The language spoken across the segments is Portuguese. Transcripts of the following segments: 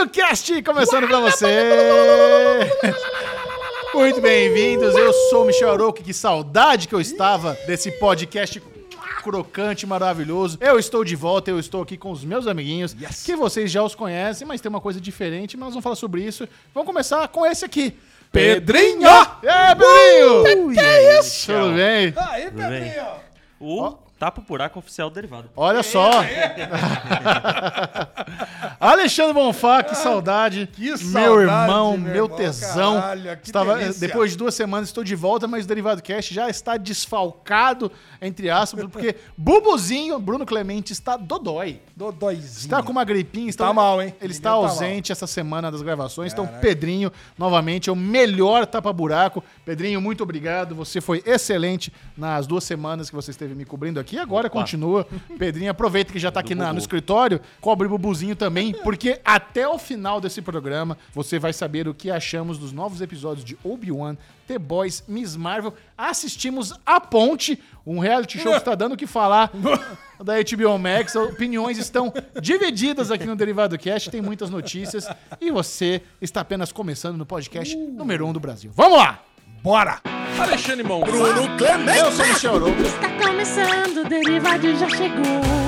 Derivado Cast começando pra você. Muito bem-vindos, eu sou o Michel Aroque, que saudade que eu estava desse podcast crocante, maravilhoso. Eu estou de volta, eu estou aqui com os meus amiguinhos, que vocês já os conhecem, mas tem uma coisa diferente, mas nós vamos falar sobre isso. Vamos começar com esse aqui. Pedrinho! É, Pedrinho! Que é isso? Tudo bem? Aí? Pedrinho! O tapa buraco oficial do derivado. Olha só. Alexandre Bonfá, que saudade. que meu saudade, irmão, meu meu irmão, tesão. caralho, que Estava, delícia. depois de duas semanas estou de volta, mas o Derivado Cast já está desfalcado, entre aspas, porque Bubuzinho, Bruno Clemente, está dodói. Dodóizinho. Está com uma gripinha. Está Tá mal, hein? Ele está tá ausente essa semana das gravações. Então, Pedrinho, novamente, é o melhor tapa-buraco. Pedrinho, muito obrigado. Você foi excelente nas duas semanas que você esteve me cobrindo aqui. Agora continua. Pedrinho, aproveita que já está aqui na- no escritório. Cobre o Bubuzinho também, porque até o final desse programa você vai saber o que achamos dos novos episódios de Obi-Wan, The Boys, Miss Marvel. Assistimos A Ponte, um reality show que está dando o que falar da HBO Max. Opiniões estão divididas aqui no Derivado Cast, tem muitas notícias e você está apenas começando no podcast número 1 um do Brasil. Vamos lá! Bora! Alexandre Mão. Bruno Clemente! Eu sou o Michel Arouca. Está começando, o Derivado já chegou.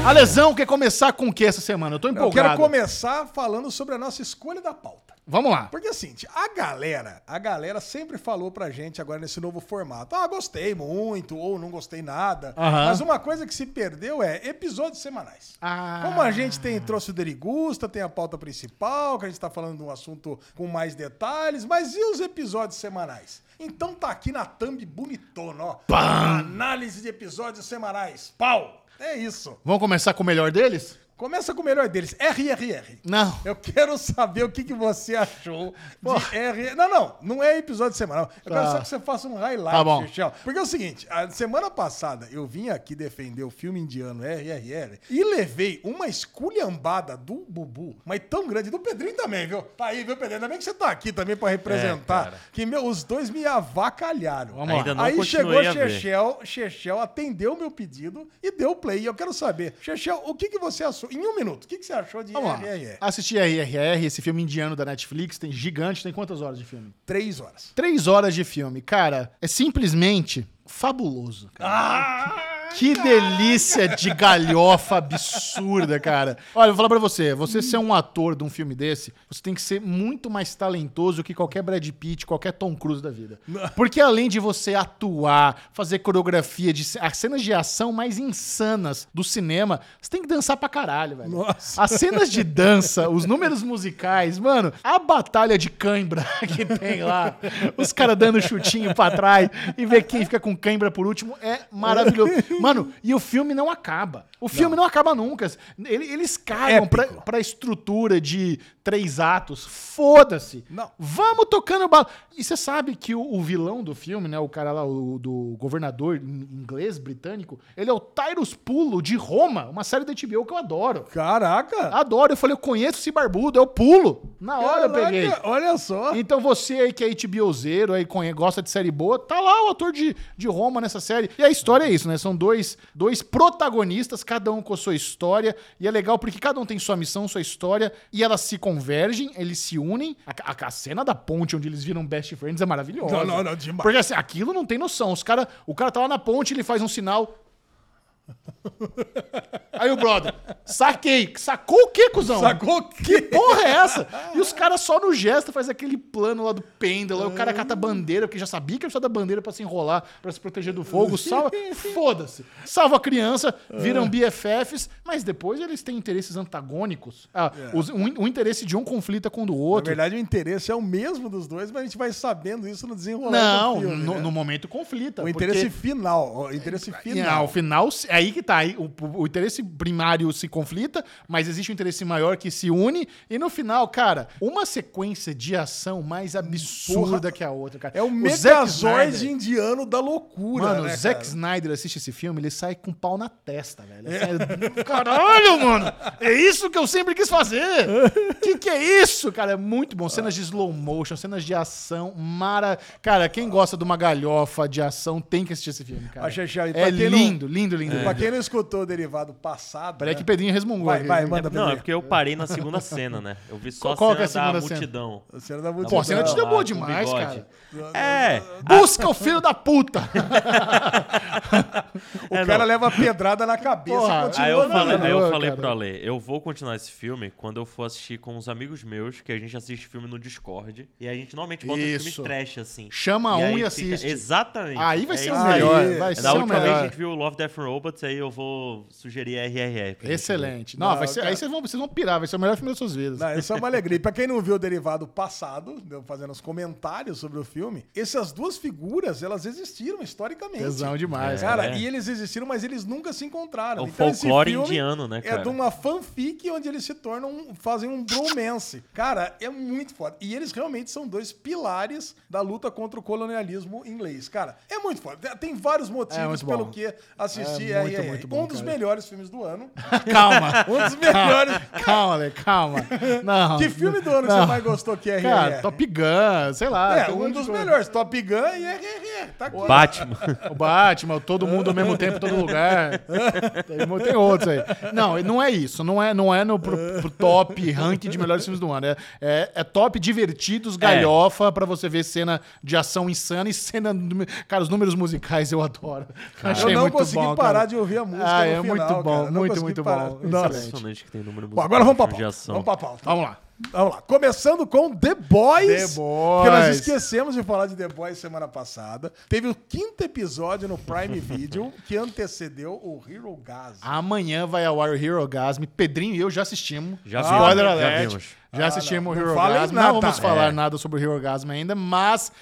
A lesão quer começar com o que essa semana? Eu tô Eu empolgado. quero começar falando sobre a nossa escolha da pauta. Vamos lá. Porque assim, a galera, a galera sempre falou pra gente agora nesse novo formato. Ah, gostei muito, ou não gostei nada. Aham. Mas uma coisa que se perdeu é episódios semanais. Ah. Como a gente tem, trouxe o Derigusta, tem a pauta principal, que a gente tá falando de um assunto com mais detalhes, mas e os episódios semanais? Então tá aqui na thumb bonitona, ó. Análise de episódios semanais. Pau! É isso. Vamos começar com o melhor deles? Começa com o melhor deles, RRR. Não. Eu quero saber o que, que você achou de R. Não, não, não é episódio semanal. Eu Tá. quero só que você faça um highlight, Tá bom. Xuxão. Porque é o seguinte: a semana passada eu vim aqui defender o filme indiano RRR e levei uma esculhambada do Bubu, mas tão grande, do Pedrinho também, viu? Tá aí, viu, Pedrinho? Ainda bem que você tá aqui também pra representar. cara. que meu, os dois me avacalharam. Vamos lá. Ainda não Aí chegou. Chechel, Chechel atendeu o meu pedido e deu play. E eu quero saber, Chechel, o que, que você achou? Em um minuto, o que, que você achou de Vamos lá. RRR? Assisti RRR, esse filme indiano da Netflix, tem gigante, tem quantas horas de filme? Três horas. Três horas de filme. Cara, é simplesmente fabuloso. cara. Que delícia de galhofa absurda, cara. Olha, eu vou falar pra você, você ser um ator de um filme desse, você tem que ser muito mais talentoso que qualquer Brad Pitt, qualquer Tom Cruise da vida. Porque além de você atuar, fazer coreografia de as cenas de ação mais insanas do cinema, você tem que dançar pra caralho, velho. Nossa. As cenas de dança, os números musicais, mano, a batalha de cãibra que tem lá, os caras dando chutinho pra trás e ver quem fica com cãibra por último é maravilhoso. Mano, e o filme não acaba. O filme não, acaba nunca. Ele- Eles cagam pra, pra estrutura de três atos. Foda-se. Não. Vamos tocando bala. E você sabe que o, o vilão do filme, né? O cara lá, o do governador in- inglês, britânico, ele é o Tyrus Pulo de Roma, uma série da HBO que eu adoro. Caraca! Adoro. Eu falei, eu conheço esse barbudo, é o Pulo. Na hora eu Caraca, peguei. Olha só. Então você aí que é HBOzeiro, aí gosta de série boa, tá lá o ator de, de Roma nessa série. E a história é isso, né? São dois, dois protagonistas, cada um com a sua história. E é legal porque cada um tem sua missão, sua história. E elas se convergem, eles se unem. A, a- cena da ponte onde eles viram best friends é maravilhosa. Não, não, não, demais. Porque assim, aquilo não tem noção. Os cara, o cara tá lá na ponte, ele faz um sinal. Aí o brother, saquei. Sacou o quê, cuzão? Sacou o Que quê? porra é essa? E os caras só no gesto faz aquele plano lá do pêndulo. Aí o cara cata a bandeira, porque já sabia que ele precisava da bandeira pra se enrolar, pra se proteger do fogo. Salva, foda-se. Salva a criança, viram BFFs, mas depois eles têm interesses antagônicos. Ah, os- um, um interesse de um conflita com o do Na outro. verdade, o interesse é o mesmo dos dois, mas a gente vai sabendo isso no desenrolar Não, do filme. no, né? no momento conflita. O interesse porque- final. O interesse final. Não, o final, é aí que tá. aí O, o interesse primário se conflita, mas existe um interesse maior que se une. E no final, cara, uma sequência de ação mais absurda Porra. que a outra, cara. É o, Zack Megazord indiano da loucura, Mano, né, o Zack? Snyder assiste esse filme, ele sai com pau na testa, velho. Assim, é- Caralho, mano! É isso que eu sempre quis fazer! Que que é isso, cara? É muito bom. Cenas de slow motion, cenas de ação, mara... Cara, quem gosta de uma galhofa de ação tem que assistir esse filme, cara. E pra é não- lindo, lindo, lindo, lindo. Pra quem não escutou o derivado passado. Peraí né? que Pedrinho resmungou. Vai, vai, manda Não, é porque eu parei na segunda cena, né? Eu vi só Qual a que é cena a da segunda cena? multidão. A cena da Pô, a cena te multidão. deu boa com demais, cara. É, Busca o filho da puta! O É, cara não. leva pedrada na cabeça Porra, e continua Aí eu falei, aí eu falei pro Ale, eu vou continuar esse filme quando eu for assistir com uns amigos meus, que a gente assiste filme no Discord. E a gente normalmente bota um Isso. filme trash, assim. Chama um aí e fica- assiste. Exatamente. Aí vai É ser o melhor. Vai É ser Da última vez a gente viu o Love, Death and Aí eu vou sugerir RRR. Excelente. Não, Não, vai ser, cara. aí vocês vão, vocês vão pirar, vai ser o melhor filme das suas vidas. Não, isso é uma alegria. E pra quem não viu o derivado passado, eu fazendo os comentários sobre o filme, essas duas figuras, elas existiram historicamente. Tesão demais. Cara, É. e eles existiram, mas eles nunca se encontraram. É o Então, esse folclore filme indiano, né, É cara? de uma fanfic onde eles se tornam, fazem um bromance. Cara, é muito foda. E eles realmente são dois pilares da luta contra o colonialismo inglês. Cara, é muito foda. Tem vários É motivos muito pelo bom. que assistir É muito, RRR. muito bom, Um dos cara. melhores filmes do ano. Calma. Um dos melhores. Calma, Ale, calma. Não. Que filme do ano Não. você mais gostou que é RRR? Cara, Top Gun, sei lá. É, um dos melhores. Top Gun e RRR. Tá aqui. Batman. O Batman, todo mundo ao mesmo tempo, em todo lugar. Tem, tem outros aí. Não, não é isso. Não é, não é no pro, pro top ranking de melhores filmes do ano. É, é, é top divertidos, galhofa, pra você ver cena de ação insana e cena. Cara, os números musicais eu adoro. Achei Eu não muito consegui bom, parar cara. de ouvir a música Ah, no é final, muito bom, cara. Muito, muito parar. bom. Impressionante que tem número Bom, agora vamos pra de pauta. ação. Vamos pra pauta. Vamos lá. Vamos lá. Começando com The Boys. The Porque nós Boys. esquecemos de falar de The Boys semana passada. Teve o quinto episódio no Prime Video que antecedeu o Hero Gas. Amanhã vai ao ar o Hero Gasm. Pedrinho e eu já assistimos. Já Spoiler vimos, já vimos. Já Ah, assistimos não. o Hero Gasm. nada. Não vamos falar É. nada sobre o Hero Gasm ainda, mas,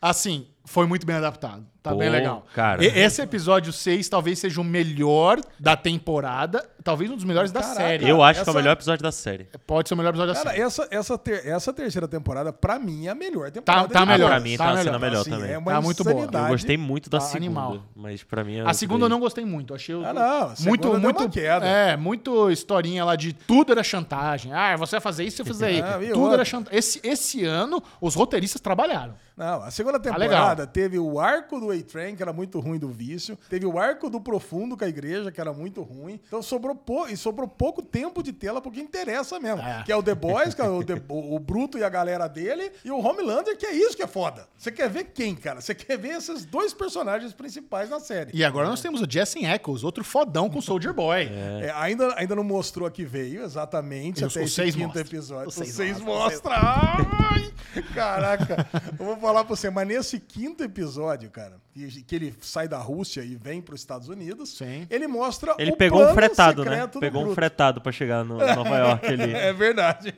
assim, foi muito bem adaptado. Tá Pô, bem legal. cara. E- esse episódio 6 talvez seja o melhor da temporada, talvez um dos melhores da Caraca. série. Eu acho que é Essa- o melhor episódio da série. Pode ser o melhor episódio da Cara, série. essa, essa, ter- essa terceira temporada, pra mim, é a melhor temporada. tá de melhor, pra mim tá tá, melhor. sendo a melhor Assim, também. É Tá muito boa. Eu gostei muito da Tá segunda, animal. mas pra mim... é A segunda eu não gostei muito. Achei o- Ah, não, muito, muito, uma queda. é, muito historinha lá de tudo era chantagem. Ah, você vai fazer isso, você vai fazer Ah, isso. tudo era chantagem. Esse, esse ano os roteiristas trabalharam. Não, a segunda Tá legal. temporada teve o arco do A-Train, que era muito ruim do vício. Teve o arco do Profundo com a igreja, que era muito ruim. Então sobrou, pou- e sobrou pouco tempo de tela porque interessa mesmo. É. Que é o The Boys, que é o, The- o- o Bruto e a galera dele. E o Homelander, que é isso que é foda. Você quer ver quem, cara? Você quer ver esses dois personagens principais na série. E agora nós temos o Jesse Eccles, outro fodão com Soldier Boy. É, ainda, ainda não mostrou a que veio exatamente Os- até esse seis quinto mostra. episódio. Os seis seis mostra, mostra. Ai, caraca. Eu vou falar pra você, mas nesse quinto episódio, cara, que, que ele sai da Rússia e vem pros Estados Unidos, Sim. ele mostra Ele o pegou um fretado, né? Pegou um Bruto. fretado pra chegar no Nova York ali. É verdade.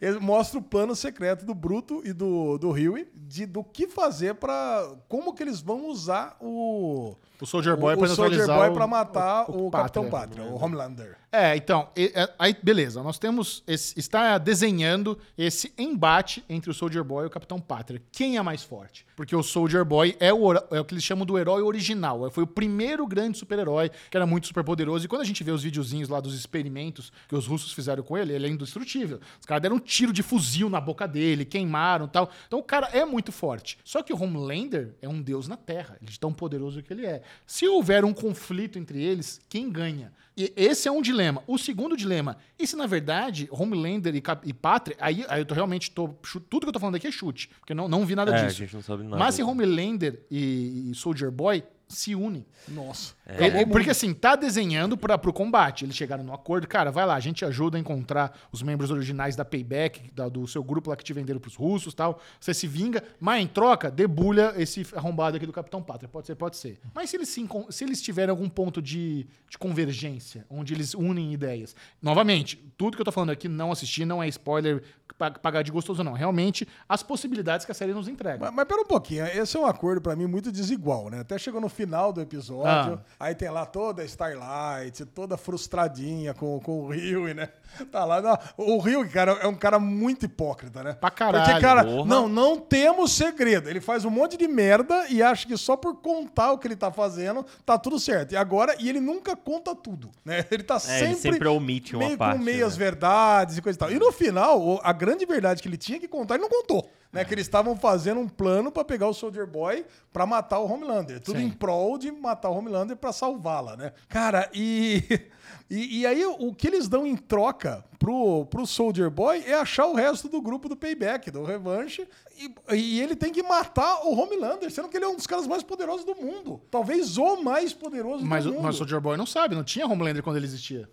Ele mostra o plano secreto do Bruto e do, do Huey de, do que fazer pra. Como que eles vão usar o. O Soldier Boy o, pra o Soldier Boy o- pra matar o, o Capitão Pátria. Pátria, o Homelander. É, então, e- é, aí beleza, nós temos, esse- está desenhando esse embate entre o Soldier Boy e o Capitão Pátria. Quem é mais forte? Porque o Soldier Boy é o, é o que eles chamam do herói original, foi o primeiro grande super-herói que era muito super poderoso, e quando a gente vê os videozinhos lá dos experimentos que os russos fizeram com ele, ele é indestrutível. Os caras deram um tiro de fuzil na boca dele, queimaram e tal. Então o cara é muito forte. Só que o Homelander é um deus na Terra, de tão poderoso que ele é. Se houver um conflito entre eles, quem ganha? E esse é um dilema. O segundo dilema, e se na verdade Homelander e, Cap- e Pátria, aí, aí eu tô, realmente tô, tudo que eu tô falando aqui é chute, porque eu não, não vi nada É, a disso. gente não sabe nada. Mas se Homelander e, e Soldier Boy se unem. Nossa. Ele- porque assim, tá desenhando para pro combate. Eles chegaram no acordo, cara, vai lá, a gente ajuda a encontrar os membros originais da Payback, da- do seu grupo lá que te venderam pros russos tal. Você se vinga, mas em troca, debulha esse arrombado aqui do Capitão Pátria. Pode ser, pode ser. Mas se eles, se, se eles tiverem algum ponto de, de convergência, onde eles unem ideias. Novamente, tudo que eu tô falando aqui não assisti, não é spoiler, pa- pagar de gostoso, não. Realmente, as possibilidades que a série nos entrega. Mas, mas pera um pouquinho, esse é um acordo pra mim muito desigual, né? Até chegou no final do episódio, Ah. aí tem lá toda a Starlight, toda frustradinha com, com o Rio, né? Tá lá, não, o Rio, cara, é um cara muito hipócrita, né? Pra caralho, Porque, cara, porra. não, não temos segredo. Ele faz um monte de merda e acha que só por contar o que ele tá fazendo, tá tudo certo. E agora, e ele nunca conta tudo, né? Ele tá É, sempre, ele sempre omite uma meio parte, com meias né? verdades e coisa e tal. E no final, a grande verdade que ele tinha que contar, ele não contou. Né? Que eles estavam fazendo um plano pra pegar o Soldier Boy pra matar o Homelander. Tudo Sim. em prol de matar o Homelander pra salvá-la, né? Cara, e, e. E aí, o que eles dão em troca pro, pro Soldier Boy é achar o resto do grupo do Payback, do Revanche. E, e ele tem que matar o Homelander, sendo que ele é um dos caras mais poderosos do mundo. Talvez o mais poderoso Mas, do o- mundo. mas o Soldier Boy não sabe, não tinha Homelander quando ele existia.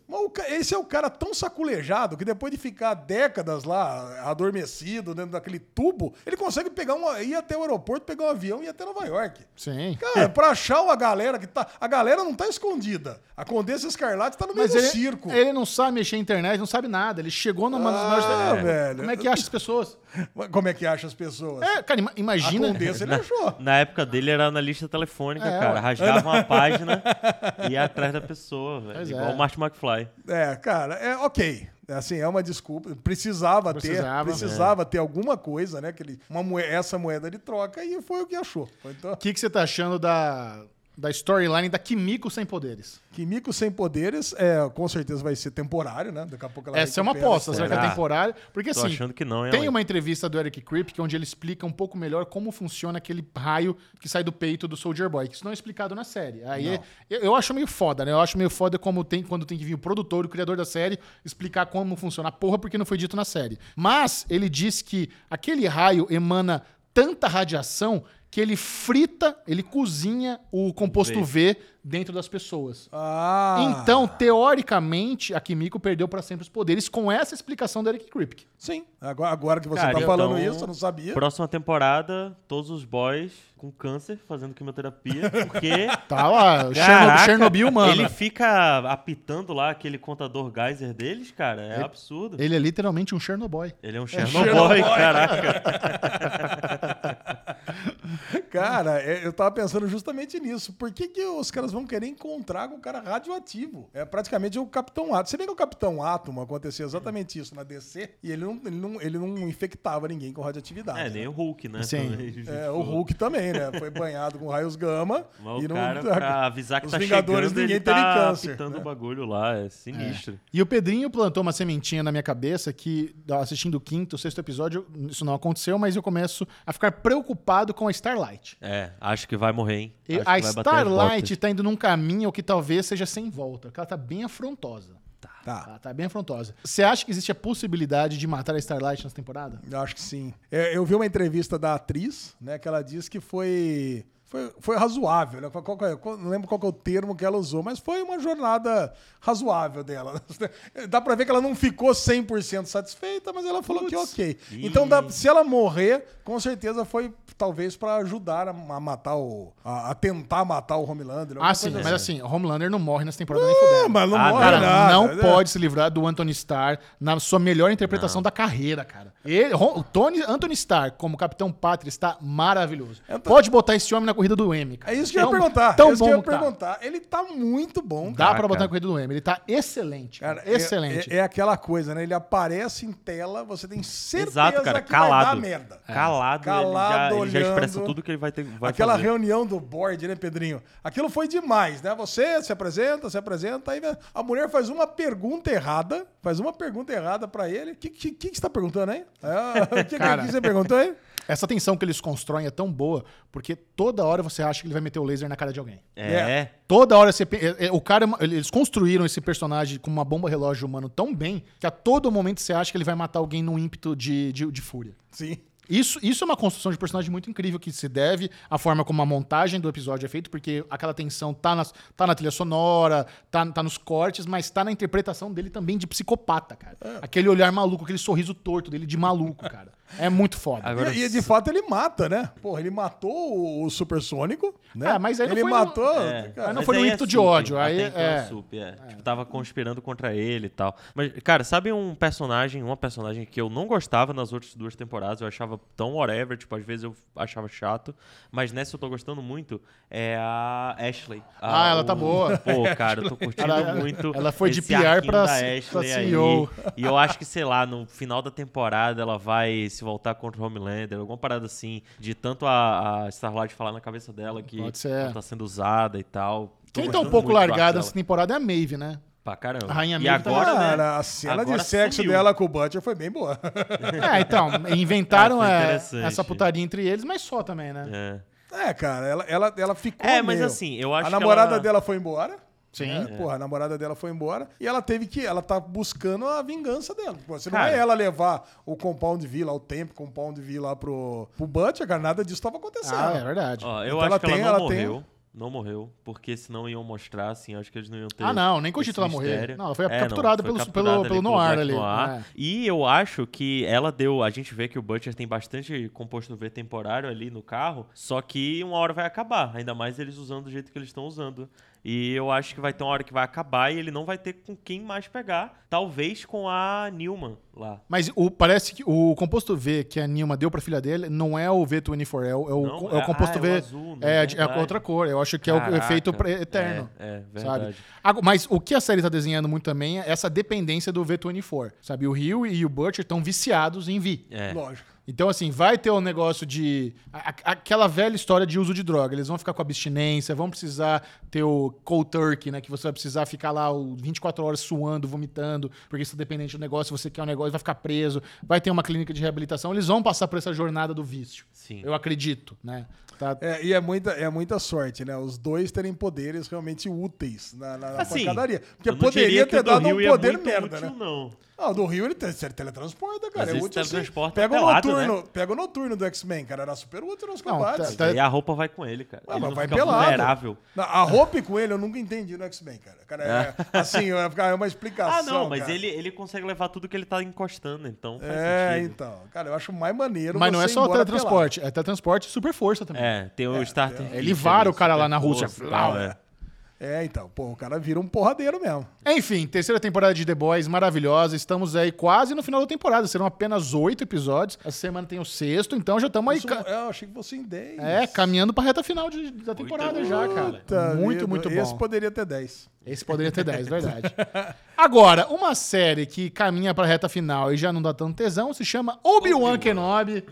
Esse é o cara tão saculejado que depois de ficar décadas lá adormecido dentro daquele tubo, ele consegue pegar uma, ir até o aeroporto, pegar um avião e ir até Nova York. Sim. Cara, pra achar a galera que tá. A galera não tá escondida. A Condessa Escarlate tá no meio Mas do ele, circo. ele não sabe mexer na internet, não sabe nada. Ele chegou numa das Ah, maiores. velho. Como é que acha as pessoas? Como é que acha as pessoas? É, cara, ima- a imagina. Condessa ele achou. Na época dele era na lista telefônica, É, cara. Rasgava uma página e ia atrás da pessoa, velho. Igual é. o Martin McFly. É, cara, é ok. Assim, é uma desculpa. Precisava, Precisava, ter, precisava ter alguma coisa, né? Que ele, uma moe- essa moeda de troca e foi o que achou. Então, O que, que você tá achando da, da storyline da Kimiko sem poderes? Kimiko sem poderes, é, com certeza vai ser temporário, né? Daqui a pouco ela Essa é uma aposta, será que é temporário? Porque Tô assim, achando que não, hein, tem uma entrevista do Eric Kripke onde ele explica um pouco melhor como funciona aquele raio que sai do peito do Soldier Boy, que isso não é explicado na série. Aí é- eu, eu acho meio foda, né? Eu acho meio foda como tem, quando tem que vir o produtor, o criador da série, explicar como funciona a porra, porque não foi dito na série. Mas ele diz que aquele raio emana tanta radiação que ele frita, ele cozinha o composto V dentro das pessoas. Ah, Então, teoricamente, a Kimiko perdeu pra sempre os poderes com essa explicação do Eric Kripke. sim. Agora, agora que você Cara, tá falando então, isso, eu não sabia. Próxima temporada, todos os boys com câncer fazendo quimioterapia, porque. Tá lá, Chernobyl, Caraca, Chernobyl, mano. Ele Ele, fica apitando lá aquele contador geyser deles, cara. É absurdo. é literalmente um Chernobyl. Ele é um Chernobyl, caraca. Cara, é, eu tava pensando justamente nisso. Por que, que os caras vão querer encontrar com um cara radioativo? É praticamente o Capitão Átomo. Se bem que o Capitão Átomo acontecia exatamente isso na DC, e ele não, ele não, ele não infectava ninguém com radioatividade. É, né? nem o Hulk, né? Sim. É, o Hulk também, né? Foi banhado com raios gama. Mas e o não- cara, pra avisar que Os tá Vingadores, chegando, ninguém ele teve tá câncer, apitando né? o bagulho lá. É sinistro. E o Pedrinho plantou uma sementinha na minha cabeça que, assistindo o quinto, o sexto episódio, isso não aconteceu, mas eu começo a ficar preocupado com a Starlight. É, acho que vai morrer, hein? E Acho a Starlight tá indo num caminho que talvez seja sem volta, porque ela tá bem afrontosa. Tá. Ela tá bem afrontosa. Você acha que existe a possibilidade de matar a Starlight nessa temporada? Eu acho que sim. É, eu vi uma entrevista da atriz, né? Que ela disse que foi. Foi, foi razoável, né? Qual- é- qual- não lembro qual que é o termo que ela usou, mas foi uma jornada razoável dela. Dá pra ver que ela não ficou 100% satisfeita, mas ela falou que ok. Então, dá- se ela morrer, com certeza foi talvez pra ajudar a, a matar o. A, a tentar matar o Homelander. Ah, sim, mas assim. assim, Homelander não morre nessa temporada nem fudendo. Mas não Ah, morre Cara, nada, não né? pode se livrar do Anthony Starr na sua melhor interpretação da carreira, cara. Ele, o Tony, Anthony Starr, como Capitão Pátria, está maravilhoso. Pode botar esse homem na corrida do M, cara. É isso que eu ia Tão- perguntar. Tão é isso bom que eu ia que tá. perguntar. Ele tá muito bom, Dá Tá, pra botar cara. na corrida do M. Ele tá excelente. Cara, Cara, é- excelente. É, é aquela coisa, né? Ele aparece em tela, você tem certeza Exato, cara. que vai dar Calado. merda. Calado, Calado, ele, já, ele já expressa tudo que ele vai ter vai Aquela fazer. reunião do board, né, Pedrinho? Aquilo foi demais, né? Você se apresenta, se apresenta, aí a mulher faz uma pergunta errada, faz uma pergunta errada pra ele. O que, que, que, você tá perguntando aí? É, O que, que, Cara. que você perguntou aí? Essa tensão que eles constroem é tão boa, porque toda hora você acha que ele vai meter o laser na cara de alguém. É. Toda hora você. é- é- O cara. Eles construíram esse personagem com uma bomba relógio humano tão bem que a todo momento você acha que ele vai matar alguém num ímpeto de, de, de fúria. Sim. Isso, isso é uma construção de personagem muito incrível que se deve à forma como a montagem do episódio é feita, porque aquela tensão tá, nas, tá na trilha sonora, tá, tá nos cortes, mas tá na interpretação dele também de psicopata, cara. Aquele olhar maluco, aquele sorriso torto dele de maluco, cara. É muito foda. Agora- E, e, de fato ele mata, né? Porra, ele matou o, supersônico, né? É, mas aí não ele foi matou. É, cara, não mas foi no aí ímpeto de ódio, aí então é- sup, é. Tipo, tava conspirando contra ele e tal. Mas, cara, sabe um personagem, uma personagem que eu não gostava nas outras duas temporadas, eu achava tão whatever, tipo, às vezes eu achava chato, mas nessa eu tô gostando muito, é a Ashley. A- Ah, ela tá boa. Pô, cara, eu tô curtindo Ela- muito. ela foi de PR pra- da pra Ashley aí. CEO. E eu acho que, sei lá, no final da temporada ela vai se voltar contra o Homelander, alguma parada assim, de tanto a, a Starlight falar na cabeça dela que ela tá sendo usada e tal. Tô Quem tá um pouco largada nessa temporada é a Maeve, né? Pra caramba. A Rainha e tá agora, né? Cara, a cena agora de sexo sumiu. dela com o Butcher foi bem boa. É, então, inventaram É, essa putaria entre eles, mas só também, né? É. É, cara, ela, ela, ela ficou. É, mas meio- assim, eu acho A que namorada ela- dela foi embora. Sim. né? Porra, a namorada dela foi embora e ela teve que. Ela tá buscando a vingança dela. Pô, se não Cara. é ela levar o Compound V lá, o tempo Compound V lá pro, pro Butcher, cara, nada disso tava acontecendo. Ah, é verdade. Ó, eu Então acho ela que ela tem- não ela tem- morreu. Não morreu, porque senão iam mostrar, assim, acho que eles não iam ter. Ah, não, nem cogito ela morrer. Não, ela foi É, capturada foi pelo- capturada pelo- pelo Noir ali, Noir. é. E eu acho que ela deu. A gente vê que o Butcher tem bastante composto V temporário ali no carro, só que uma hora vai acabar. Ainda mais eles usando do jeito que eles estão usando. E eu acho que vai ter uma hora que vai acabar e ele não vai ter com quem mais pegar. Talvez com a Newman lá. Mas o, parece que o composto V que a Nilma deu pra filha dele não é o V24, é o, é o, Não? é o É- composto ah, é V. o azul, né? é, é Verdade. outra cor. Eu acho que é o Caraca. efeito pre- eterno. É, é Sabe? verdade. Ago- Mas o que a série tá desenhando muito também é essa dependência do V24. Sabe? O Rio e o Butcher estão viciados em V. É. Lógico. Então, assim, vai ter um negócio de. a- a- aquela velha história de uso de droga. Eles vão ficar com abstinência, vão precisar ter o cold turkey, né? Que você vai precisar ficar lá o 24 horas suando, vomitando, porque você tá dependente do negócio, você quer um negócio, vai ficar preso. Vai ter uma clínica de reabilitação. Eles vão passar por essa jornada do vício. Sim. Eu acredito, né? Tá- É, e é muita, é muita sorte, né? Os dois terem poderes realmente úteis na, na, na Assim, pancadaria. Porque eu não poderia ter o do dado Rio um ia poder muito merda, útil, né? não. Ah, o do Rio ele, ele teletransporta, cara. Mas é útil sim. Pega o pelado, noturno, né? pega o noturno do X-Men, cara. Era super útil nos Não, combates. tá- E a roupa vai com ele, cara. Ah, ele mas não vai fica pelado. vulnerável. Não, A roupa com ele eu nunca entendi no X-Men, cara. cara é, assim, é é uma explicação. Ah, não, mas cara. ele, ele consegue levar tudo que ele tá encostando, então faz É, sentido. então. Cara, eu acho mais maneiro. Mas não é só o teletransporte, é teletransporte e super força também. É, tem o starter. Ele kit vara o cara lá na Rússia. força e tal, é. É, então. Pô, o cara vira um porradeiro mesmo. Enfim, terceira temporada de The Boys, maravilhosa. Estamos aí quase no final da temporada. Serão apenas oito episódios. Essa semana tem o sexto, então já estamos aí. Isso, ca- é, eu achei que fosse em 10. É, caminhando pra reta final de- da temporada já, cara. Puta muito, muito bom. Esse poderia ter 10. Esse poderia ter 10, verdade. Agora, uma série que caminha pra reta final e já não dá tanto tesão se chama Obi-Wan Kenobi.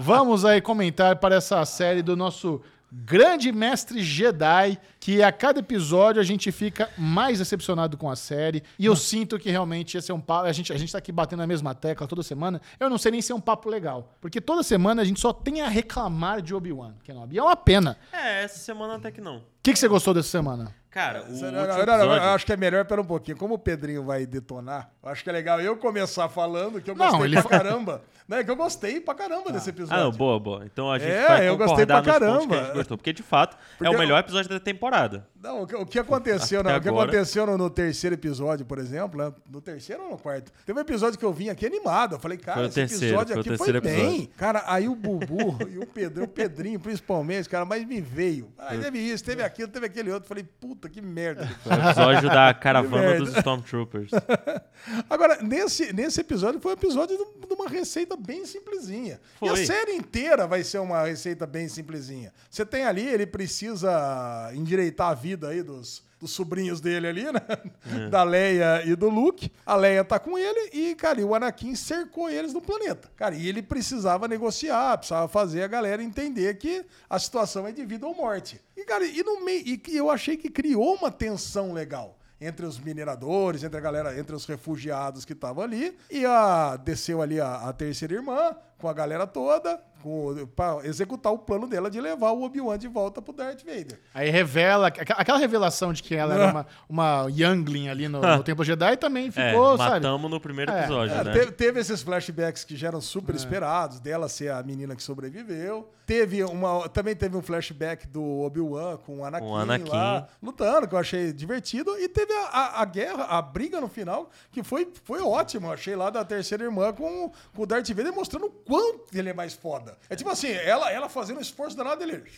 Vamos aí comentar para essa série do nosso grande mestre Jedi, que a cada episódio a gente fica mais decepcionado com a série. E eu sinto que realmente esse é um papo. A gente, a gente tá aqui batendo na mesma tecla toda semana. Eu não sei nem se é um papo legal. Porque toda semana a gente só tem a reclamar de Obi-Wan Kenobi. E é uma pena. É, essa semana até que não. O que, que você gostou dessa semana? Cara, o Não, não, não, não, eu acho que é melhor, pera um pouquinho. Como o Pedrinho vai detonar, eu acho que é legal eu começar falando que eu Não, gostei ele pra caramba. Não, é que eu gostei pra caramba desse Ah, episódio. não, boa, boa. Então a gente É, vai eu gostei concordar pra nos pontos caramba. que a gente gostou. Porque, de fato, é Porque o melhor episódio da temporada. Não, o que, aconteceu, não, o que aconteceu no, no terceiro episódio, por exemplo, né? no terceiro ou no quarto? Teve um episódio que eu vim aqui animado. Eu falei, cara, Foi esse terceiro, episódio foi aqui foi bem. episódio. Cara, aí o Bubu e o Pedro, o Pedrinho principalmente, cara, mas me veio. Aí teve isso, teve aquilo, teve aquele outro. Falei, puta, que merda. Foi o episódio da caravana dos Stormtroopers. Agora, nesse, nesse episódio foi um episódio de, uma receita bem simplesinha. E a Foi. série inteira vai ser uma receita bem simplesinha. Você tem ali, ele precisa endireitar a vida aí dos, dos sobrinhos dele ali, né? É. Da Leia e do Luke. A Leia tá com ele e, cara, e o Anakin cercou eles no planeta. Cara, e ele precisava negociar, precisava fazer a galera entender que a situação é de vida ou morte. E, cara, e no meio. E que eu achei que criou uma tensão legal entre os mineradores, entre a galera, entre os refugiados que estavam ali, e a desceu ali a, a terceira irmã com a galera toda, com, pra executar o plano dela de levar o Obi-Wan de volta pro Darth Vader. Aí revela. Aquela revelação de que ela era uma, uma Youngling ali no, no Templo Jedi também É, ficou, sabe? matamos no primeiro É, episódio, É, né? teve, teve esses flashbacks que já eram super esperados, dela ser a menina que sobreviveu. Teve uma, também teve um flashback do Obi-Wan com o Anakin, Com o Anakin. lá lutando, que eu achei divertido. E teve a, a- a guerra, a briga no final, que foi, foi ótimo. Eu achei lá da terceira irmã com, com o Darth Vader mostrando o quanto ele é mais foda. É tipo assim, ela, ela fazendo esforço danado dele.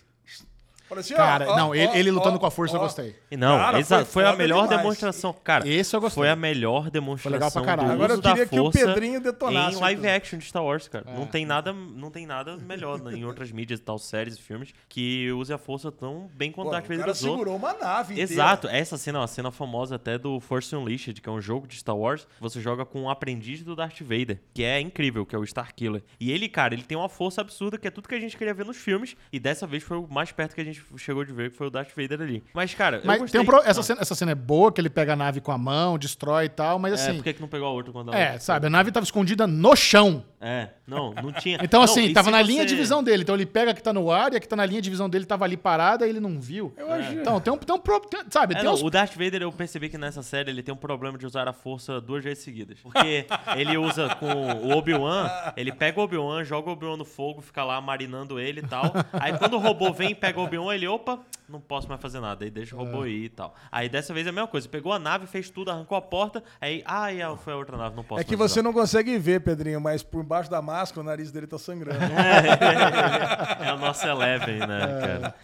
Parecia, Cara, ó, não, ó, ele, ó, ele lutando ó, com a força eu gostei. E Não, Cara, exato, foi foi, a melhor demais. demonstração. Cara, Esse eu gostei. foi a melhor demonstração legal pra caralho. do Agora eu uso da queria que o força Pedrinho detonasse em live episódio. action de Star Wars, cara. Não tem nada, não tem nada melhor né, em outras mídias e tal, séries e filmes que use a força tão bem quanto Pô, Darth o Vader segurou uma nave inteira. Exato, essa cena é uma cena famosa até do Force Unleashed, que é um jogo de Star Wars. Você joga com um aprendiz do Darth Vader, que é incrível, que é o Starkiller. E ele, cara, ele tem uma força absurda, que é tudo que a gente queria ver nos filmes. E dessa vez foi o mais perto que a gente chegou de ver que foi o Darth Vader ali. Mas, cara, eu Mas gostei. tem um pro- essa, Ah, cena, essa cena é boa, que ele pega a nave com a mão, destrói e tal, mas É, assim. por que que não pegou a outra quando ela... É, sabe, a nave tava escondida no chão. É, não, não tinha. Então, Não, assim, tava na você- linha de visão dele. Então ele pega a que tá no ar e a que tá na linha de visão dele tava ali parada e ele não viu. Eu acho. Então, tem um, tem um pro- tem- sabe, É, tem não, uns o Darth Vader, eu percebi que nessa série ele tem um problema de usar a força duas vezes seguidas. Porque ele usa com o Obi-Wan, ele pega o Obi-Wan, joga o Obi-Wan no fogo, fica lá marinando ele e tal. Aí quando o robô vem e pega o Obi-Wan, ele, opa, não posso mais fazer nada. Aí deixa o robô ir e tal. Aí dessa vez é a mesma coisa. Pegou a nave, fez tudo, arrancou a porta, aí, ah, é, foi a outra nave, não posso É que você usar. não consegue ver, Pedrinho, mas por baixo da máscara o nariz dele tá sangrando. É o nosso Eleven, né, cara?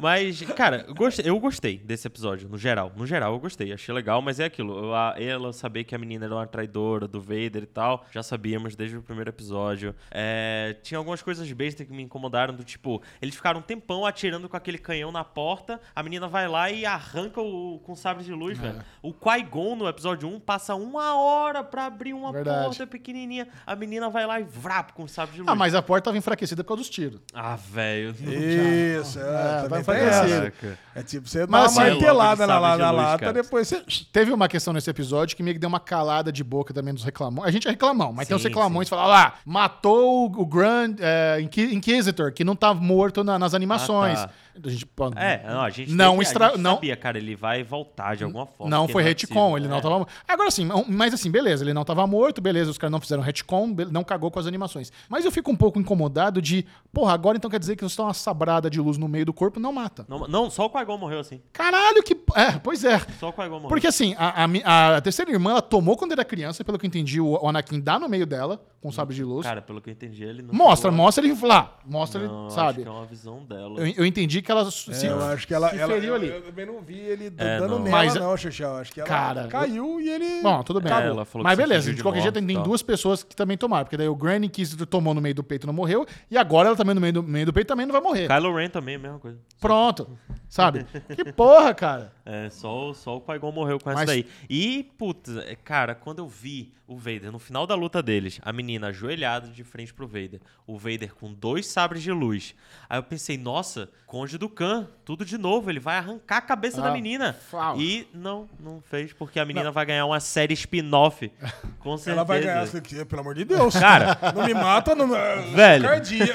Mas, cara, eu gostei, desse episódio, no geral. No geral, eu gostei. Achei legal, mas é aquilo. eu- a- ela saber que a menina era uma traidora do Vader e tal, já sabíamos desde o primeiro episódio. É, tinha algumas coisas bestas que me incomodaram, do tipo, eles ficaram um tempão atirando com aquele canhão na porta, a menina vai lá e arranca o, com sabre de luz, velho. O Qui-Gon no episódio 1 passa uma hora pra abrir uma Verdade. porta pequenininha. A menina vai lá e vrap com sabre de luz. Ah, mas a porta tava enfraquecida por causa dos tiros. Ah, velho. Isso, é, É, tem enfraquecer. essa. Caraca. É tipo, você dá Mas, uma assim, martelada na, na luz, lata, cara. depois você... Teve uma questão nesse episódio que meio que deu uma calada de boca também dos reclamões. A gente é reclamão, mas tem os Sim, reclamões que falam, lá, matou o Grand é, Inqui- Inquisitor, que não tá morto na- nas animações. Ah, tá. A gente, É, não, a gente, Não teve- estra- a gente não- sabia, cara, ele vai voltar de alguma forma. Não foi é retcon, ele não É. tava. Agora sim, mas assim, beleza, ele não tava morto, beleza, os caras não fizeram retcon, não cagou com as animações. Mas eu fico um pouco incomodado de, porra, agora então quer dizer que você tá uma sabrada de luz no meio do corpo, não mata. Não, não, só o Qui-Gon morreu assim. Caralho, que. É, pois é. Só o Qui-Gon morreu. Porque assim, a, a a terceira irmã, ela tomou quando era criança, pelo que eu entendi, o, Anakin dá no meio dela, com o sabre de luz. Cara, pelo que eu entendi, ele não. mostra, mostra ele lá. Mostra Não, ele, sabe? é uma visão dela. Eu, eu entendi que ela se, É, eu acho que ela, se ela feriu eu, ali. eu também não vi ele É, dando não. nela, Mas- não, Xixão. Acho que ela Cara, caiu e ele. Bom, tudo bem. É, ela falou Mas que beleza, de de qualquer jeito tem duas pessoas que também tomaram. Porque daí o Granny Inquisitor tomou no meio do peito e não morreu. E agora ela também no meio do, meio do peito também não vai morrer. Kylo Ren também, a mesma coisa. Pronto. Sabe? que porra, cara. É, só, o- só o Qui-Gon morreu com essa Mas- daí. E, putz, é, cara, quando eu vi o Vader, no final da luta deles, a menina ajoelhada de frente pro Vader, o Vader com dois sabres de luz. Aí eu pensei, nossa, Conde do Khan, tudo de novo, ele vai arrancar a cabeça da Ah, menina. fala. E não, não fez, porque a menina vai ganhar uma série spin-off. Com certeza. Ela vai ganhar, pelo amor de Deus. Cara, Não me mata, não. Velho. Cardia,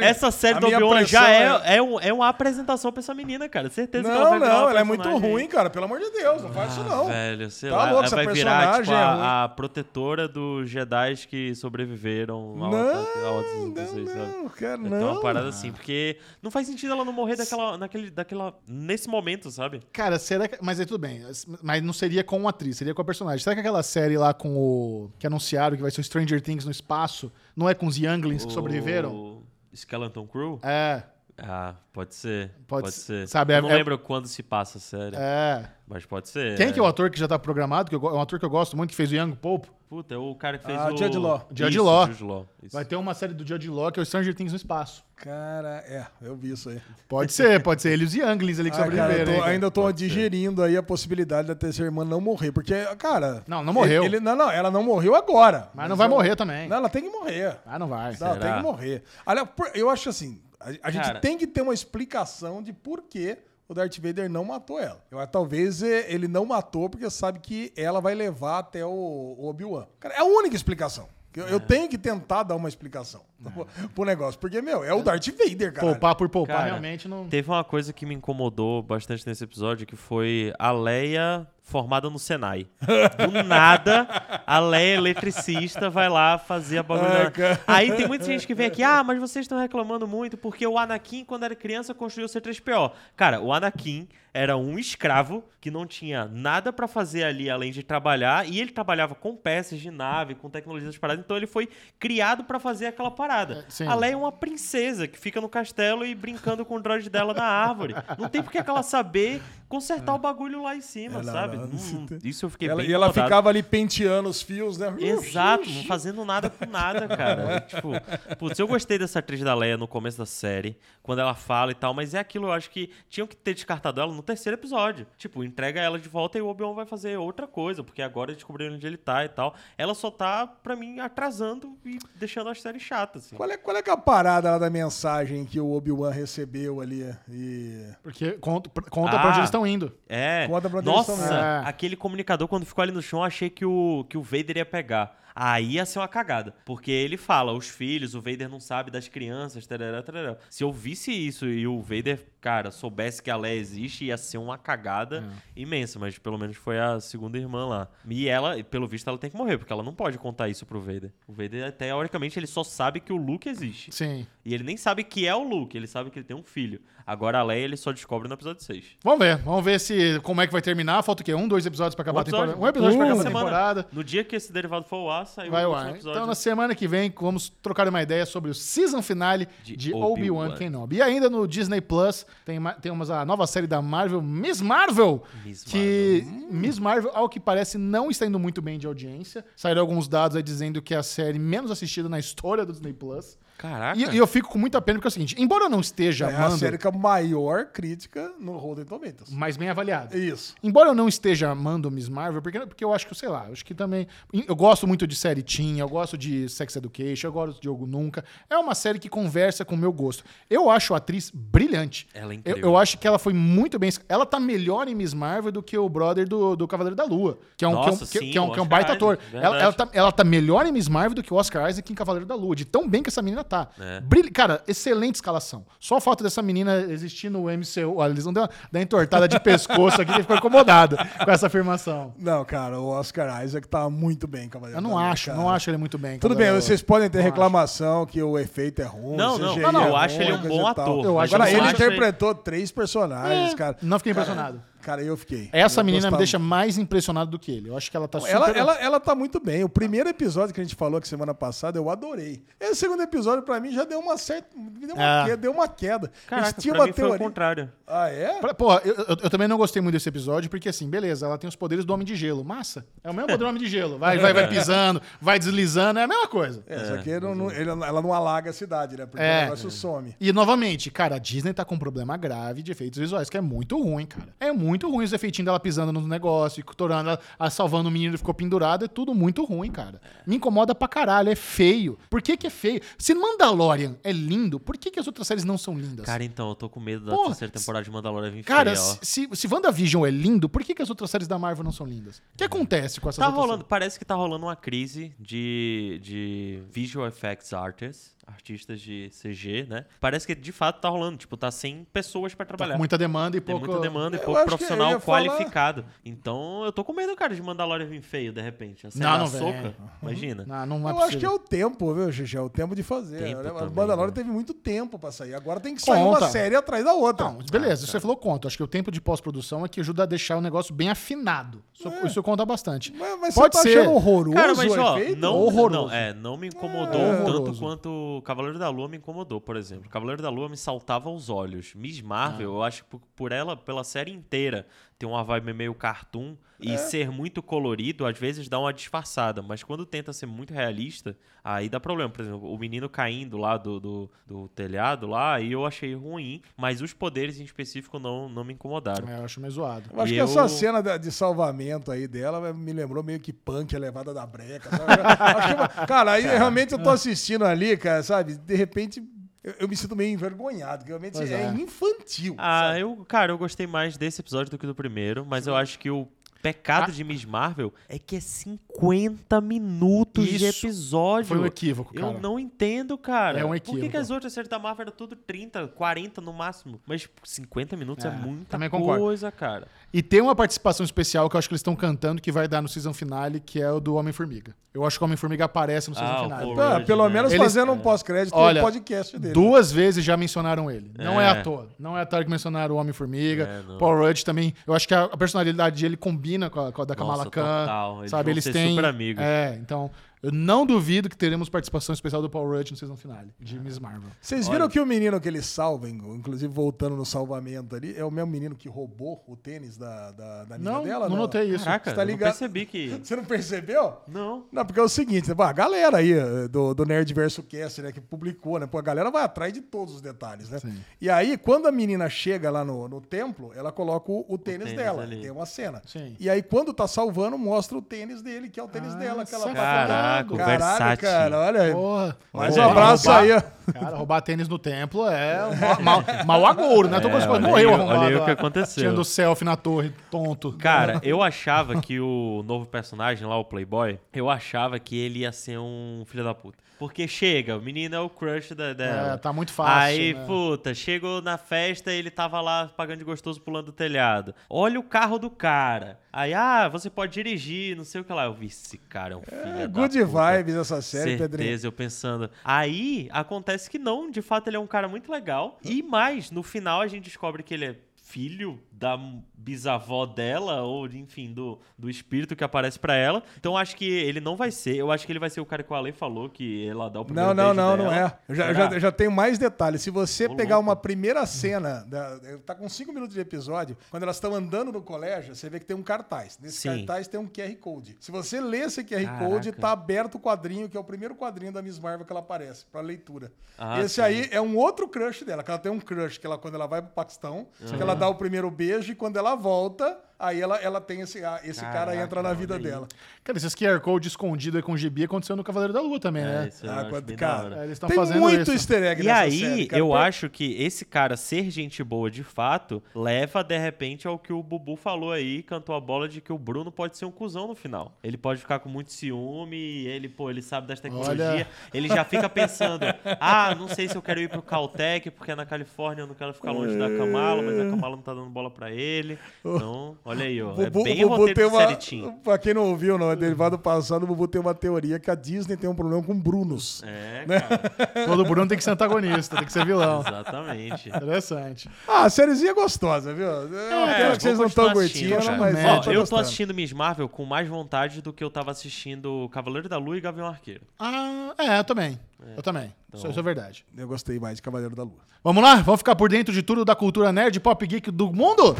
essa série do Obi-Wan já pressão é, é, um- é uma apresentação pra essa menina, cara. Certeza que ela Não, vai não, uma ela é muito personagem. ruim, cara. Pelo amor de Deus, não faz isso não. Velho, sei Tá lá. louco, ela essa vai virar, personagem tipo, é a, a protetora dos Jedi que sobreviveram ao Não, 216, não, sabe? não, quero Então, uma não. parada assim, porque não faz sentido ela não morrer daquela, naquele, daquela, nesse momento, sabe? Cara, será que. Mas aí tudo bem. Mas não seria com uma atriz, seria com a personagem. Será que aquela série lá com o. que anunciaram que vai ser o Stranger Things no espaço, não é com os Younglings que sobreviveram? O Skeleton Crew? É. Ah, pode ser. Pode Pode, ser. ser. Sabe, Eu é- não é- lembro quando se passa a série, É. mas pode ser. Quem que é o ator que já tá programado? Que eu é um ator que eu gosto muito, que fez o Young Pope. Puta, é o cara que fez Ah, o... Jude Law. Jude Isso, Law. Jude Law. Isso. Vai ter uma série do Judge Law, que é o Stranger Things no espaço. Cara, é, eu vi isso aí. Pode ser, pode ser ele e os Younglings ali que Ah, cara, eu sobreviveram. tô- ainda tô Pode ser. digerindo aí a possibilidade da terceira irmã não morrer. Porque, cara. Não, não morreu. Ele, ele- não, não, ela não morreu agora. Mas não vai ela- morrer também. Não, ela tem que morrer. Ah, não vai. Não, Será? tem que morrer. Olha, por- eu acho assim, a, a gente tem que ter uma explicação de por que o Darth Vader não matou ela. Eu, talvez eh, ele não matou porque sabe que ela vai levar até o, o Obi-Wan. Cara, é a única explicação. Eu, eu tenho que tentar dar uma explicação pro, pro negócio. Porque, meu, é o Darth Vader, cara. Poupar por poupar, Cara, realmente não. Teve uma coisa que me incomodou bastante nesse episódio, que foi a Leia formada no Senai. Do nada, a Leia eletricista vai lá fazer a bagulho. Cara. Aí tem muita gente que vem aqui, ah, mas vocês estão reclamando muito porque o Anakin, quando era criança, construiu o C3PO. Cara, o Anakin era um escravo que não tinha nada pra fazer ali além de trabalhar, e ele trabalhava com peças de nave, com tecnologias paradas, então ele foi criado pra fazer aquela parada. É, sim. A Leia é uma princesa que fica no castelo e brincando com o droid dela na árvore. Não tem por que ela saber consertar o bagulho lá em cima, É, não, sabe? se tem- isso eu fiquei Ela- bem e ela incomodado. ficava ali penteando os fios, né? Exato, não fazendo nada com nada, cara. tipo, putz, eu gostei dessa atriz da Leia no começo da série, quando ela fala e tal, mas é aquilo, eu acho que tinham que ter descartado ela no terceiro episódio. Tipo, entrega ela de volta e o Obi-Wan vai fazer outra coisa, porque agora descobriram onde ele tá e tal. Ela só tá, pra mim, atrasando e deixando a série chata, assim. Qual é, qual é que é a parada lá da mensagem que o Obi-Wan recebeu ali? E... Porque conta, conta pra onde Ah. eles estão indo. É. Conta pra onde eles Nossa, estão indo. É. aquele comunicador, quando ficou ali no chão, eu achei que o, que o Vader ia pegar. Aí ia ser uma cagada. Porque ele fala, os filhos, o Vader não sabe das crianças, tarará, tarará. Se eu visse isso e o Vader, cara, soubesse que a Leia existe, ia ser uma cagada imensa. Mas pelo menos foi a segunda irmã lá. E ela, pelo visto, ela tem que morrer, porque ela não pode contar isso pro Vader. O Vader, teoricamente, ele só sabe que o Luke existe. Sim. E ele nem sabe que é o Luke, ele sabe que ele tem um filho. Agora a Leia ele só descobre no episódio 6. Vamos ver. Vamos ver se como é que vai terminar. Falta o quê? Um, dois episódios pra acabar Um a temporada. episódio. Um episódio pra Um acabar a semana. temporada. No dia que esse derivado for ao ar, saiu Vai o ar. episódio. Então, na semana que vem, vamos trocar uma ideia sobre o season finale de, De Obi-Wan Obi-Wan. Kenobi. E ainda no Disney Plus, tem, ma- temos a nova série da Marvel, Miss Marvel. Miss que Miss Marvel, ao que parece, não está indo muito bem de audiência. Saíram alguns dados aí dizendo que é a série menos assistida na história do Disney Plus. Caraca. E, e eu fico com muita pena porque é o seguinte: embora eu não esteja É a amando, série com a maior crítica no Rotten Tomatoes. mas bem avaliada. Isso. Embora eu não esteja amando Miss Marvel, porque, porque eu acho que, sei lá, eu acho que também. Eu gosto muito de série Teen, eu gosto de Sex Education, eu gosto de Jogo Nunca. É uma série que conversa com o meu gosto. Eu acho a atriz brilhante. Ela é Eu, incrível. eu acho que ela foi muito bem. Ela tá melhor em Miss Marvel do que o brother do, do Cavaleiro da Lua. Que é um, Nossa, que é um, que- sim, que é um, que é um baita ator. Isaac, Ela, verdade. ela tá, ela tá melhor em Miss Marvel do que o Oscar Isaac em Cavaleiro da Lua. De tão bem que essa menina tá. É. Brilha- Cara, excelente escalação. Só o fato dessa menina existir no MCU. Olha, eles vão dar dar entortada de pescoço aqui que ficou incomodado com essa afirmação. Não, cara, o Oscar Isaac tá muito bem, Cavaleiro. Eu não acho, cara. não acho ele muito bem. Tudo bem, vocês podem ter Não reclamação que o efeito é ruim. Não, não, CGI não, não, é eu acho ruim, ele um bom ator. Eu acho Agora, ele acho interpretou três personagens, É, cara. Não fiquei Cara, impressionado. Cara, eu fiquei. Essa Eu menina me gostava. deixa mais impressionado do que ele. Eu acho que ela tá super. Ela, ela, ela tá muito bem. O primeiro episódio que a gente falou aqui semana passada, eu adorei. Esse segundo episódio, pra mim, já deu uma certa. me Deu uma, É. queda, deu uma queda. Caraca, Eles tinham pra uma mim foi o teoria. contrário. Ah, é? Pra- Porra, eu, eu- eu também não gostei muito desse episódio, porque assim, beleza, ela tem os poderes do Homem de Gelo. Massa. É o mesmo poder do Homem de Gelo. Vai, vai, vai pisando, vai deslizando, é a mesma coisa. É, só que não- não- ele- ela não alaga a cidade, né? Porque É. o negócio some. E novamente, cara, a Disney tá com um problema grave de efeitos visuais, que é muito ruim, cara. É muito ruim os efeitinhos dela pisando no negócio, torando ela, salvando o menino que ficou pendurado, é tudo muito ruim, cara. Me incomoda pra caralho, é feio. Por que que é feio? Se Mandalorian é lindo, por que que as outras séries não são lindas? Cara, então, eu tô com medo da Porra, terceira temporada de Mandalorian vir Cara, feia, se, se WandaVision é lindo, por que, que as outras séries da Marvel não são lindas? O que acontece com essas Tá outras rolando, parece que tá rolando uma crise de, de visual effects artists, artistas de CG, né? Parece que de fato tá rolando, tipo, tá sem pessoas pra séries? Tá trabalhar. com muita demanda e Tem pouco... muita demanda e Eu pouco profissional ia falar- qualificado. Então, eu tô com medo, cara, de Mandalorian vir feio, de repente. A série Não, não soca, imagina. Não, não é eu acho que é possível. o tempo, viu, Gigi? É o tempo de fazer. Tempo o também, Mandalorian né? teve muito tempo pra sair. Agora tem que sair Conta. uma série atrás da outra. Não, beleza, você falou conta. Acho que o tempo de pós-produção é que ajuda a deixar o negócio bem afinado. Isso, É. isso conta bastante. Mas, mas Pode você tá ser. achando horroroso Cara, mas o ó, não, Horroroso. não, é, não me incomodou É. tanto quanto o Cavaleiro da Lua me incomodou, por exemplo. Cavaleiro da Lua me saltava aos olhos. Miss Marvel, eu acho que por, por ela, pela série inteira, ter uma vibe meio cartoon e ser muito colorido, às vezes dá uma disfarçada. Mas quando tenta ser muito realista, aí dá problema. Por exemplo, o menino caindo lá do, do, do telhado lá, aí eu achei ruim, mas os poderes em específico não, não me incomodaram. É, eu acho meio zoado. Eu acho E que essa eu- cena da- de salvamento aí dela me lembrou meio que punk, a levada da breca. sabe? Acho que uma- cara, aí realmente eu tô assistindo ali, cara, sabe? De repente eu, eu me sinto meio envergonhado, porque realmente é. é. infantil. Ah, sabe? eu, cara, eu gostei mais desse episódio do que do primeiro, mas eu acho que o pecado de Miss Marvel é que é 50 minutos de Isso episódio. Foi um equívoco, cara. Eu não entendo, cara. É um Por que, que equívoco. as outras séries da Marvel eram tudo 30, 40 no máximo? Mas 50 minutos é, É, muita também concordo. coisa, cara. E tem uma participação especial que eu acho que eles estão cantando que vai dar no season finale, que é o do Homem-Formiga. Eu acho que o Homem-Formiga aparece no season Ah, finale. Ah, Rudd, pelo né? menos Eles- fazendo um pós-crédito no Olha, podcast dele. Duas vezes já mencionaram ele. Não é, É. à toa. Não é à toa que mencionaram o Homem-Formiga. É. Paul Rudd também. Eu acho que a personalidade dele combina com a, com a da Kamala Nossa, Khan. total. Eles sabe, eles têm. super amigos. É, então. Eu não duvido que teremos participação especial do Paul Rudd no season finale de Miss Marvel. Vocês viram que o menino que eles salvam, inclusive voltando no salvamento ali, é o mesmo menino que roubou o tênis da, da, da amiga Não, dela? não notei isso. Caraca, Você tá eu não ligado? percebi que... Você não percebeu? Não. Não, porque é o seguinte, pô, a galera aí eh, do, do Nerd Verso Cast, né, que publicou, né? Pô, a galera vai atrás de todos os detalhes, né? Sim. E aí, quando a menina chega lá no, no templo, ela coloca o, o tênis, tênis dela. ali. Tem uma cena. Sim. E aí, quando tá salvando, mostra o tênis dele, que é o tênis Ah, dela. Que ela tá Caraca, Versace. cara, olha aí. Porra. Mais um abraço roubar- aí, ó. Cara, roubar tênis no templo é mal, mal agouro, né? Tô com as É, coisas. olha Morreu aí, arrombado olha aí o que aconteceu. Tirando selfie na torre, tonto. Cara, eu achava que o novo personagem lá, o Playboy, eu achava que ele ia ser um filho da puta. Porque chega, o menino é o crush da, dela. É, tá muito fácil, Aí, né? puta, chegou na festa ele tava lá pagando de gostoso pulando do telhado. Olha o carro do cara. Aí, ah, você pode dirigir, não sei o que lá. Eu vi, esse cara é um filho É, da good puta. vibes essa série, Pedrinho. Certeza, eu pensando. Aí acontece que não, de fato ele é um cara muito legal. E mais, no final a gente descobre que ele é filho da bisavó dela, ou enfim, do, do espírito que aparece pra ela. Então acho que ele não vai ser. Eu acho que ele vai ser o cara que o Ale falou, que ela dá o primeiro Não, não, não, não dela. é. Eu já, eu já, eu já tenho mais detalhes. Se você Ô, pegar louco. uma primeira cena, da, tá com cinco minutos de episódio, quando elas estão andando no colégio, você vê que tem um cartaz. Nesse Sim. cartaz tem um QR Code. Se você ler esse QR Caraca. Code, tá aberto o quadrinho, que é o primeiro quadrinho da Miss Marvel que ela aparece, pra leitura. Ah, esse sim. aí é um outro crush dela, que ela tem um crush que ela, quando ela vai pro Paquistão, que ela dá o primeiro beijo e quando ela volta, aí ela, ela tem esse, ah, esse cara Caraca, entra na vida dela. Cara, esses QR Code escondido aí com gibi aconteceu no Cavaleiro da Lua também, É, né? isso eu Ah, quando- cara. É, eles estão tem fazendo muito isso. easter egg E nessa aí, série, cara. eu Per- acho que esse cara ser gente boa de fato leva, de repente, ao que o Bubu falou aí, cantou a bola de que o Bruno pode ser um cuzão no final. Ele pode ficar com muito ciúme, ele, pô, ele sabe das tecnologias, Olha. ele já fica pensando, ah, não sei se eu quero ir pro Caltech, porque é na Califórnia eu não quero ficar longe da Kamala, mas a Kamala não tá dando bola pra ele. Então, olha aí, ó. É Bubu- bem o Bubu tem uma, série teen. Pra quem não ouviu, no derivado passado, o Bubu tem uma teoria que a Disney tem um problema com Brunos. É, Né? cara, Todo Bruno tem que ser antagonista, tem que ser vilão. exatamente. Interessante. Ah, a sériezinha é gostosa, viu? Eu entendo que vocês não estão curtindo, mas Ó, eu Ó, tô eu tô assistindo Miss Marvel com mais vontade do que eu tava assistindo Cavaleiro da Lua e Gavião Arqueiro. Ah, é, eu também. Eu também. Isso, isso é verdade. Eu gostei mais de Cavaleiro da Lua. Vamos lá? Vamos ficar por dentro de tudo da cultura nerd pop geek do mundo?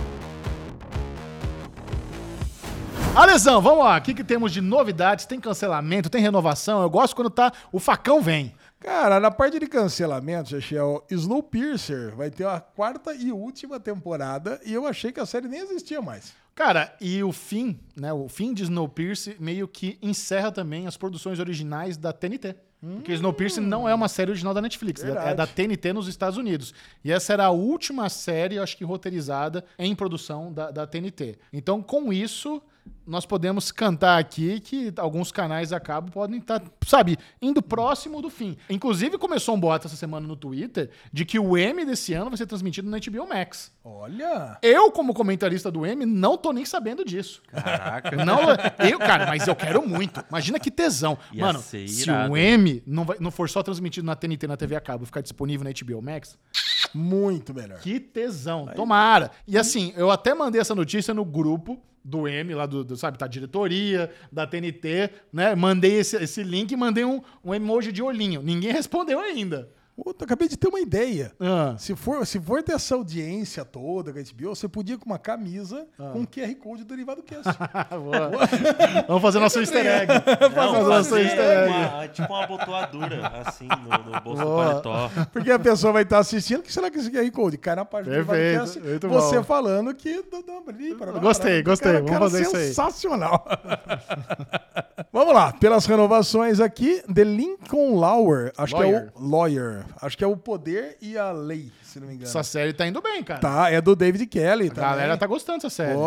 Alesão, vamos lá. O que, que temos de novidades? Tem cancelamento, tem renovação. Eu gosto quando tá. O facão vem. Cara, na parte de cancelamento, Chechel, Snowpiercer vai ter a quarta e última temporada e eu achei que a série nem existia mais. Cara, e o fim, né? O fim de Snowpiercer meio que encerra também as produções originais da TNT. Porque Snowpiercer não é uma série original da Netflix, é Verdade. da TNT nos Estados Unidos. E essa era a última série, acho que roteirizada em produção da, da TNT. Então, com isso, nós podemos cantar aqui que alguns canais a cabo podem estar, sabe, indo próximo do fim. Inclusive, começou um boato essa semana no Twitter de que o M desse ano vai ser transmitido na HBO Max. Olha! Eu, como comentarista do M, não tô nem sabendo disso. Caraca. Não, eu, cara, mas eu quero muito. Imagina que tesão. Ia Mano, se o M não, vai- não for só transmitido na TNT, na TV a cabo, ficar disponível na HBO Max, Muito melhor. que tesão. Tomara. E assim, eu até mandei essa notícia no grupo do M, lá do, do, sabe, da diretoria, da TNT, né? Mandei esse, esse link e mandei um, um emoji de olhinho. Ninguém respondeu ainda. Puta, acabei de ter uma ideia. Ah. Se for, se for ter essa audiência toda com a HBO, você podia ir com uma camisa Ah. com QR Code do Derivado Cast. Vamos fazer nosso easter egg. Vamos fazer nosso easter egg. uma, tipo uma abotoadura, assim, no, no bolso Boa. do paletó. Porque a pessoa vai estar assistindo, o que será que esse QR Code? Cai na página do Perfeito, Derivado Cast, você bom. falando que... do- do- Gostei, gostei. cara, Vamos cara fazer isso aí. Sensacional. Vamos lá, pelas renovações aqui, The Lincoln Lawyer, acho Lawyer. que é o Lawyer, acho que é o poder e a lei, se não me engano. Essa série tá indo bem, cara. Tá, é do David Kelly, A galera também. tá gostando dessa série. Pô,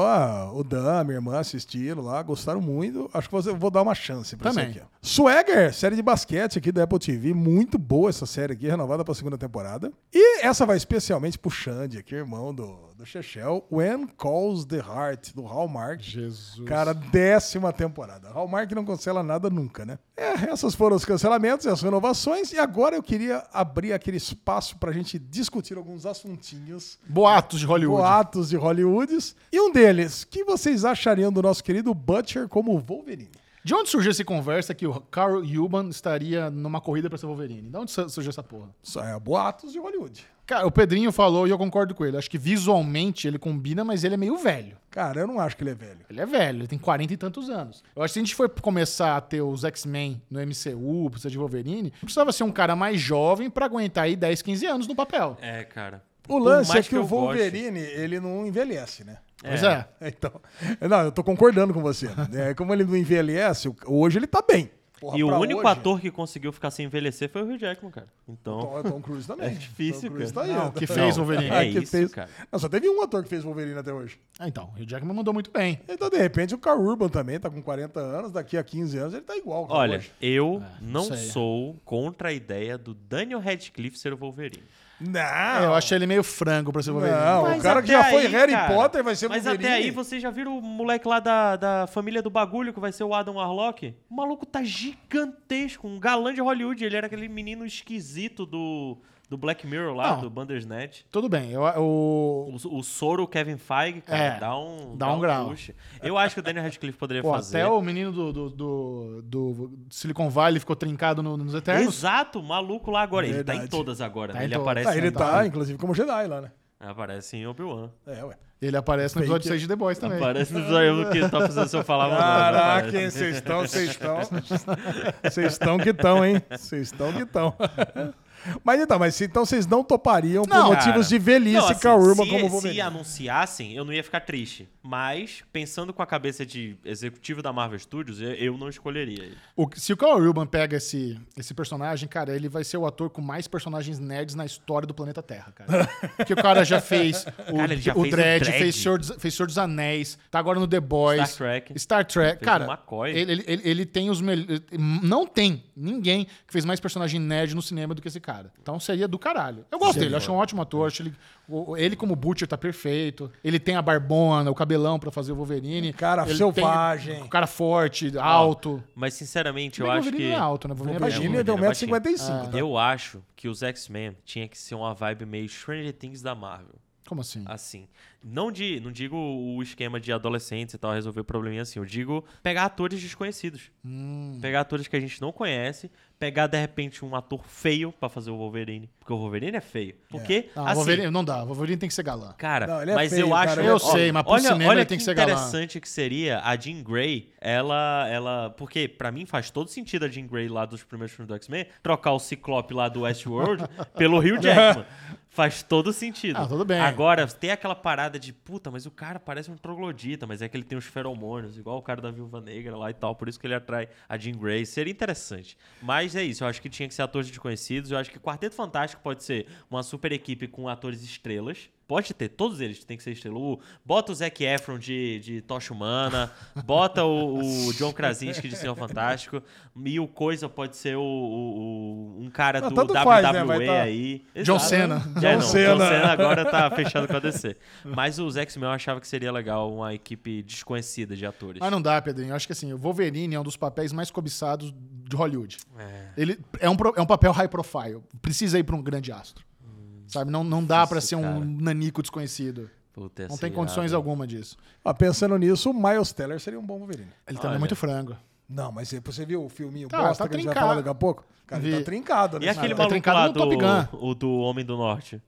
o Dan, minha irmã assistiram lá, gostaram muito. Acho que vou dar uma chance pra Também. isso aqui. Swagger, série de basquete aqui da Apple TV. Muito boa essa série aqui, renovada pra segunda temporada. E essa vai especialmente pro Xande, aqui, irmão do, do Chechel. When Calls the Heart, do Hallmark. Jesus. Cara, décima temporada. Hallmark não cancela nada nunca, né? É, essas foram os cancelamentos e as renovações. E agora eu queria abrir aquele espaço pra gente discutir alguns assuntinhos Boatos de Hollywood. boatos de Hollywoods. E um deles, que vocês achariam do nosso querido Butcher como Wolverine? De onde surgiu essa conversa que o Carl Urban estaria numa corrida pra ser Wolverine? De onde su- surgiu essa porra? Isso é boatos de Hollywood. Cara, o Pedrinho falou e eu concordo com ele. Acho que visualmente ele combina, mas ele é meio velho. Cara, eu não acho que ele é velho. Ele é velho, ele tem 40 e tantos anos. Eu acho que se a gente for começar a ter os X-Men no MCU, precisa de Wolverine, precisava ser um cara mais jovem pra aguentar aí 10, 15 anos no papel. É, cara. O lance é mais que, o Wolverine, ele não envelhece, né? Pois é. Então, não, eu tô concordando com você. É, como ele não envelhece, hoje ele tá bem. Porra, E o único hoje, ator que conseguiu ficar sem envelhecer foi o Hugh Jackman, cara. Então. Tom, Tom Cruise também. É difícil, Tom Cruise cara. Tá aí, Não, né? que fez Não, Wolverine. é que isso, fez- cara. Não, só teve um ator que fez Wolverine até hoje. Ah, então, o Hugh Jackman mandou muito bem. Então, de repente, o Carl Urban também tá com 40 anos, daqui a 15 anos ele tá igual. Olha, hoje. eu não sei. sou contra a ideia do Daniel Radcliffe ser o Wolverine. Não, É, eu achei ele meio frango pra ser Wolverine. Não, Mas o cara que já foi aí, Harry cara, Potter vai ser Mas Wolverine. até aí vocês já viram o moleque lá da, da família do bagulho, que vai ser o Adam Warlock? O maluco tá gigantesco, um galã de Hollywood. Ele era aquele menino esquisito do, do Black Mirror lá, Não. do Bandersnatch. Tudo bem. Eu, o, O, o Soro Kevin Feige, cara, É, dá um, dá um grau. push. Eu acho que o Daniel Radcliffe poderia pô, fazer. até o menino do, do, do- do Silicon Valley ficou trincado no- nos Eternos. Exato, o maluco lá agora. Ele tá em Verdade. todas agora. Tá né? em Ele todas. aparece, Ah, ele em- tá, inclusive, como Jedi lá, né? aparece em Obi-Wan. É, ué. Ele aparece no Fake. episódio 6 de The Boys também. Aparece no episódio que tá fazendo se eu falar uma Caraca, coisa, hein? Vocês estão, vocês estão. Vocês estão que estão, hein? Vocês estão que estão. Mas então, mas se- então vocês não topariam por Não, motivos Cara, de velhice não, assim, Carl Urban se, como Se Wolverine. anunciassem, eu não ia ficar triste. Mas, pensando com a cabeça de executivo da Marvel Studios, eu, não escolheria ele. O- se o Carl Urban pega esse, esse personagem, cara, ele vai ser o ator com mais personagens nerds na história do planeta Terra, cara. Porque o cara já fez o, Cara, ele já o fez o Dredd, fez Senhor, dos, fez Senhor dos Anéis, tá agora no The Boys. Star Trek. Star Trek. Fez cara, ele, ele, ele- ele tem os melhores... Não tem ninguém que fez mais personagem nerd no cinema do que esse cara. Então seria do caralho. Eu gosto dele, eu acho um ótimo ator. Acho ele, o- ele como Butcher tá perfeito. Ele tem a barbona, o cabelão pra fazer o Wolverine. Cara ele selvagem. Tem, um cara forte, alto. Mas, sinceramente, eu que o acho Wolverine que... é alto, né? O Wolverine é deu Wolverine é 1,55m. Tá? Eu acho que os X-Men tinha que ser uma vibe meio Stranger Things da Marvel. Como assim? Assim. Não, de, não digo o esquema de adolescentes e tal, resolver o probleminha assim. Eu digo pegar atores desconhecidos. Hum. Pegar atores que a gente não conhece. Pegar, de repente, um ator feio pra fazer o Wolverine. Porque o Wolverine é feio. Porque, Não, assim, Wolverine, não dá. Wolverine tem que ser galã. Cara, Não, ele é mas feio, eu acho. cara, eu ó, sei, mas pro olha, cinema olha ele tem que ser galã. interessante que seria a Jean Grey. Ela, ela, porque pra mim faz todo sentido a Jean Grey lá dos primeiros filmes do X-Men trocar o Ciclope lá do Westworld pelo Hugh Jackman. Faz todo sentido. Ah, tudo bem. Agora tem aquela parada de puta, mas o cara parece um troglodita, mas é que ele tem os feromônios, igual o cara da Viúva Negra lá e tal, por isso que ele atrai a Jean Grey. Seria interessante. Mas é isso, eu acho que tinha que ser atores desconhecidos. Eu acho que Quarteto Fantástico pode ser uma super equipe com atores estrelas. Pode ter, todos eles tem que ser estrela. O- bota o Zac Efron de, de Tocha Humana, bota o, o John Krasinski de Senhor Fantástico, e o Coisa pode ser o, o- o- um cara Ah, do WWE faz, né? Vai tá- aí. John. Cena. É, John não, Cena. John Cena agora tá fechado com a DC. Mas os X-Men eu achava que seria legal uma equipe desconhecida de atores. Mas não dá, Pedrinho. Eu acho que assim, o Wolverine é um dos papéis mais cobiçados de Hollywood. Ele é um, é um papel high profile. Precisa ir pra um grande astro. Sabe? Não, não dá pra ser um cara. nanico desconhecido. Puta, Não tem condições irado. alguma disso. Ah, pensando nisso, o Miles Teller seria um bom Wolverine. Ele também é muito frango. Não, mas você- você viu o filminho Tá, bosta tá que a gente vai trincado. falar daqui a pouco? Cara, ele tá trincado, né? E aquele tá maluco trincado lá do, o do Homem do Norte?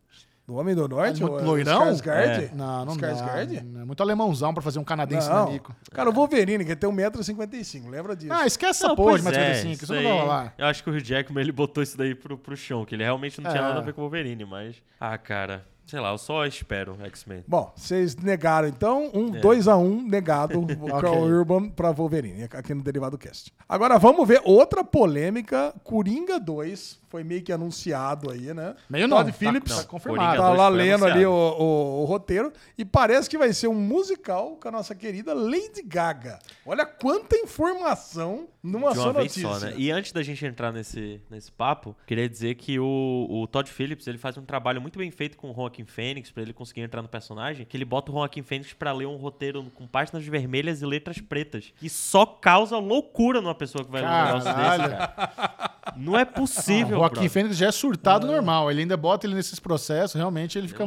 Do Homem do Norte? É muito loirão? Skarsgård? É. Não, não dá. Skarsgård? É muito alemãozão pra fazer um canadense Não. nanico. Cara, o Wolverine, que tem 1,55m, lembra disso? Ah, esquece essa Não, porra de pois é, 1,55m. isso não vai rolar. Eu acho que o Hugh Jackman ele botou isso daí pro, pro chão, que ele realmente não tinha É. nada a ver com o Wolverine, mas. Ah, cara, sei lá, eu só espero X-Men. Bom, vocês negaram então, um É. 2x1 negado o Carl Urban pra Wolverine, aqui no Derivado Cast. Agora vamos ver outra polêmica, Coringa 2, foi meio que anunciado aí, né? Meio não, Todd tá- Phillips tá tá, confirmado. Coringa lá 2 lendo ali o, o- o roteiro e parece que vai ser um musical com a nossa querida Lady Gaga. Olha quanta informação numa de só notícia. só, né? E antes da gente entrar nesse, nesse papo, queria dizer que o, o Todd Phillips ele faz um trabalho muito bem feito com o Joaquin Phoenix pra ele conseguir entrar no personagem, que ele bota o Joaquin Phoenix pra ler um roteiro com páginas vermelhas e letras pretas, que só causa loucura numa pessoa que vai ler um negócio desse, cara. Não é possível, o Joaquim. Fênix já é surtado normal. Ele ainda bota ele nesses processos, realmente ele fica.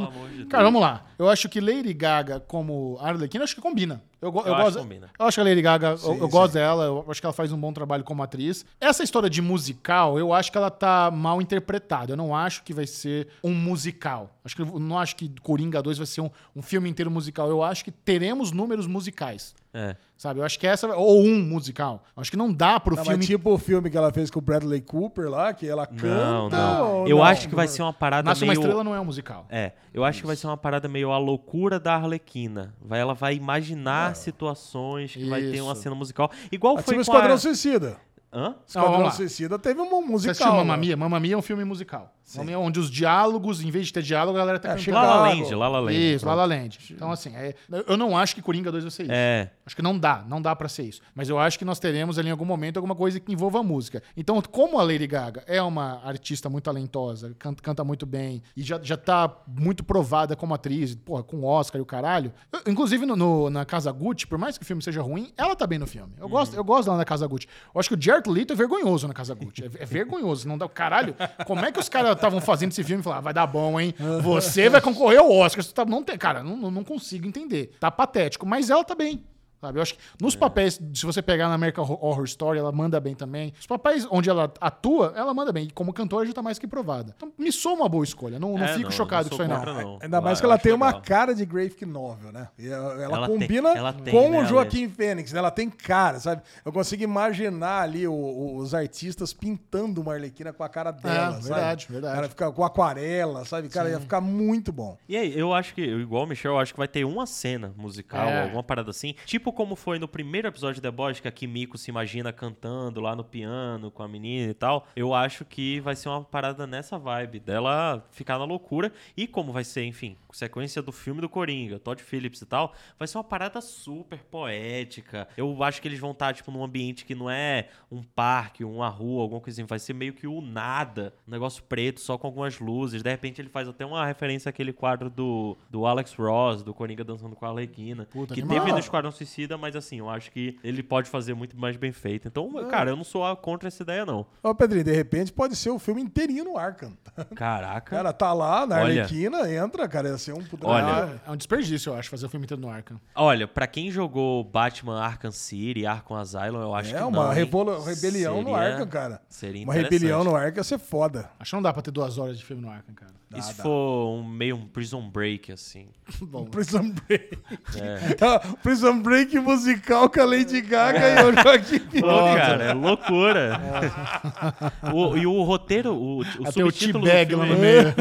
Cara, vamos lá. Eu acho que Lady Gaga como Arlequina, acho que combina. Eu, Eu eu acho gosto, eu acho que a Lady Gaga, eu, Sim, eu sim. gosto dela, eu acho que ela faz um bom trabalho como atriz. Essa história de musical, eu acho que ela tá mal interpretada. Eu não acho que vai ser um musical. Acho que eu não acho que Coringa 2 vai ser um, um filme inteiro musical. Eu acho que teremos números musicais. É. Sabe? Eu acho que essa. Ou um musical. Eu acho que não dá pro Não, filme. mas tipo o filme que ela fez com o Bradley Cooper lá, que ela canta. Não, não. Eu não? acho que vai ser uma parada Nasce uma meio... estrela não é um musical. É, eu acho que vai ser uma parada meio a loucura da Arlequina. Vai, ela vai imaginar situações que vai ter uma Isso. cena musical. Igual Ah, foi tipo com Esquadrão a... Suicida. Hã? Esquadrão lá. Suicida teve um Você musical. assistiu Mamma né? Mia? Mamma Mia é um filme musical. Mamma Mia, onde os diálogos, em vez de ter diálogo, a galera tá É, cantando. chega- La La Chicago. Land, La La Land. Isso, La La Land. Então, assim, é- eu não acho que Coringa 2 vai ser isso. É, Acho que não dá, não dá pra ser isso. Mas eu acho que nós teremos ali em algum momento alguma coisa que envolva a música. Então, como a Lady Gaga é uma artista muito talentosa, canta, canta muito bem e já, já tá muito provada como atriz, porra, com Oscar e o caralho. Eu- inclusive no, no- na Casa Gucci, por mais que o filme seja ruim, ela tá bem no filme. Eu, gosto, eu gosto dela na Casa Gucci. Eu acho que o Jared Leto é vergonhoso na Casa Gucci. É, é vergonhoso. Não dá, caralho, como é que os caras estavam fazendo esse filme e falaram, ah, vai dar bom, hein? Você vai concorrer ao Oscar. Você tá- não tem, cara, não- não consigo entender. Tá patético, mas ela tá bem. Sabe? Eu acho que nos É. papéis, se você pegar na American Horror Story, ela manda bem também. Os papéis onde ela atua, ela manda bem. E como cantora já tá mais que provada. Então, me sou uma boa escolha. Não, não É, fico não, chocado não com isso aí, não. não. Ainda mais que ela tem uma legal. cara de graphic novel, né? E ela, ela Ela tem- combina ela tem, com né, o Joaquim Fênix, né? Ela tem cara, sabe? Eu consigo imaginar ali o- o- os artistas pintando uma Arlequina com a cara dela, sabe? É, verdade, verdade. Cara, fica com aquarela, sabe? Cara, ia ficar muito bom. E aí, eu acho que, igual o Michel, eu acho que vai ter uma cena musical, É. alguma parada assim. Tipo como foi no primeiro episódio de The Boys, que a Kimiko se imagina cantando lá no piano com a menina e tal. Eu acho que vai ser uma parada nessa vibe, dela ficar na loucura. E como vai ser, enfim, sequência do filme do Coringa, Todd Phillips e tal, vai ser uma parada super poética. Eu acho que eles vão estar, tipo, num ambiente que não é um parque, uma rua, alguma coisa assim. Vai ser meio que o nada. Um negócio preto, só com algumas luzes. De repente ele faz até uma referência àquele quadro do, do Alex Ross, do Coringa dançando com a Arlequina. Puta, que teve no Esquadrão Suicida, mas assim, eu acho que ele pode fazer muito mais bem feito. Então, cara, eu não sou contra essa ideia, não. Ô, Pedrinho, de repente pode ser o filme inteirinho no Arkham. Caraca. Cara, tá lá na Olha. Arlequina, entra, cara, ser um puta- Olha. É um desperdício, eu acho, fazer o filme inteiro no Arkham. Olha, pra quem jogou Batman Arkham City, Arkham Asylum, eu acho É que uma não, hein? revolu- rebelião no Seria- Arkham, cara. Seria Uma rebelião no Arkham ia ser foda. Acho que não dá pra ter duas horas de filme no Arkham, cara. E se dá. for um, meio um Prison Break, assim? Bom, Prison Break. É. Prison Break musical com a Lady Gaga e o Joaquim Pô, cara, é loucura. O- e o roteiro, o, o até o subtítulo do T-Bag lá filme, no meio.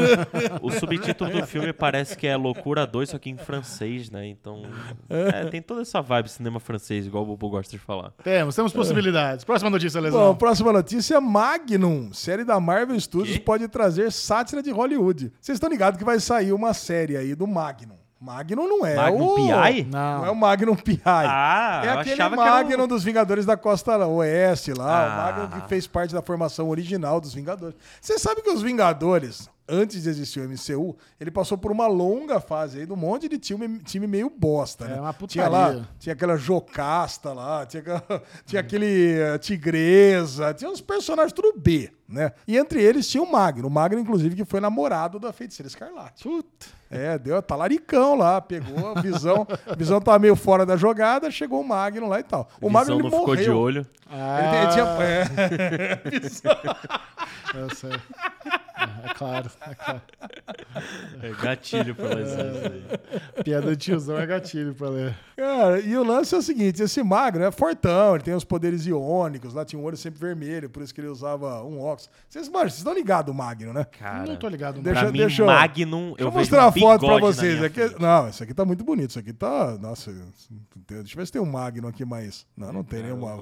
o subtítulo do filme parece que é Loucura 2, só que em francês, né? Então, é, tem toda essa vibe cinema francês, igual o Bobo gosta de falar. Temos, temos possibilidades. Próxima notícia, Bom, Lesão. próxima notícia: Magnum, série da Marvel Studios, Quê? pode trazer sátira de Hollywood. Vocês estão ligados que vai sair uma série aí do Magnum. Magnum não é Magnum o... P.I.? Não. Não. é o Magnum P.I. Ah, é aquele Magnum dos Vingadores da Costa Oeste lá. Ah. O Magnum que fez parte da formação original dos Vingadores. Você sabe que os Vingadores, antes de existir o MCU, ele passou por uma longa fase aí de um monte de time, time meio bosta, né? É uma tinha lá, putaria. tinha aquela Jocasta lá, tinha, aquela- tinha aquele eh, Tigresa, tinha uns personagens tudo B, né? E entre eles tinha o Magno. O Magno, inclusive, que foi namorado da feiticeira Escarlate. Puta. É, deu a talaricão lá, pegou a visão. A visão tava meio fora da jogada, chegou o Magno lá e tal. O Magno Visão ele não ficou morreu. de olho. Ele, tem- ele tinha, é, Eu sei. É, é claro, é claro. É gatilho pra lesões aí. Piada de tiozão é gatilho pra ler. Cara, e o lance é o seguinte: esse magro é fortão, ele tem os poderes iônicos, lá tinha um olho sempre vermelho, por isso que ele usava um óculos. Vocês, mano, vocês estão ligados, o Magno, né? Cara, não tô ligado. Deixa- pra mim, deixa eu- Magnum, Deixa eu mostrar a foto pra vocês. Aqui, frente. não, isso aqui tá muito bonito. Isso aqui tá. Nossa, deixa eu ver se tem um Magno aqui mais. Não, não tem nenhuma.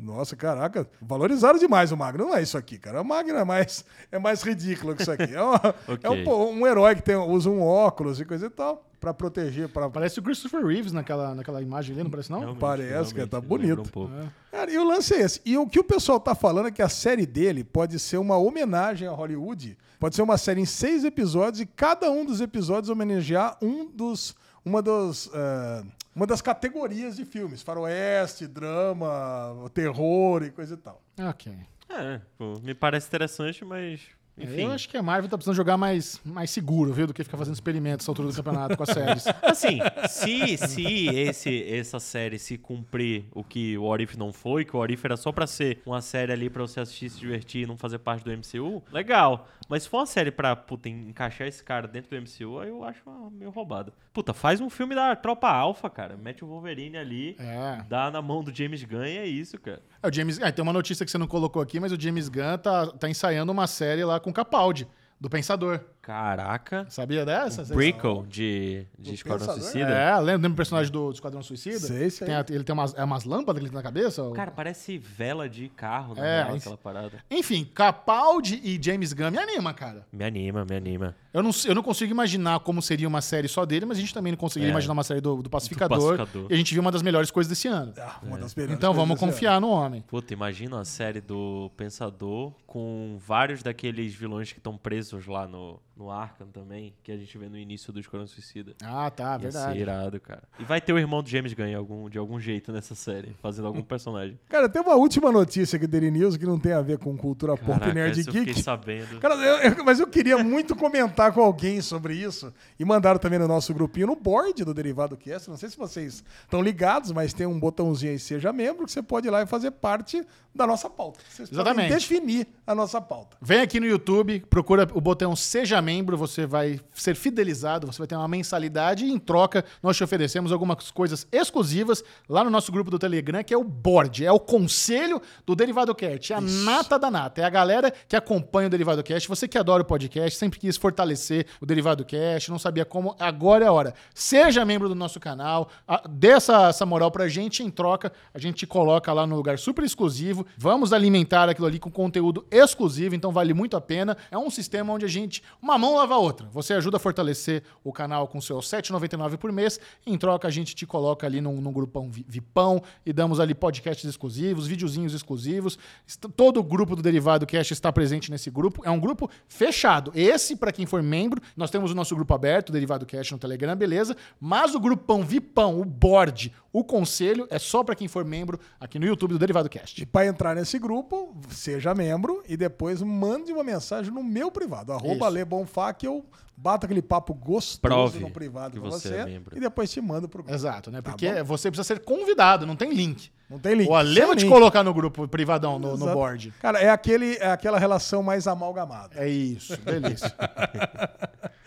Nossa, caraca. Valorizaram demais o Magno. Não é isso aqui, cara. O Magno é mais, é mais ridículo que isso aqui. É, uma- é um, um herói que tem, usa um óculos e coisa e tal. Pra proteger. Pra... Parece o Christopher Reeves naquela, naquela imagem ali, não parece não? Realmente, Parece, tá realmente, lembra bonito. Um pouco. Cara, e o lance é esse. E o que o pessoal tá falando é que a série dele pode ser uma homenagem a Hollywood. Pode ser uma série em seis episódios e cada um dos episódios homenagear um dos. Uma dos. eh, uma das categorias de filmes. Faroeste, drama, terror e coisa e tal. Ok. É, pô, me parece interessante, mas Enfim. Eu acho que a Marvel tá precisando jogar mais, mais seguro, viu? Do que ficar fazendo experimentos nessa altura do campeonato com as séries. Assim, se, se esse, essa série se cumprir o que o What If não foi, que o What If era só pra ser uma série ali pra você assistir, se divertir e não fazer parte do MCU, legal. Mas se for uma série pra, puta, encaixar esse cara dentro do MCU, aí eu acho meio roubado. Puta, faz um filme da Tropa Alpha, cara. Mete o Wolverine ali, É. dá na mão do James Gunn e é isso, cara. É, o James, ah, tem uma notícia que você não colocou aqui, mas o James Gunn tá, tá ensaiando uma série lá com o Capaldi, do Pensador. Caraca. Sabia dessa? Brickle de, de Esquadrão Pensador? Suicida. É, lembra, lembra o personagem do, do Esquadrão Suicida? Sei, sei. Tem a- ele tem umas, é umas lâmpadas que ele tem na cabeça? ou- Cara, parece vela de carro, na É, real, aquela parada. Enfim, Capaldi e James Gunn me anima, cara. Me anima, me anima. Eu não, eu não consigo imaginar como seria uma série só dele, mas a gente também não conseguiria É. imaginar uma série do, do Pacificador, Pacificador. E a gente viu uma das melhores coisas desse ano. Ah, uma das melhores Então vamos confiar no homem. Puta, imagina a série do Pensador com vários daqueles vilões que estão presos lá no, no Arkham também, que a gente vê no início do Esquadrão Suicida. Ah, tá, Ia ser verdade. irado, cara. E vai ter o irmão do James Gunn algum, de algum jeito nessa série, fazendo algum personagem. Cara, tem uma última notícia aqui do Daily News que não tem a ver com cultura pop e Caraca, nerd essa eu fiquei geek. sabendo. Cara, eu- eu- mas eu queria muito comentar com alguém sobre isso. E mandaram também no nosso grupinho, no board do Derivado Cast. Não sei se vocês estão ligados, mas tem um botãozinho aí, seja membro, que você pode ir lá e fazer parte da nossa pauta. Vocês podem Exatamente. definir a nossa pauta. Vem aqui no YouTube, procura o botão Seja Membro, você vai ser fidelizado, você vai ter uma mensalidade e em troca nós te oferecemos algumas coisas exclusivas lá no nosso grupo do Telegram, que é o Board, é o conselho do Derivado Cast, é a nata da nata, é a galera que acompanha o Derivado Cast, você que adora o podcast, sempre quis fortalecer o Derivado Cast, não sabia como, agora é a hora. Seja membro do nosso canal, dê essa, essa moral pra gente, em troca a gente te coloca lá no lugar super exclusivo, vamos alimentar aquilo ali com conteúdo exclusivo, então vale muito a pena. É um sistema onde a gente, uma mão lava a outra. Você ajuda a fortalecer o canal com seus R$ 7,99 por mês, em troca a gente te coloca ali num, num grupão vi- VIPão e damos ali podcasts exclusivos, videozinhos exclusivos. Todo o grupo do Derivado Cast está presente nesse grupo. É um grupo fechado. Esse, para quem for membro, nós temos o nosso grupo aberto, o Derivado Cast no Telegram, beleza? Mas o grupão VIPão, o board, o conselho, é só para quem for membro aqui no YouTube do Derivado Cast. E para entrar nesse grupo, seja membro e depois mande uma mensagem no meu privado, arroba Isso. Lebonfá, que eu bato aquele papo gostoso Prove no privado que com você você, é membro. e depois te mando pro grupo. Exato, né? Tá Porque bom. você precisa ser convidado, não tem link. Não tem link. O Ale vai te colocar no grupo privadão, no, no board. Cara, é, aquele, é aquela relação mais amalgamada. É isso, delícia.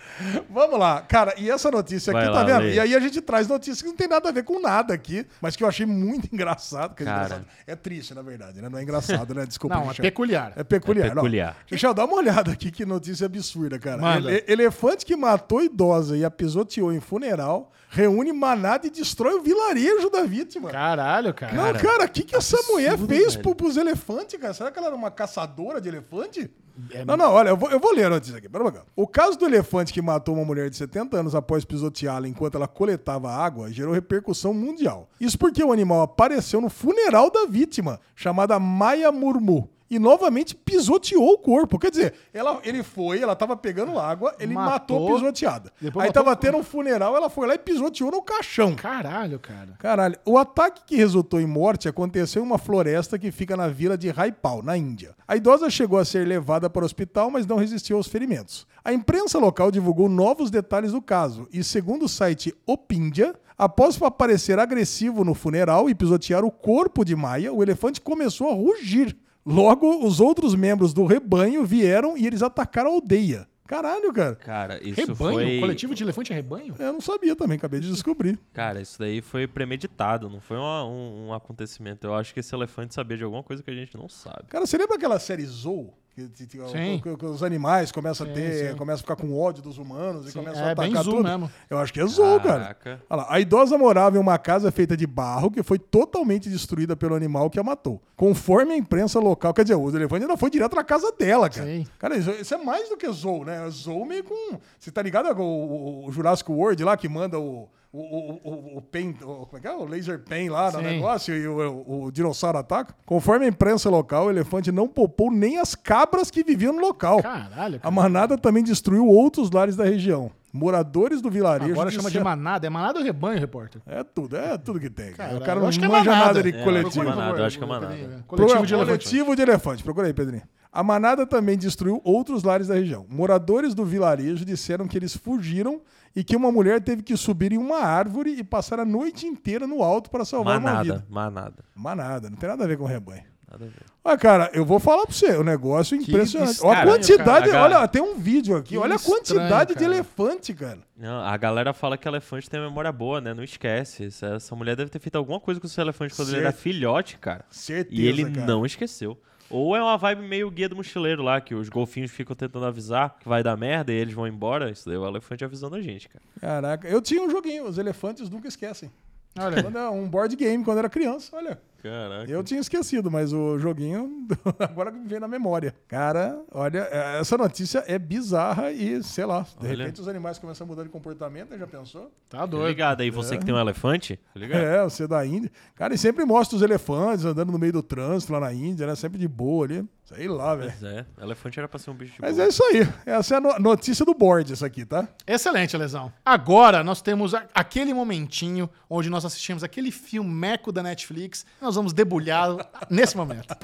Vamos lá. Cara, e essa notícia aqui, Vai tá lá, vendo? lê. E aí a gente traz notícias que não tem nada a ver com nada aqui, mas que eu achei muito engraçado. Cara. engraçado. É triste, na verdade, né? Não é engraçado, né? Desculpa. Não, é peculiar. É peculiar. É peculiar. Não. Michel, dá uma olhada aqui, que notícia absurda, cara. Ele- elefante que matou idosa e a pisoteou em funeral reúne manada e destrói o vilarejo da vítima. Caralho, cara. Não, cara, o que, que essa mulher absurdo, fez velho. pro, pros elefantes, cara? Será que ela era uma caçadora de elefante? É Não, não, olha, eu vou, eu vou ler a notícia aqui. Pera. O caso do elefante que matou uma mulher de 70 anos após pisoteá-la enquanto ela coletava água gerou repercussão mundial. Isso porque o animal apareceu no funeral da vítima, chamada Maya Murmu. E novamente pisoteou o corpo. Quer dizer, ela, ele foi, ela tava pegando água, ele matou, Matou, pisoteada. Aí matou tava tendo um funeral, ela foi lá e pisoteou no caixão. Caralho, cara. Caralho, o ataque que resultou em morte aconteceu em uma floresta que fica na vila de Raipal, na Índia. A idosa chegou a ser levada para o hospital, mas não resistiu aos ferimentos. A imprensa local divulgou novos detalhes do caso e, segundo o site Opindia, após aparecer agressivo no funeral e pisotear o corpo de Maia, o elefante começou a rugir. Logo, os outros membros do rebanho vieram e eles atacaram a aldeia. Caralho, cara. Cara, isso Rebanho? foi... Coletivo de elefante é rebanho? Eu não sabia também, acabei de descobrir. Cara, isso daí foi premeditado, não foi uma- um, um acontecimento. Eu acho que esse elefante sabia de alguma coisa que a gente não sabe. Cara, você lembra aquela série Zou? Que, que- que- Sim. que- que os animais começam a Sim, ter, sim. começam a ficar com ódio dos humanos e Sim, começam é a bem atacar Zou tudo. mesmo. Eu acho que é Zou, cara. Lá, a idosa morava em uma casa feita de barro que foi totalmente destruída pelo animal que a matou. Conforme a imprensa local, quer dizer, o elefante ainda foi direto na casa dela, cara. Sim. Cara, isso, isso é mais do que Zou, né? Zou meio com. Você tá ligado o, o- o Jurassic World lá que manda o. O, o, o, o pen, o- como é que é? O laser pen lá no negócio e o, o- o dinossauro ataca. Conforme a imprensa local, o elefante não poupou nem as cabras que viviam no local. Caralho, A manada também destruiu outros lares da região. Moradores do vilarejo. Agora chama de manada. É manada ou rebanho, repórter? É tudo, é tudo que tem. cara. O cara não é manja manada. nada de É, coletivo. é eu acho que é manada. Procura- Coletivo de elefante. coletivo de elefante. Procura aí, Pedrinho. A manada também destruiu outros lares da região. Moradores do vilarejo disseram que eles fugiram e que uma mulher teve que subir em uma árvore e passar a noite inteira no alto para salvar uma Manada, vida. manada. Manada, não tem nada a ver com rebanho. Nada a ver. Olha, cara, eu vou falar pra você, o negócio é impressionante. Olha a estranho, quantidade, cara. olha, tem um vídeo aqui, Que olha a estranho, quantidade de elefante, cara. Não, a galera fala que elefante tem memória boa, né? Não esquece. Essa, mulher deve ter feito alguma coisa com esse elefante quando ele era filhote, cara. Certeza, E ele cara. não esqueceu. Ou é uma vibe meio guia do mochileiro lá, que os golfinhos ficam tentando avisar que vai dar merda e eles vão embora. Isso daí é o elefante avisando a gente, cara. Caraca, eu tinha um joguinho, os elefantes nunca esquecem. Olha, Quando é um board game quando era criança, olha. Caraca. Eu tinha esquecido, mas o joguinho agora me veio na memória. Cara, olha, é, essa notícia é bizarra e, sei lá, de Olha. repente os animais começam a mudar de comportamento, né? Já pensou? tá Tá doido. ligado aí, você que tem um elefante? Tá ligado? É, você da Índia. Cara, e sempre mostra os elefantes andando no meio do trânsito lá na Índia, né? Sempre de boa ali. Sei lá, velho. Pois é, elefante era pra ser um bicho de Mas boa. é isso aí. Essa é a no- notícia do board, essa aqui, tá? Excelente, Lesão. Agora nós temos aquele momentinho onde nós assistimos aquele filmeco da Netflix. Nós vamos debulhá-lo nesse momento.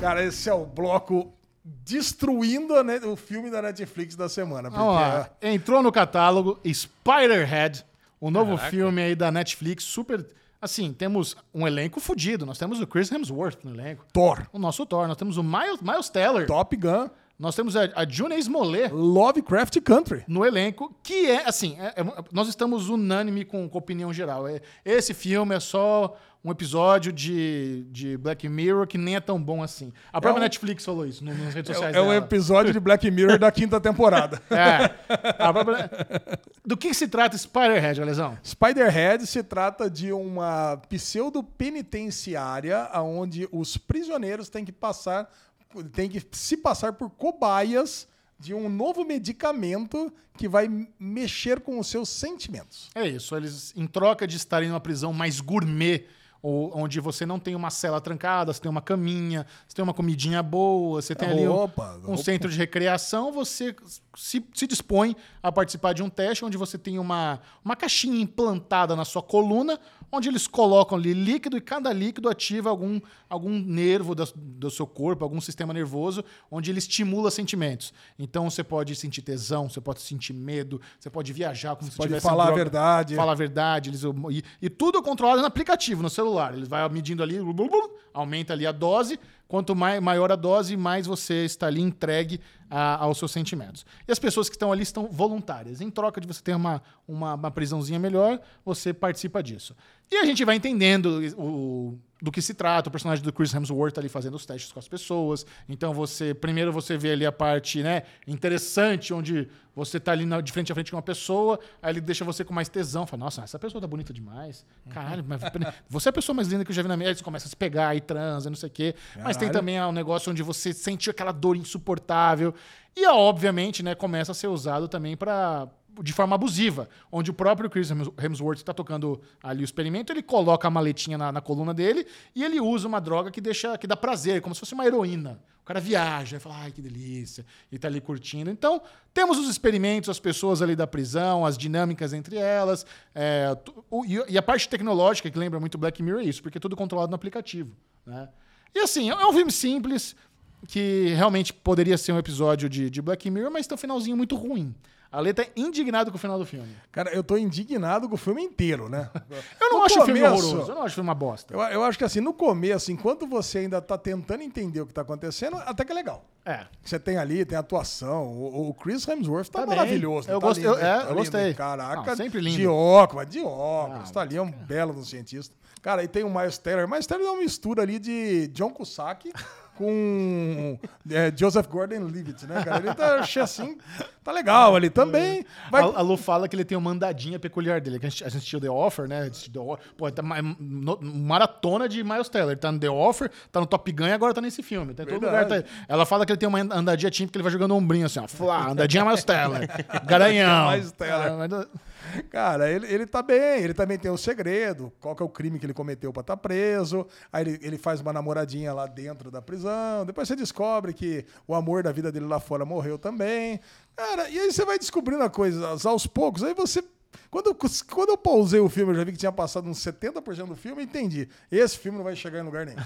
Cara, esse é o bloco destruindo a net- o filme da Netflix da semana. Porque lá. Entrou no catálogo Spider-Head, o novo Caraca. filme aí da Netflix, super. Assim, temos um elenco fudido. Nós temos o Chris Hemsworth no elenco. Thor, O nosso Thor. Nós temos o Miles, Miles Teller. Top Gun, Nós temos a, a June Smollett Lovecraft Country. no elenco, que é, assim, é- é- nós estamos unânime com, com a opinião geral. É, esse filme é só um episódio de, de Black Mirror que nem é tão bom assim. A própria um- Netflix falou isso no- nas redes sociais É, é um episódio de Black Mirror da quinta temporada. É. Própria- Do que se trata Spider-Head, Alesão? Spider-Head se trata de uma pseudo-penitenciária onde os prisioneiros têm que passar, têm que se passar por cobaias de um novo medicamento que vai mexer com os seus sentimentos. É isso, eles, em troca de estarem numa prisão mais gourmet, ou, onde você não tem uma cela trancada, você tem uma caminha, você tem uma comidinha boa, você tem ali um, Opa, um opa. centro de recreação, você se, se dispõe a participar de um teste onde você tem uma, uma caixinha implantada na sua coluna, onde eles colocam ali líquido e cada líquido ativa algum, algum nervo do, do seu corpo, algum sistema nervoso, onde ele estimula sentimentos. Então você pode sentir tesão, você pode sentir medo, você pode viajar como se pode falar a verdade. Fala a verdade. Eles, e, e tudo é controlado no aplicativo, no celular. Ele vai medindo ali, blu, blu, blu, aumenta ali a dose. Quanto mai, maior a dose, mais você está ali entregue a- aos seus sentimentos. E as pessoas que estão ali estão voluntárias. Em troca de você ter uma, uma, uma prisãozinha melhor, você participa disso. E a gente vai entendendo o, do que se trata. O personagem do Chris Hemsworth tá ali fazendo os testes com as pessoas. Então você, primeiro você vê ali a parte, né, interessante, onde você tá ali na- de frente a frente com uma pessoa, aí ele deixa você com mais tesão. Fala, nossa, essa pessoa tá bonita demais. Caralho, mas você é a pessoa mais linda que eu já vi na minha. Aí você começa a se pegar, aí transa, não sei o quê. Mas tem Caralho. também um negócio onde você sente aquela dor insuportável. E, obviamente, né, começa a ser usado também para de forma abusiva, onde o próprio Chris Hems- Hemsworth está tocando ali o experimento, ele coloca a maletinha na, na coluna dele e ele usa uma droga que deixa que dá prazer, como se fosse uma heroína. O cara viaja, fala, ai, que delícia, e tá ali curtindo. Então, temos os experimentos, as pessoas ali da prisão, as dinâmicas entre elas, é, o- e e a parte tecnológica, que lembra muito Black Mirror, é isso, porque é tudo controlado no aplicativo. Né? E assim, é um filme simples, que realmente poderia ser um episódio de, de Black Mirror, mas tem um finalzinho muito ruim. A Lê tá indignado com o final do filme. Cara, eu tô indignado com o filme inteiro, né? Eu não No acho o filme horroroso, eu não acho o filme uma bosta. Eu, eu acho que assim, no começo, enquanto você ainda tá tentando entender o que tá acontecendo, até que é legal. É. Você tem ali, tem atuação. O, o Chris Hemsworth tá, Tá maravilhoso. Eu tá gost- eu- né? é, Tá eu lindo. gostei. Caraca, Não, sempre lindo. De óculos, de óculos. Ah, tá ali, é um belo do cientista. Cara, e tem o Miles Teller. Miles Teller é uma mistura ali de John Cusack com é, Joseph Gordon-Levitt, né, cara? Ele tá assim, tá legal ali também. Vai, A, Lu fala que ele tem uma andadinha peculiar dele. Que a gente a gente assistiu The Offer, né? Assistiu The Offer. Pô, tá no- maratona de Miles Teller. Tá no The Offer, tá no Top Gun e agora tá nesse filme. Tá todo lugar. Tá- Ela fala que ele tem uma andadinha típica que ele vai jogando ombrinho assim, ó. Flá, andadinha Miles Teller. Garanhão. Miles Teller. Ah, Cara, ele, ele tá bem, ele também tem o segredo, qual que é o crime que ele cometeu pra estar preso. Aí ele, ele faz uma namoradinha lá dentro da prisão. Depois você descobre que o amor da vida dele lá fora morreu também. Cara, e aí você vai descobrindo as coisas aos poucos. Aí você Quando, quando eu pausei o filme, eu já vi que tinha passado uns 70% do filme, entendi. Esse filme não vai chegar em lugar nenhum.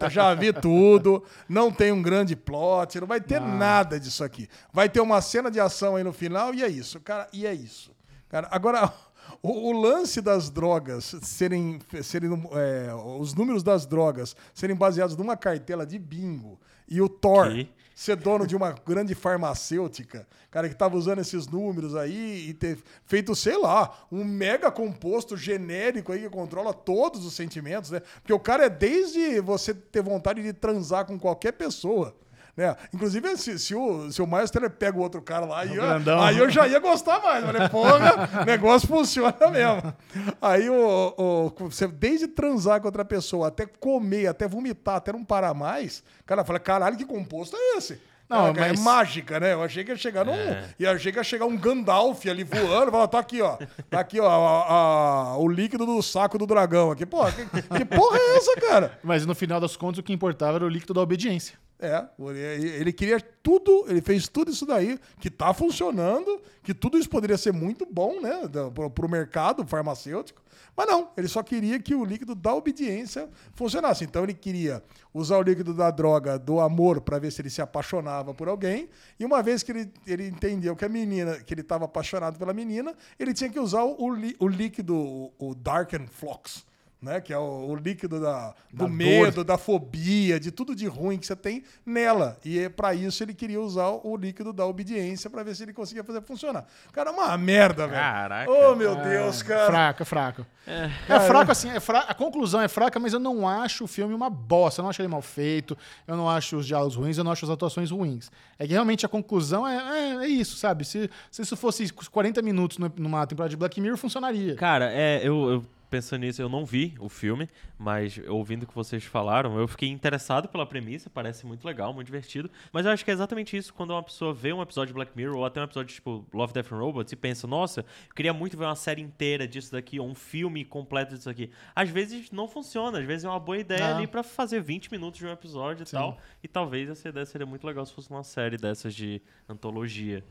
Eu já vi tudo, não tem um grande plot, não vai ter nada disso aqui. Vai ter uma cena de ação aí no final e é isso, cara, e é isso. Cara, agora, o, o lance das drogas serem, serem é, os números das drogas serem baseados numa cartela de bingo e o Thor Que? ser dono de uma grande farmacêutica, cara que tava usando esses números aí e ter feito, sei lá, um mega composto genérico aí que controla todos os sentimentos, né? Porque o cara é desde você ter vontade de transar com qualquer pessoa. Né? Inclusive, se, se o, se o Miles Teller pega o outro cara lá, aí, eu- grandão. aí eu já ia gostar mais. Falei, porra, o negócio funciona mesmo. Aí, o, o- você, desde transar com outra pessoa, até comer, até vomitar, até não parar mais, cara, fala, caralho, que composto é esse? Não, Cara, mas- É mágica, né? Eu achei que ia chegar num. Eu achei que ia chegar um Gandalf ali voando. Fala, tá aqui, ó. Tá aqui, ó, a- a- o líquido do saco do dragão aqui. Porra, que, que porra é essa, cara? Mas no final das contas, o que importava era o líquido da obediência. É, ele, queria tudo, ele fez tudo isso daí, que tá funcionando, que tudo isso poderia ser muito bom, né, pro, pro mercado farmacêutico. Mas não, ele só queria que o líquido da obediência funcionasse. Então ele queria usar o líquido da droga do amor para ver se ele se apaixonava por alguém. E uma vez que ele, ele entendeu que a menina, que ele estava apaixonado pela menina, ele tinha que usar o, o líquido, o, o Darken Flux. Né, que é o, o líquido da, do Da medo, da fobia, de tudo de ruim que você tem nela. E é para isso ele queria usar o líquido da obediência para ver se ele conseguia fazer funcionar. Cara, é uma merda, velho. Caraca. Oh, meu Deus, cara. Fraco, é fraco. É, fraco assim, é fra- a conclusão é fraca, mas eu não acho o filme uma bosta. Eu não acho ele mal feito, eu não acho os diálogos ruins, eu não acho as atuações ruins. É que realmente a conclusão é, é, é isso, sabe? Se, se isso fosse 40 minutos no- numa temporada de Black Mirror, funcionaria. Cara, é, eu, eu pensando nisso, eu não vi o filme, mas ouvindo o que vocês falaram, eu fiquei interessado pela premissa, parece muito legal, muito divertido. Mas eu acho que é exatamente isso quando uma pessoa vê um episódio de Black Mirror ou até um episódio tipo Love, Death and Robots e pensa, nossa, eu queria muito ver uma série inteira disso daqui, ou um filme completo disso aqui. Às vezes não funciona, às vezes é uma boa ideia Não. ali pra fazer 20 minutos de um episódio e tal. E talvez essa ideia seria muito legal se fosse uma série dessas de antologia.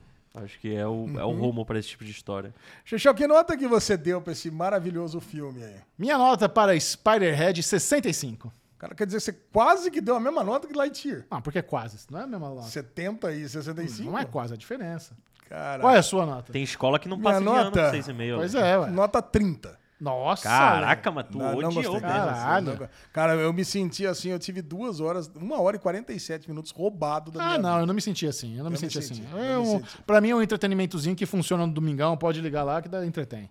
Acho que é o, é o rumo pra esse tipo de história. Xixão, que nota que você deu pra esse maravilhoso filme aí? Minha nota para Spider-Head, 65. Cara, quer dizer, você quase que deu a mesma nota que Lightyear. Não, porque é quase, não é a mesma nota. 70 e 65? Não é quase a diferença. Cara, Qual é a sua nota? Tem escola que não Minha passa de nota- ano com 6,5. Pois né? é, ué. nota 30. Nossa. Caraca, mas tu Não, não odiou gostei. mesmo. Caralho. Não, Cara, eu me senti assim, eu tive duas horas, uma hora e 47 minutos roubado da Ah, minha não, vida. eu não me senti assim. Eu não me Eu me senti senti, assim. eu Eu, me senti. pra mim é um entretenimentozinho que funciona no domingão, pode ligar lá que dá, entretém.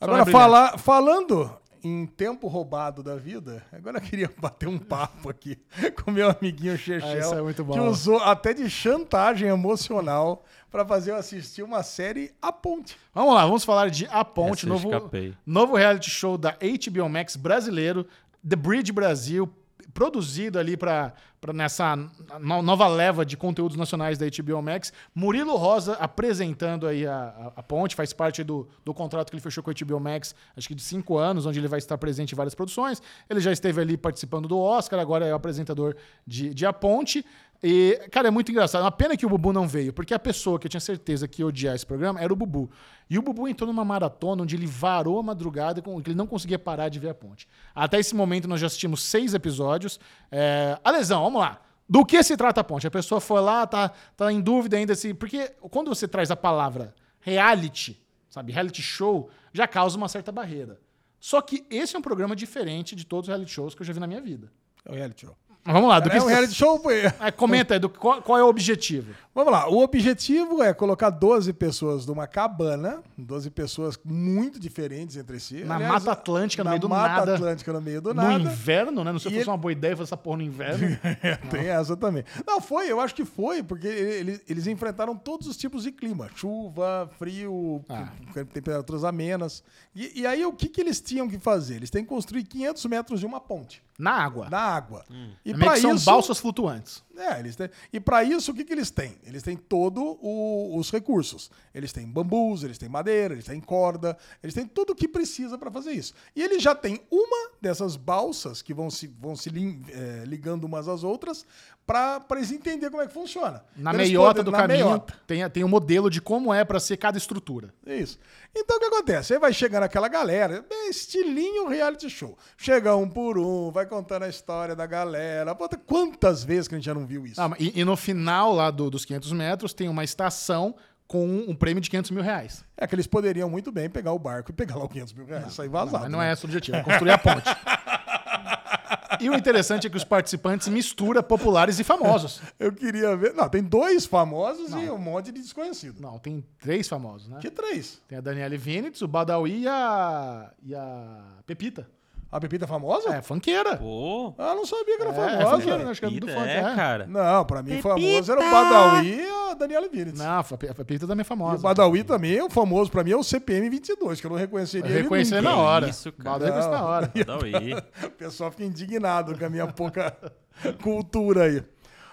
Agora, não é falar, falando em tempo roubado da vida, agora eu queria bater um papo aqui com meu amiguinho Chechel, Ah, isso é muito bom. que usou até de chantagem emocional pra fazer eu assistir uma série A Ponte. Vamos lá, vamos falar de A Ponte, novo, novo reality show da HBO Max brasileiro, The Bridge Brasil, produzido ali para nessa no- nova leva de conteúdos nacionais da HBO Max. Murilo Rosa apresentando aí a, a, a Ponte, faz parte do, do contrato que ele fechou com a HBO Max, acho que de cinco anos, onde ele vai estar presente em várias produções. Ele já esteve ali participando do Oscar, agora é o apresentador de, de A Ponte. E, cara, é muito engraçado. Uma pena que o Bubu não veio, porque a pessoa que eu tinha certeza que ia odiar esse programa era o Bubu. E o Bubu entrou numa maratona onde ele varou a madrugada que ele não conseguia parar de ver a ponte. Até esse momento nós já assistimos seis episódios. É... Vamos lá. Do que se trata a ponte? A pessoa foi lá, tá, tá em dúvida ainda se. Porque quando você traz a palavra reality, sabe, reality show, já causa uma certa barreira. Só que esse é um programa diferente de todos os reality shows que eu já vi na minha vida. É um reality show. Mas Vamos lá, do que É um reality show. É, comenta aí, do, qual, qual é o objetivo? Vamos lá, o objetivo é colocar 12 pessoas numa cabana, 12 pessoas muito diferentes entre si. Na Mata Atlântica, no na meio do Mata nada. Atlântica, no meio do No nada. inverno, né? Não sei se fosse ele- uma boa ideia fazer essa porra no inverno. Tem essa também. Não, foi, eu acho que foi, porque eles, eles enfrentaram todos os tipos de clima: chuva, frio, Ah. temperaturas amenas. E, e aí, o que, que eles tinham que fazer? Eles têm que construir 500 metros de uma ponte Na água. na água. E Meio para que são isso. balsas flutuantes. É, eles têm. E para isso, o que, que eles têm? Eles têm todos os recursos. Eles têm bambus, eles têm madeira, eles têm corda, eles têm tudo o que precisa para fazer isso. E eles já têm uma dessas balsas que vão se, vão se lim- eh, ligando umas às outras para eles entenderem como é que funciona. Na Eles meiota podem- do na caminho meiota. tem, tem um modelo de como é pra ser cada estrutura. Isso. Então o que acontece? Aí vai chegando aquela galera, estilinho reality show. Chega um por um, vai contando a história da galera. Quantas vezes que a gente já não viu isso? Ah, e, e no final lá do- dos 500 metros tem uma estação com um prêmio de 500 mil reais. É que eles poderiam muito bem pegar o barco e pegar lá os 500 mil reais e sair vazado. Mas não né? é esse o objetivo, é construir a ponte. E o interessante é que os participantes misturam populares e famosos. Eu queria ver. Não, tem dois famosos e um monte de desconhecido. Não, tem três famosos, né? Que três? Tem a Daniele Vinitz, o Badawi e a, e a Pepita. A Pepita é famosa? É, funkeira. Pô, Ah, não sabia que era É, famosa. né? Acho que é do funk, é, é. cara. Não, pra mim Pepita! famoso era o Badawi e a Daniela Vinitz. Não, a Pe- a Pepita também é E famosa. o Badawi também, o famoso pra mim é o CPM 22, que eu não reconheceria Eu ele reconheci nunca. na hora. isso, cara. Reconhece na hora. Daí. O pessoal fica indignado com a minha pouca cultura aí.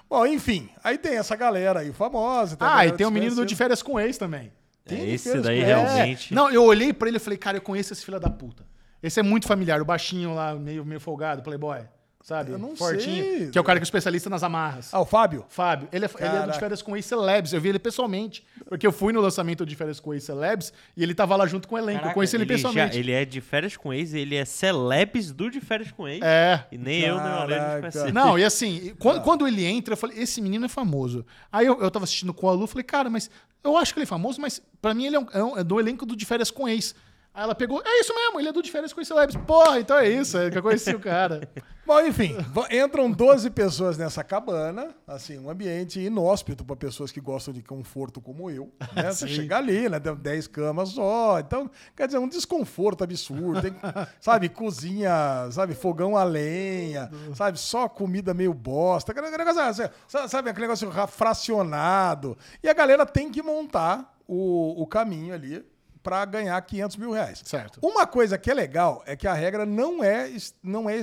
Bom, enfim, aí tem essa galera aí famosa. Ah, e tem o menino do De. Férias com Ex também. Tem É, esse daí É. realmente. Não, eu olhei pra ele e falei, cara, eu conheço esse filho da puta. Esse é muito familiar, o baixinho lá, meio, meio folgado, playboy. Sabe? Eu não Fortinho. sei. Que é o cara que é especialista nas amarras. Ah, o Fábio? Fábio, ele é, ele é Caraca. de férias com Ace Celebs. Eu vi ele pessoalmente. Porque eu fui no lançamento de férias com Ace Celebs e ele tava lá junto com o elenco. eu Caraca, conheci ele, já- pessoalmente. ele é de férias com ex, ele é celebs do de férias com ex. É. E nem eu, nem o Ale, a gente Caraca. Não, e assim, e quando, quando ele entra, eu falei, esse menino é famoso. Aí eu, eu tava assistindo com a Lu, falei, cara, mas eu acho que ele é famoso, mas pra mim ele é, um- é um- é do elenco do De Férias com Ex. Aí ela pegou, é isso mesmo, ele é do De Férias com Ex Celebs. Porra, então é isso, é que eu conheci o cara. Bom, enfim, entram 12 pessoas nessa cabana, assim, um ambiente inóspito para pessoas que gostam de conforto como eu. Né? Você chega ali, né? Tem 10 camas só. Então, quer dizer, um desconforto absurdo. Tem, sabe, cozinha, sabe, fogão a lenha, sabe, só comida meio bosta. Negócio, assim, sa- sabe, aquele negócio ra- fracionado. E a galera tem que montar o, o caminho ali para ganhar 500 mil reais. Certo. Uma coisa que é legal é que a regra não é, não é-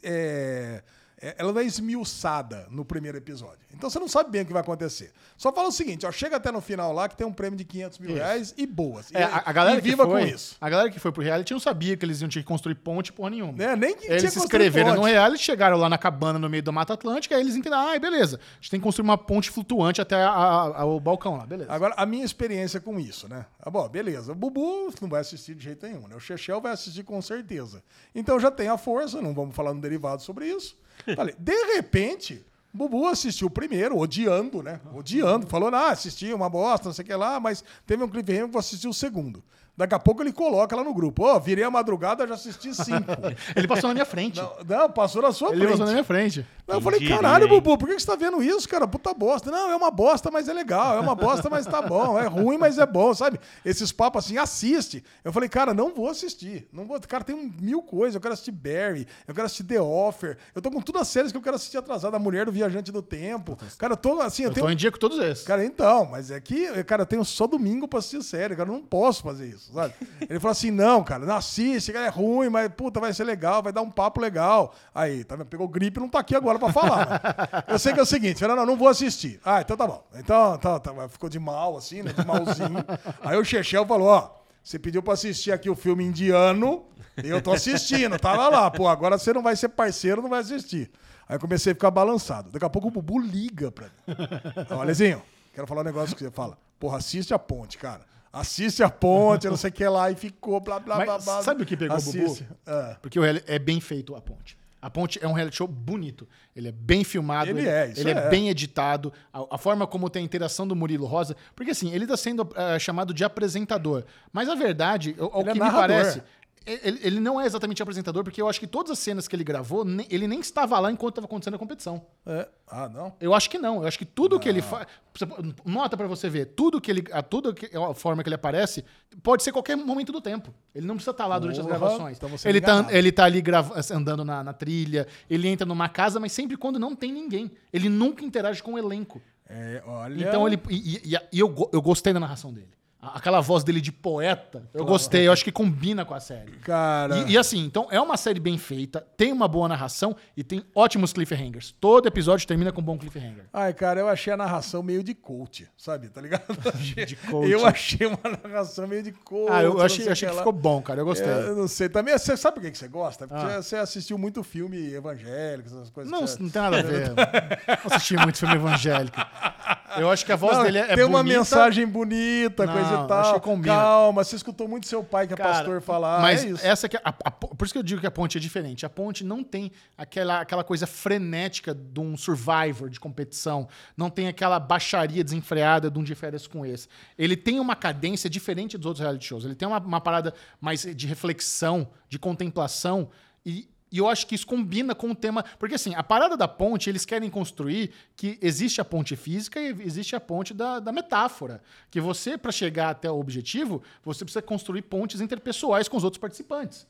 é- ela não é esmiuçada no primeiro episódio. Então você não sabe bem o que vai acontecer. Só fala o seguinte, ó, chega até no final lá que tem um prêmio de 500 mil Isso. reais e boas. E, É, a, a galera e que viva foi, com isso. A galera que foi pro reality não sabia que eles iam ter que construir ponte porra nenhuma. Né? Nem que Eles se inscreveram ponte. no reality, chegaram lá na cabana no meio da Mata Atlântica, aí eles entenderam, ah, beleza, a gente tem que construir uma ponte flutuante até a- a- o balcão lá, beleza. Agora, a minha experiência com isso, né? Ah, bom, beleza. O Bubu não vai assistir de jeito nenhum, né? O Chechel vai assistir com certeza. Então já tem a força, não vamos falar no derivado sobre isso. Falei, de repente, Bubu assistiu o primeiro, odiando, né? Odiando. Falou, ah, assisti uma bosta, não sei o que lá, mas teve um cliffhanger que vou assistir o segundo. Daqui a pouco ele coloca lá no grupo, ó, virei a madrugada, já assisti cinco. Ele passou na minha frente. não, não, passou na sua Ele frente. passou na minha frente. Não, eu falei, caralho, hein?" Bubu, por que que você tá vendo isso, cara? Puta bosta. Não, é uma bosta, mas é legal. É uma bosta, mas tá bom. É ruim, mas é bom, sabe? Esses papos assim, assiste. Eu falei, cara, não vou assistir. Não vou. Cara, tem um mil coisas. Eu quero assistir Barry, eu quero assistir The Offer. Eu tô com todas as séries que eu quero assistir atrasada. A Mulher do Viajante do Tempo. Cara, eu tô assim, eu, Eu tenho. tô em dia com todos esses. Cara, então, mas é que, cara, eu tenho só domingo pra assistir série, cara, eu não posso fazer isso, sabe? Ele falou assim, não, cara, não assiste, cara, é ruim, mas, puta, vai ser legal, vai dar um papo legal. Aí, tá vendo? Pegou gripe e não tá aqui agora pra falar, né? Eu sei que é o seguinte, falei, não, não vou assistir. Ah, então tá bom. Então, tá, tá, ficou de mal, assim, né, de malzinho. Aí o Chechel falou, ó, você pediu pra assistir aqui o filme indiano, e eu tô assistindo, tava lá, pô, agora você não vai ser parceiro, não vai assistir. Aí comecei a ficar balançado. Daqui a pouco o Bubu liga pra mim. Ó, Alezinho, quero falar um negócio que você fala. Porra, assiste a ponte, cara. Assiste a ponte, não sei o que lá, e ficou, blá, blá, Mas blá, blá. sabe o que pegou o Assiste. Bubu? Ah. Porque o é bem feito a ponte. A ponte é um reality show bonito. Ele é bem filmado. Ele ele é, isso ele é. é. bem editado. A, a forma como tem a interação do Murilo Rosa. Porque assim, ele tá sendo eh, chamado de apresentador. Mas a verdade, ao, ao é que me narrador. parece. Ele, ele não é exatamente apresentador, porque eu acho que todas as cenas que ele gravou, ele nem estava lá enquanto estava acontecendo a competição. É. Ah, não? Eu acho que não. Eu acho que tudo que ele faz. Nota pra você ver. Tudo que ele. A, tudo que, a forma que ele aparece pode ser qualquer momento do tempo. Ele não precisa estar lá durante as gravações. então você Ele tá, enganado. ele tá ali grava- andando na, na trilha, ele entra numa casa, mas sempre quando não tem ninguém. Ele nunca interage com o elenco. É, olha. Então ele. E, e- e eu, eu gostei da narração dele. Aquela voz dele de poeta. Eu gostei, eu acho que combina com a série. Cara. E, e assim, então é uma série bem feita, tem uma boa narração e tem ótimos cliffhangers. Todo episódio termina com um bom cliffhanger. Ai, cara, eu achei a narração meio de coach, sabe? Tá ligado? De coach. Eu achei uma narração meio de coach. Ah, eu achei, achei que lá. ficou bom, cara. Eu gostei. É, Eu não sei. Também, você sabe por que que você gosta? Porque Ah. você assistiu muito filme evangélico, essas coisas. Não, que você- não tem nada a ver. Não assisti muito filme evangélico. Eu acho que a voz Não, dele é tem é uma bonita, mensagem bonita, Não, coisa e tal. Calma, você escutou muito seu pai, que é Cara, pastor, falar. Mas é isso. essa que é a- a- por isso que eu digo que a ponte é diferente. A ponte não tem aquela, aquela coisa frenética de um survivor de competição. Não tem aquela baixaria desenfreada de um de férias com esse. Ele tem uma cadência diferente dos outros reality shows. Ele tem uma, uma parada mais de reflexão, de contemplação. E, e eu acho que isso combina com o tema. Porque, assim, a parada da ponte, eles querem construir que existe a ponte física e existe a ponte da, da metáfora. Que você, para chegar até o objetivo, você precisa construir pontes interpessoais com os outros participantes.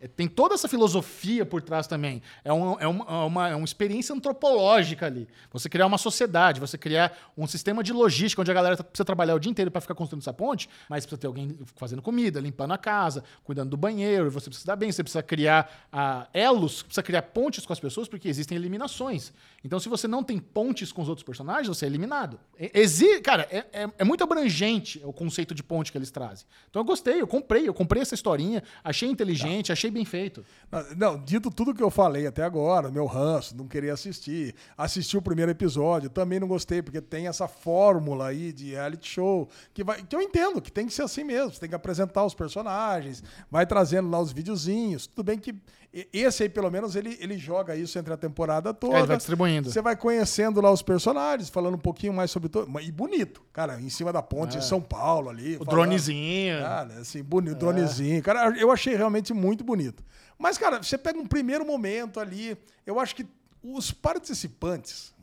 É, Tem toda essa filosofia por trás também. É uma, é, uma, é uma- é uma experiência antropológica ali. Você criar uma sociedade, você criar um sistema de logística onde a galera tá- precisa trabalhar o dia inteiro para ficar construindo essa ponte, mas precisa ter alguém fazendo comida, limpando a casa, cuidando do banheiro, você precisa dar bem, você precisa criar ah, elos, precisa criar pontes com as pessoas, porque existem eliminações. Então, se você não tem pontes com os outros personagens, você é eliminado. Exi cara, é, é- é muito abrangente o conceito de ponte que eles trazem. Então, eu gostei, eu comprei, eu comprei essa historinha, achei inteligente, achei bem feito. Não, dito tudo que eu falei até agora, meu ranço, não queria assistir. Assisti o primeiro episódio, também não gostei, porque tem essa fórmula aí de reality show, que, vai, que eu entendo que tem que ser assim mesmo. Você tem que apresentar os personagens, vai trazendo lá os videozinhos. Tudo bem que esse aí, pelo menos, ele, ele joga isso entre a temporada toda. É, ele vai distribuindo. Você vai conhecendo lá os personagens, falando um pouquinho mais sobre todo. E bonito, cara, em cima da ponte de São Paulo ali. É. O falando- dronezinho. Cara, assim, bonito, dronezinho. Cara, eu achei realmente muito bonito. Mas, cara, você pega um primeiro momento ali, eu acho que os participantes,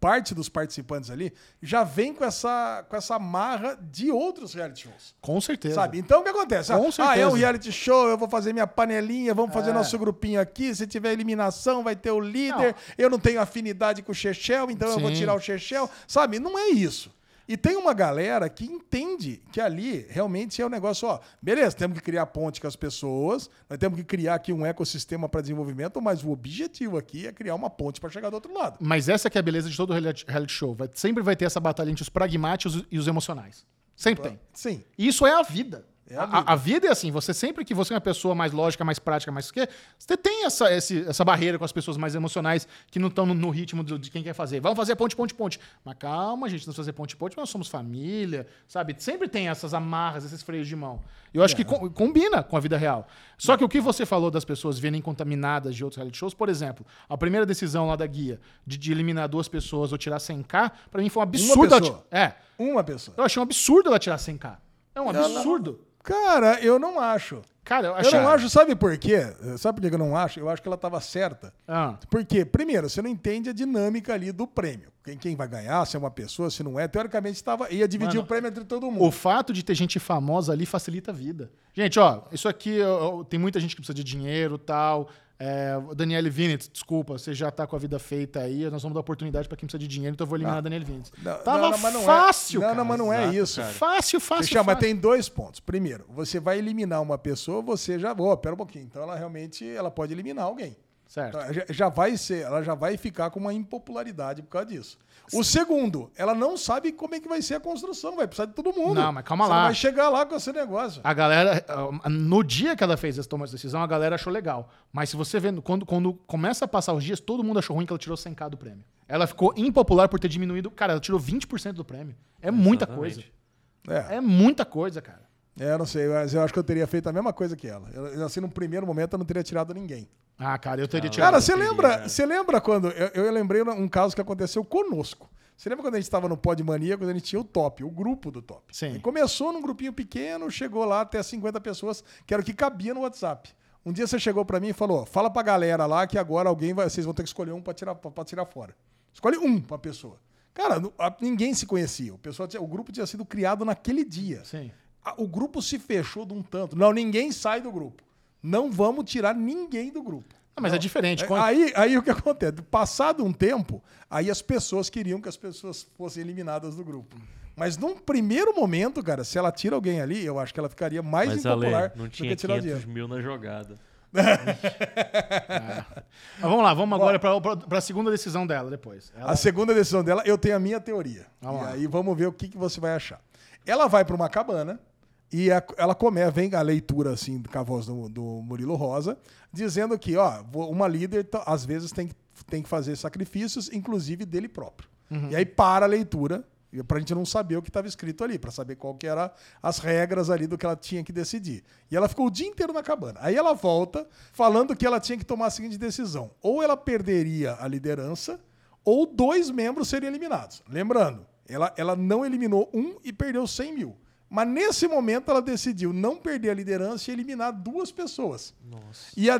parte dos participantes ali, já vem com essa, com essa marra de outros reality shows. Com certeza. Sabe? Então o que acontece? Com ah, ah, é certeza. um reality show, eu vou fazer minha panelinha, vamos fazer É. nosso grupinho aqui. Se tiver eliminação, vai ter o líder. Eu não tenho afinidade com o Chechel, então eu vou Sim. tirar o Chechel. Sabe? Não é isso. E tem uma galera que entende que ali realmente é um negócio, ó, beleza, temos que criar ponte com as pessoas, nós temos que criar aqui um ecossistema para desenvolvimento, mas o objetivo aqui é criar uma ponte para chegar do outro lado. Mas essa que é a beleza de todo reality, reality show. Vai- sempre vai ter essa batalha entre os pragmáticos e os emocionais. Sempre tem. Sim. E Isso é a vida. É a a, vida. a vida é assim, você sempre que você é uma pessoa mais lógica, mais prática, mais o quê, você tem essa, esse- essa barreira com as pessoas mais emocionais que não estão no, no ritmo do- de quem quer fazer. Vamos fazer ponte, ponte, ponte. Mas calma, gente, nós fazer ponte, ponte, nós somos família, sabe? Sempre tem essas amarras, esses freios de mão. Eu acho que com- combina com a vida real. Só que o que você falou das pessoas virem contaminadas de outros reality shows, por exemplo, a primeira decisão lá da guia de, de eliminar duas pessoas ou tirar 100k, pra mim foi um absurdo. ela pessoa. É. Uma pessoa. Eu achei um absurdo ela tirar 100k. É um absurdo. Cara, eu não acho. Cara, eu Eu achei. não acho, sabe por quê? Sabe por que eu não acho? Eu acho que ela estava certa. Ah, Porque, primeiro, você não entende a dinâmica ali do prêmio. Quem, quem vai ganhar, se é uma pessoa, se não é. Teoricamente, tava, ia dividir Mano, o prêmio entre todo mundo. o fato de ter gente famosa ali facilita a vida. Gente, ó, isso aqui ó, tem muita gente que precisa de dinheiro tal. É, Daniele Vinitz, desculpa, você já tá com a vida feita aí. Nós vamos dar oportunidade pra quem precisa de dinheiro, então eu vou eliminar a Daniele Vinitz. Não, Tava não, não, mas não é. fácil, Não, cara. não, mas não é Exato, isso. cara. Fácil, fácil. Mas fácil. tem dois pontos. Primeiro, você vai eliminar uma pessoa, você já. Ó, pera um pouquinho. Então ela realmente ela pode eliminar alguém. Certo. Então, já, já vai ser, ela já vai ficar com uma impopularidade por causa disso. O segundo, ela não sabe como é que vai ser a construção, vai precisar de todo mundo. Não, mas calma Você lá. Não vai chegar lá com esse negócio. A galera, ah, no dia que ela fez essa tomou essa decisão, a galera achou legal. Mas se você vê, quando, quando começa a passar os dias, todo mundo achou ruim que ela tirou 100k do prêmio. Ela ficou impopular por ter diminuído. Cara, ela tirou 20% do prêmio. É muita Exatamente. coisa. É. É muita coisa, cara. É, eu não sei, mas eu acho que eu teria feito a mesma coisa que ela. Eu, assim, no primeiro momento, eu não teria tirado ninguém. Ah, cara, eu teria tirado. Cara, você lembra, né? você lembra quando. Eu, eu lembrei um caso que aconteceu conosco. Você lembra quando a gente estava no Pod Mania, quando a gente tinha o top, o grupo do top? Sim. E começou num grupinho pequeno, chegou lá até 50 pessoas, que era o que cabia no WhatsApp. Um dia você chegou pra mim e falou: fala pra galera lá que agora alguém vai. Vocês vão ter que escolher um pra tirar, pra, pra tirar fora. Escolhe um pra pessoa. Cara, ninguém se conhecia. O, pessoal tinha- o grupo tinha sido criado naquele dia. Sim. O grupo se fechou de um tanto. Não, ninguém sai do grupo. Não vamos tirar ninguém do grupo. Ah, mas é diferente. É, Quando- Aí, aí o que acontece? Passado um tempo, aí as pessoas queriam que as pessoas fossem eliminadas do grupo. Mas num primeiro momento, cara, se ela tira alguém ali, eu acho que ela ficaria mais Mas, Ale, impopular não do tinha que tirar o 500 dinheiro. mil na jogada. Mas vamos lá, vamos agora pra, pra segunda decisão dela depois. Ela- A segunda decisão dela, eu tenho a minha teoria. Vamos e lá. aí vamos ver o que, que você vai achar. Ela vai para uma cabana e a- ela começa, vem a leitura assim com a voz do, do Murilo Rosa, dizendo que, ó, uma líder às vezes tem, que- tem que fazer sacrifícios, inclusive dele próprio. Uhum. E aí para a leitura, pra gente não saber o que estava escrito ali, pra saber qual que era as regras ali do que ela tinha que decidir. E ela ficou o dia inteiro na cabana. Aí ela volta falando que ela tinha que tomar a seguinte decisão: ou ela perderia a liderança, ou dois membros seriam eliminados. Lembrando, ela, ela não eliminou um e perdeu 100 mil. Mas nesse momento ela decidiu não perder a liderança e eliminar duas pessoas. E a,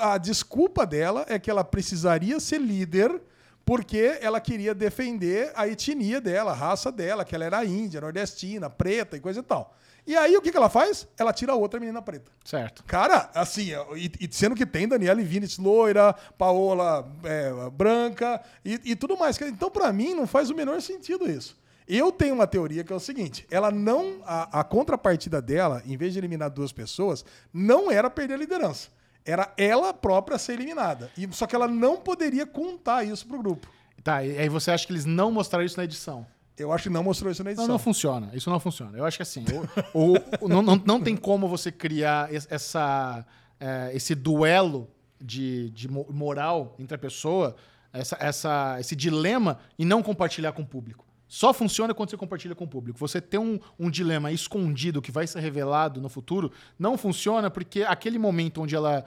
a desculpa dela é que ela precisaria ser líder porque ela queria defender a etnia dela, a raça dela, que ela era índia, nordestina, preta e coisa e tal. E aí o que, que ela faz? Ela tira a outra menina preta. Certo. Cara, assim, e, e sendo que tem Daniela Vinitz loira, Paola é, branca e, e tudo mais. Então, pra mim, não faz o menor sentido isso. Eu tenho uma teoria que é o seguinte: ela não. A, a contrapartida dela, em vez de eliminar duas pessoas, não era perder a liderança. Era ela própria ser eliminada. E, só que ela não poderia contar isso pro grupo. Tá, e aí você acha que eles não mostraram isso na edição? Eu acho que não mostrou isso na Não, edição. não funciona. Isso não funciona. Eu acho que assim, o, o- o- não, não, não tem como você criar es- essa, é, esse duelo de, de mo- moral entre a pessoa, essa, essa, esse dilema, e não compartilhar com o público. Só funciona quando você compartilha com o público. Você ter um, um dilema escondido que vai ser revelado no futuro, não funciona porque aquele momento onde ela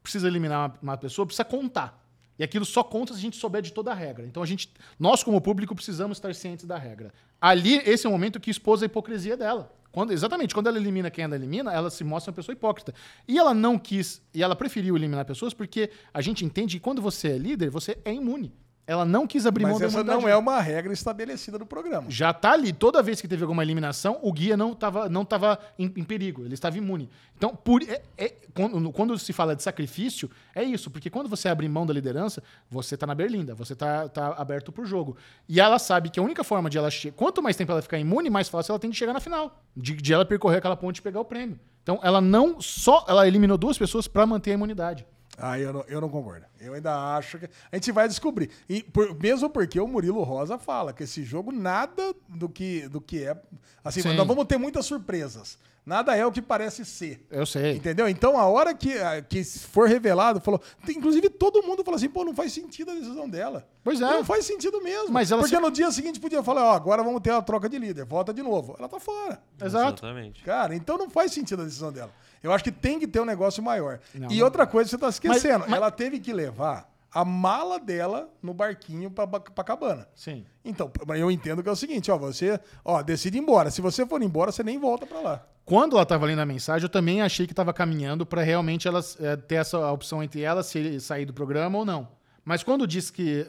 precisa eliminar uma, uma pessoa precisa contar. E aquilo só conta se a gente souber de toda a regra. Então a gente, nós como público precisamos estar cientes da regra. Ali esse é o momento que expôs a hipocrisia dela. Quando, exatamente, quando ela elimina quem ela elimina, ela se mostra uma pessoa hipócrita. E ela não quis, e ela preferiu eliminar pessoas porque a gente entende que quando você é líder, você é imune. Ela não quis abrir mão Mas da essa não é uma regra estabelecida no programa. Já tá ali. Toda vez que teve alguma eliminação, o guia não estava não tava em, em perigo, ele estava imune. Então, por, é- é- quando, quando se fala de sacrifício, é isso, porque quando você abre mão da liderança, você tá na berlinda, você tá, tá aberto pro jogo. E ela sabe que a única forma de ela chegar. Quanto mais tempo ela ficar imune, mais fácil ela tem de chegar na final. De, de ela percorrer aquela ponte e pegar o prêmio. Então, ela não só. Ela eliminou duas pessoas para manter a imunidade. Ah, eu não, eu não concordo. Eu ainda acho que. A gente vai descobrir. E por- mesmo porque o Murilo Rosa fala que esse jogo nada do que, do que é. Assim, Sim. nós vamos ter muitas surpresas. Nada é o que parece ser. Eu sei. Entendeu? Então, a hora que, a- que for revelado, falou. tem- Inclusive, todo mundo falou assim: pô, não faz sentido a decisão dela. Pois é. Não faz sentido mesmo. Mas ela Porque se- no dia seguinte podia falar: ó, agora vamos ter a troca de líder, volta de novo. Ela tá fora. Exato. Exatamente. Cara, então não faz sentido a decisão dela. Eu acho que tem que ter um negócio maior. Não, e não- outra coisa, você tá esquecendo. Mas- mas- Ela teve que levar a mala dela no barquinho pra cabana. Sim. Então, eu entendo que é o seguinte, ó, você, ó, decide ir embora. Se você for embora, você nem volta pra lá. Quando ela estava lendo a mensagem, eu também achei que estava caminhando para realmente ela é, ter essa opção entre ela se sair do programa ou não. Mas quando disse que.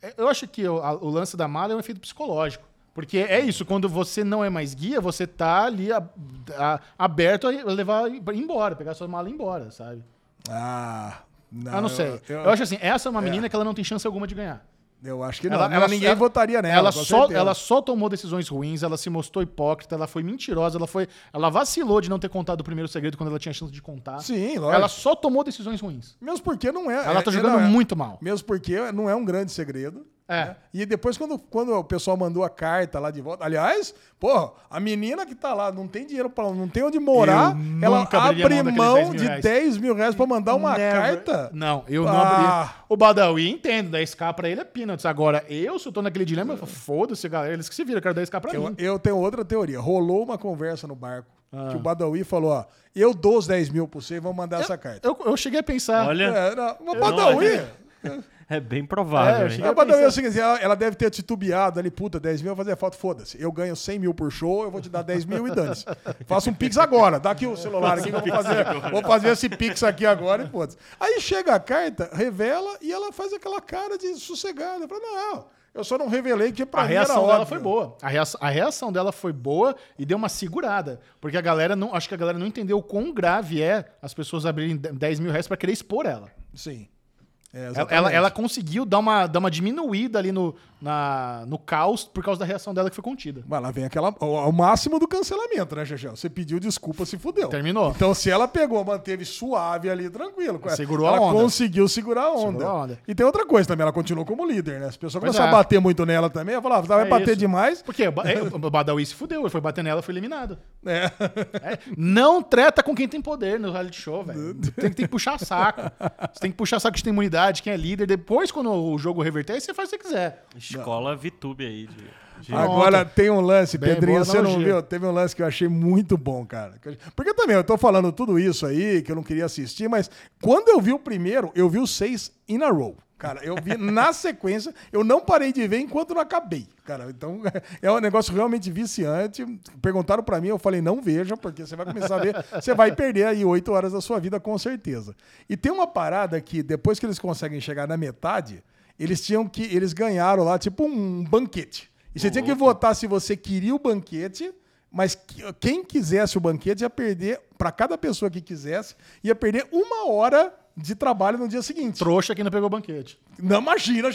é, Eu acho que o, a- o lance da mala é um efeito psicológico. Porque é isso, quando você não é mais guia, você tá ali a- a- aberto a levar embora, pegar sua mala e ir embora, sabe? Ah, não. Eu não sei. Eu, Eu, acho assim, essa é uma menina que ela não tem chance alguma de ganhar. eu acho que não. Ela- ela- ninguém ela- votaria nela. ela, só, certeza. ela só tomou decisões ruins, ela se mostrou hipócrita, ela foi mentirosa, ela foi. Ela vacilou de não ter contado o primeiro segredo quando ela tinha chance de contar. Sim, lógico. Ela só tomou decisões ruins. Mesmo porque não é. Ela tá é- jogando não é- muito mal. Mesmo porque não é um grande segredo. É. né? E depois, quando, quando o pessoal mandou a carta lá de volta. Aliás, porra, a menina que tá lá não tem dinheiro para não tem onde morar. Eu Ela abre mão mão 10 mil de reais. 10 mil reais pra mandar uma Never. carta. Não, eu não Ah. abriria. O Badawi entendo, 10k pra ele é peanuts. Agora, eu, se eu tô naquele dilema, eu falo, foda-se, galera, eles que se viram, eu quero 10k pra Eu, mim. eu tenho outra teoria. Rolou uma conversa no barco Ah. que o Badawi falou: ó, eu dou os 10 mil pra você e vou mandar essa carta. Eu, eu cheguei a pensar. Olha, É, não, o Eu Badawi. é bem provável, É, eu A é o seguinte, ela, ela deve ter titubeado ali, puta, 10 mil vai fazer falta, foda-se. Eu ganho 100 mil por show, eu vou te dar 10 mil e dane-se. Faça um pix agora, dá aqui o celular aqui que eu vou fazer, vou fazer esse pix aqui agora e foda-se. Aí chega a carta, revela e ela faz aquela cara de sossegada. Fala, não, eu só não revelei que pra A mim era reação dela foi boa. A reação, a reação dela foi boa e deu uma segurada. Porque a galera não. Acho que a galera não entendeu o quão grave é as pessoas abrirem 10 mil reais pra querer expor ela. Sim. É, Ela, ela, ela conseguiu dar uma, dar uma diminuída ali no, na, no caos por causa da reação dela que foi contida. Mas lá vem aquela, o, o máximo do cancelamento, né, Chechel? Você pediu desculpa, se fudeu. Terminou. Então, se ela pegou, manteve suave ali, tranquilo. Segurou a ela onda. conseguiu segurar a onda. A onda. E tem outra coisa também, ela continuou como líder, né? As pessoas Pois começaram é. a bater muito nela também, ela falava, vai É bater isso. demais. Porque o é, Badawi se fudeu, ele foi bater nela foi eliminado. É. É, não treta com quem tem poder no reality show, velho. Tem, tem que puxar saco. Você tem que puxar saco de ter imunidade, quem é líder. Depois, quando o jogo reverter, aí você faz o que você quiser. Escola VTube aí. De, de- Agora tem um lance, Bem, Pedrinho, você não viu? Teve um lance que eu achei muito bom, cara. Porque também eu tô falando tudo isso aí, que eu não queria assistir, mas quando eu vi o primeiro, eu vi os seis in a row. Cara, eu vi na sequência, eu não parei de ver enquanto não acabei. Cara, então é um negócio realmente viciante. Perguntaram pra mim, eu falei, não veja, porque você vai começar a ver, você vai perder aí oito horas da sua vida, com certeza. E tem uma parada que, depois que eles conseguem chegar na metade, eles tinham que. Eles ganharam lá, tipo, um banquete. E você tinha que votar se você queria o banquete, mas que- quem quisesse o banquete ia perder, pra cada pessoa que quisesse, ia perder uma hora de trabalho no dia seguinte. Trouxa quem não pegou o banquete. Não imagina.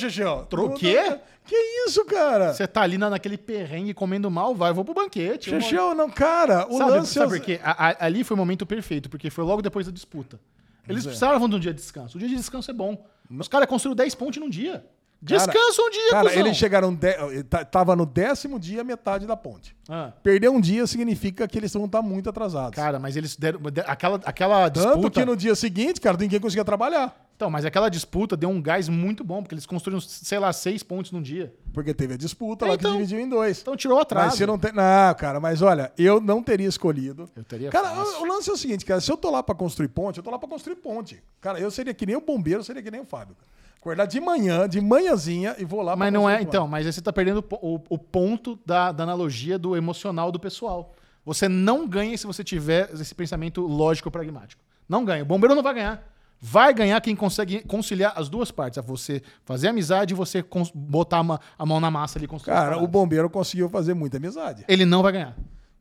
Tro- Não- quê? não- Que isso, cara? Você tá ali na, naquele perrengue comendo mal, vai, vou pro banquete. vou- Xexão, não, cara. O Sabe, lance sabe é- por quê? A- a- ali foi o momento perfeito, porque foi logo depois da disputa. Eles é. precisavam de um dia de descanso. O dia de descanso é bom. Os caras construíram 10 pontos num dia. Descansa um dia, Cara, cuzão. eles chegaram. De... tá- Tava no décimo dia, metade da ponte. Ah, Perder um dia significa que eles vão estar muito atrasados. cara, mas eles deram. de- Aquela, aquela Tanto disputa. que no dia seguinte, cara, ninguém conseguia trabalhar. Então, mas aquela disputa deu um gás muito bom, porque eles construíram, sei lá, seis pontos num dia. Porque teve a disputa É, lá então. que dividiu em dois. Então tirou atraso. Mas você não tem. Não, cara, mas olha, eu não teria escolhido. Eu teria Cara, fácil. o, o lance é o seguinte, cara. Se eu tô lá pra construir ponte, eu tô lá pra construir ponte. Cara, eu seria que nem o bombeiro, eu seria que nem o Fábio. cara. Acordar de manhã, de manhãzinha e vou lá Mas não é, então, mas aí você tá perdendo o o, ponto da, da analogia do emocional do pessoal. Você não ganha se você tiver esse pensamento lógico pragmático. Não ganha. O bombeiro não vai ganhar. Vai ganhar quem consegue conciliar as duas partes. É você fazer amizade e você botar a a mão na massa ali e Cara, o bombeiro conseguiu fazer muita amizade. Ele não vai ganhar.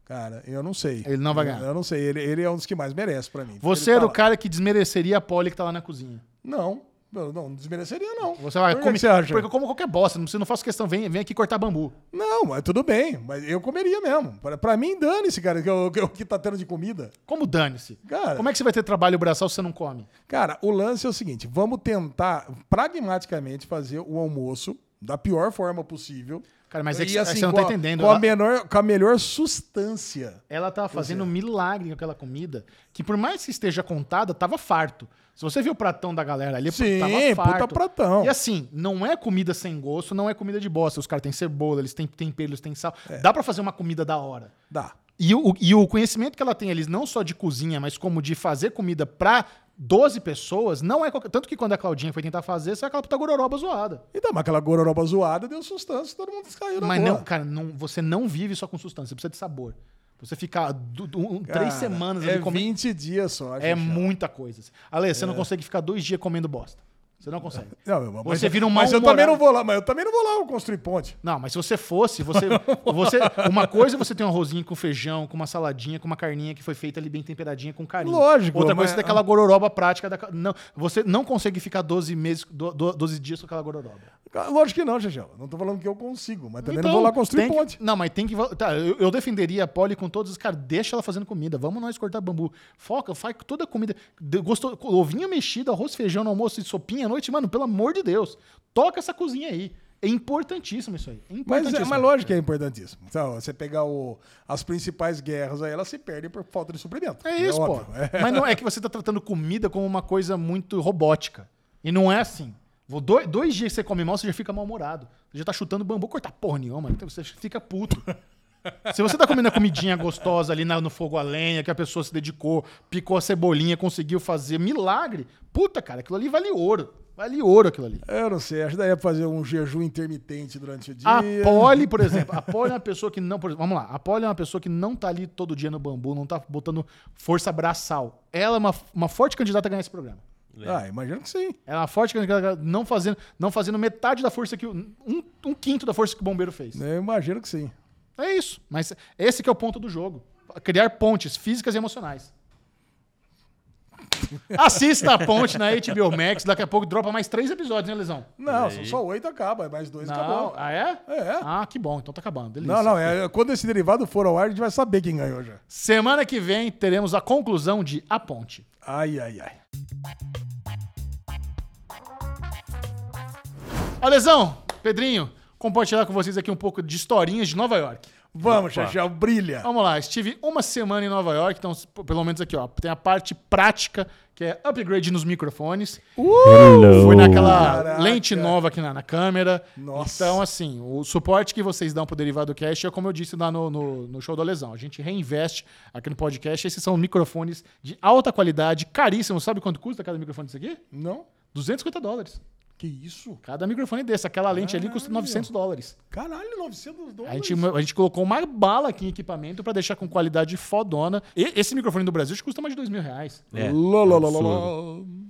Cara, eu não sei. Ele não vai Eu- ganhar. Eu, não sei. Ele, ele é um dos que mais merece pra mim. Você era tá o lá. cara que desmereceria a Polly que tá lá na cozinha. Não, não, não desmereceria, não. Você vai comer. você acha? Porque eu como qualquer bosta. Não, não faço questão. Vem, vem aqui cortar bambu. Não, mas tudo bem. Mas eu comeria mesmo. Pra, pra mim, dane-se, cara, que o que, que tá tendo de comida. Como dane-se? Cara. Como é que você vai ter trabalho braçal se você não come? Cara, o lance é o seguinte: vamos tentar pragmaticamente fazer o almoço da pior forma possível. Cara, mas é que E, você assim, não com tá a- entendendo. Com a, Ela- menor, com a melhor sustância. Ela tava fazendo um milagre com aquela comida, que por mais que esteja contada, tava farto. Se você viu o pratão da galera ali, Sim, tava puta farto. pratão. E assim, não é comida sem gosto, não é comida de bosta. Os caras têm cebola, eles têm tempero, eles têm sal. É. Dá pra fazer uma comida da hora. Dá. E o, e o conhecimento que ela tem ali, não só de cozinha, mas como de fazer comida pra 12 pessoas, não é qualquer... Tanto que quando a Claudinha foi tentar fazer, saiu aquela puta gororoba zoada. E dá, mas aquela gororoba zoada deu sustância, todo mundo caiu na Mas boa. não, cara, não, você não vive só com sustância, você precisa de sabor. Você ficar du- du- um- Cara, três semanas é ali comendo. 20 dias só. É Xixá. muita coisa. Ale, É. você não consegue ficar dois dias comendo bosta. Você não consegue. Não, meu Você vira um Mas eu também não vou lá, mas eu também não vou lá construir ponte. Não, mas se você fosse, você, você. Uma coisa é você ter um arrozinho com feijão, com uma saladinha, com uma carninha que foi feita ali bem temperadinha com carinho. Lógico, Outra mas- coisa é ter aquela gororoba prática. Da, não, você não consegue ficar 12 meses, do- do- 12 dias com aquela gororoba. Lógico que não, Xixão. Não tô falando que eu consigo, mas também Então, não vou lá construir tem que- ponte. não, mas tem que. Tá, eu, eu defenderia a Polly com todos os caras. Deixa ela fazendo comida. Vamos nós cortar bambu. Foca, faz toda a comida. Gostou, ovinho mexido, arroz, feijão no almoço e sopinha noite. Mano, pelo amor de Deus. Toca essa cozinha aí. É importantíssimo isso aí. É Mas, importantíssimo. é, mas lógico que é importantíssimo. Então, você pegar o, as principais guerras aí, elas se perdem por falta de suprimento. É isso, pô. óbvio. É. Mas não é que você tá tratando comida como uma coisa muito robótica. E não é assim. Dois, dois dias que você come mal, você já fica mal-humorado. Você já tá chutando bambu, cortar porra nenhuma. Então você fica puto. Se você tá comendo a comidinha gostosa ali no fogo a lenha, que a pessoa se dedicou, picou a cebolinha, conseguiu fazer milagre, puta, cara, aquilo ali vale ouro. Vale ouro aquilo ali. Eu não sei, acho que daí é pra fazer um jejum intermitente durante o dia. A Polly, por exemplo, a Polly é uma pessoa que não. por exemplo, vamos lá, a Polly é uma pessoa que não tá ali todo dia no bambu, não tá botando força braçal. Ela é uma, uma forte candidata a ganhar esse programa. Ah, imagino que sim. Ela é uma forte candidata, não fazendo, não fazendo metade da força que. o- Um, um quinto da força que o bombeiro fez. Eu imagino que sim. É isso. Mas esse que é o ponto do jogo. Criar pontes físicas e emocionais. Assista a ponte na HBO Max, daqui a pouco dropa mais três episódios, né, Lesão? Não, são só oito acaba, mais dois Não. acabou. Ah, é? É. Ah, que bom, então tá acabando. Delícia. Não, não, é, quando esse derivado for ao ar, a gente vai saber quem ganhou já. Semana que vem teremos a conclusão de A Ponte. Ai, ai, ai. Ó, Lesão, Pedrinho, compartilhar com vocês aqui um pouco de historinhas de Nova York. Vamos. Chachel, brilha. Vamos lá, estive uma semana em Nova York, então pelo menos aqui, ó, tem a parte prática, que é upgrade nos microfones. Hello. Fui naquela Caraca. lente nova aqui na, na câmera. Nossa. Então, assim, o suporte que vocês dão pro Derivado Cast é como eu disse lá no, no, no show do Lesão. A gente reinveste aqui no podcast. Esses são microfones de alta qualidade, caríssimos. Sabe quanto custa cada microfone desse aqui? Não? 250 dólares. Que isso? Cada microfone desse. Aquela lente ali custa Caralho. 900 dólares. Caralho, 900 A dólares. gente, a gente colocou uma bala aqui em equipamento pra deixar com qualidade fodona. E esse microfone do Brasil custa mais de dois mil reais. É, Lá,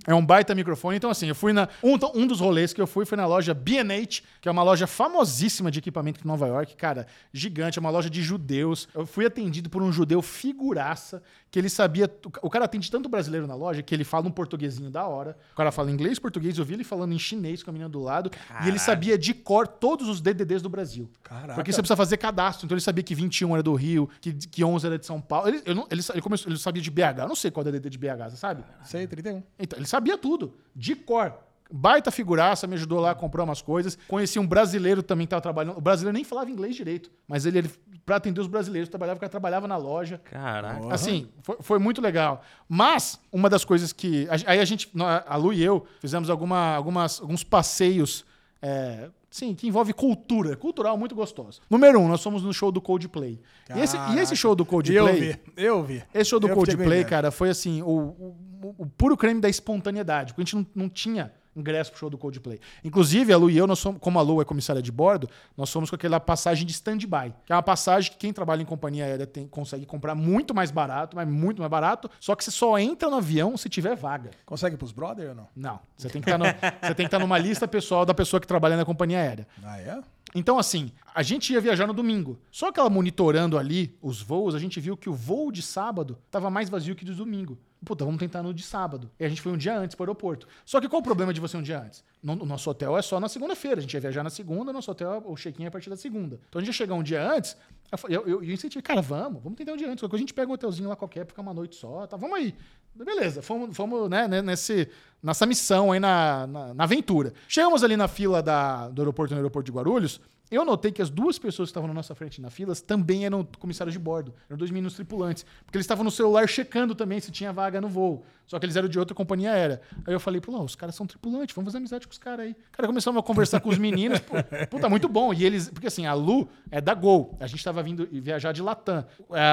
É um baita microfone. Então, assim, eu fui na. Um, um dos rolês que eu fui foi na loja B&H, que é uma loja famosíssima de equipamento em Nova York, cara, gigante, é uma loja de judeus. Eu fui atendido por um judeu figuraça, que ele sabia. O cara atende tanto brasileiro na loja que ele fala um portuguesinho da hora. O cara fala inglês, português, eu vi ele falando em chinês com a menina do lado. E ele sabia de cor todos os DDDs do Brasil. Caraca. Porque você precisa fazer cadastro. Então ele sabia que 21 era do Rio, que, que 11 era de São Paulo. Ele, não- ele, ele, começou, ele sabia de BH. Eu não sei qual é o DDD de BH, você sabe? Sei, 31. Então, ele sabia tudo, de cor. Baita figuraça, me ajudou lá a comprar umas coisas. Conheci um brasileiro que também estava trabalhando. O brasileiro nem falava inglês direito, mas ele, ele para atender os brasileiros, trabalhava, cara trabalhava na loja. Caraca. Assim, foi, foi muito legal. Mas, uma das coisas que. a- Aí a gente, a Lu e eu, fizemos alguma, algumas, alguns passeios. é, Sim, que envolve cultura, cultural muito gostoso. Número um, nós fomos no show do Coldplay. E esse, e esse show do Coldplay. Eu vi, eu vi. Esse show do Eu Coldplay, cara, foi assim, o, o- o puro creme da espontaneidade. Porque a gente não, não tinha ingresso pro show do Coldplay. Inclusive, a Lu e eu, nós somos, como a Lu é comissária de bordo, nós somos com aquela passagem de stand-by. Que é uma passagem que quem trabalha em companhia aérea tem, consegue comprar muito mais barato, mas muito mais barato. Só que você só entra no avião se tiver vaga. Consegue pros brother ou não? Não. Você tem que que estar numa lista pessoal da pessoa que trabalha na companhia aérea. Ah, é? Então, assim, a gente ia viajar no domingo. Só que ela monitorando ali os voos, a gente viu que o voo de sábado tava mais vazio que do domingo. Puta, vamos tentar no de sábado. E a gente foi um dia antes para o aeroporto. Só que qual o problema de você um dia antes? O nosso hotel é só na segunda-feira. A gente ia viajar na segunda, nosso hotel, o check-in é a partir da segunda. Então a gente ia chegar um dia antes. Eu, eu, eu, incentivei, cara, vamos, vamos tentar um dia antes. A gente pega um hotelzinho lá qualquer, fica uma noite só, tá? Vamos aí. Beleza, fomos, fomos né, né, nesse, nessa missão aí na, na, na aventura. Chegamos ali na fila da, do aeroporto no aeroporto de Guarulhos. Eu notei que as duas pessoas que estavam na nossa frente na fila também eram comissários de bordo. Eram dois meninos tripulantes. Porque eles estavam no celular checando também se tinha vaga no voo. Só que eles eram de outra companhia aérea. Aí eu falei, pô, os caras são tripulantes, vamos fazer amizade com os caras aí. Cara, começamos a conversar com os meninos. Pô, puta, muito bom. E eles, porque assim, a Lu é da Gol. A gente estava vindo viajar de Latam.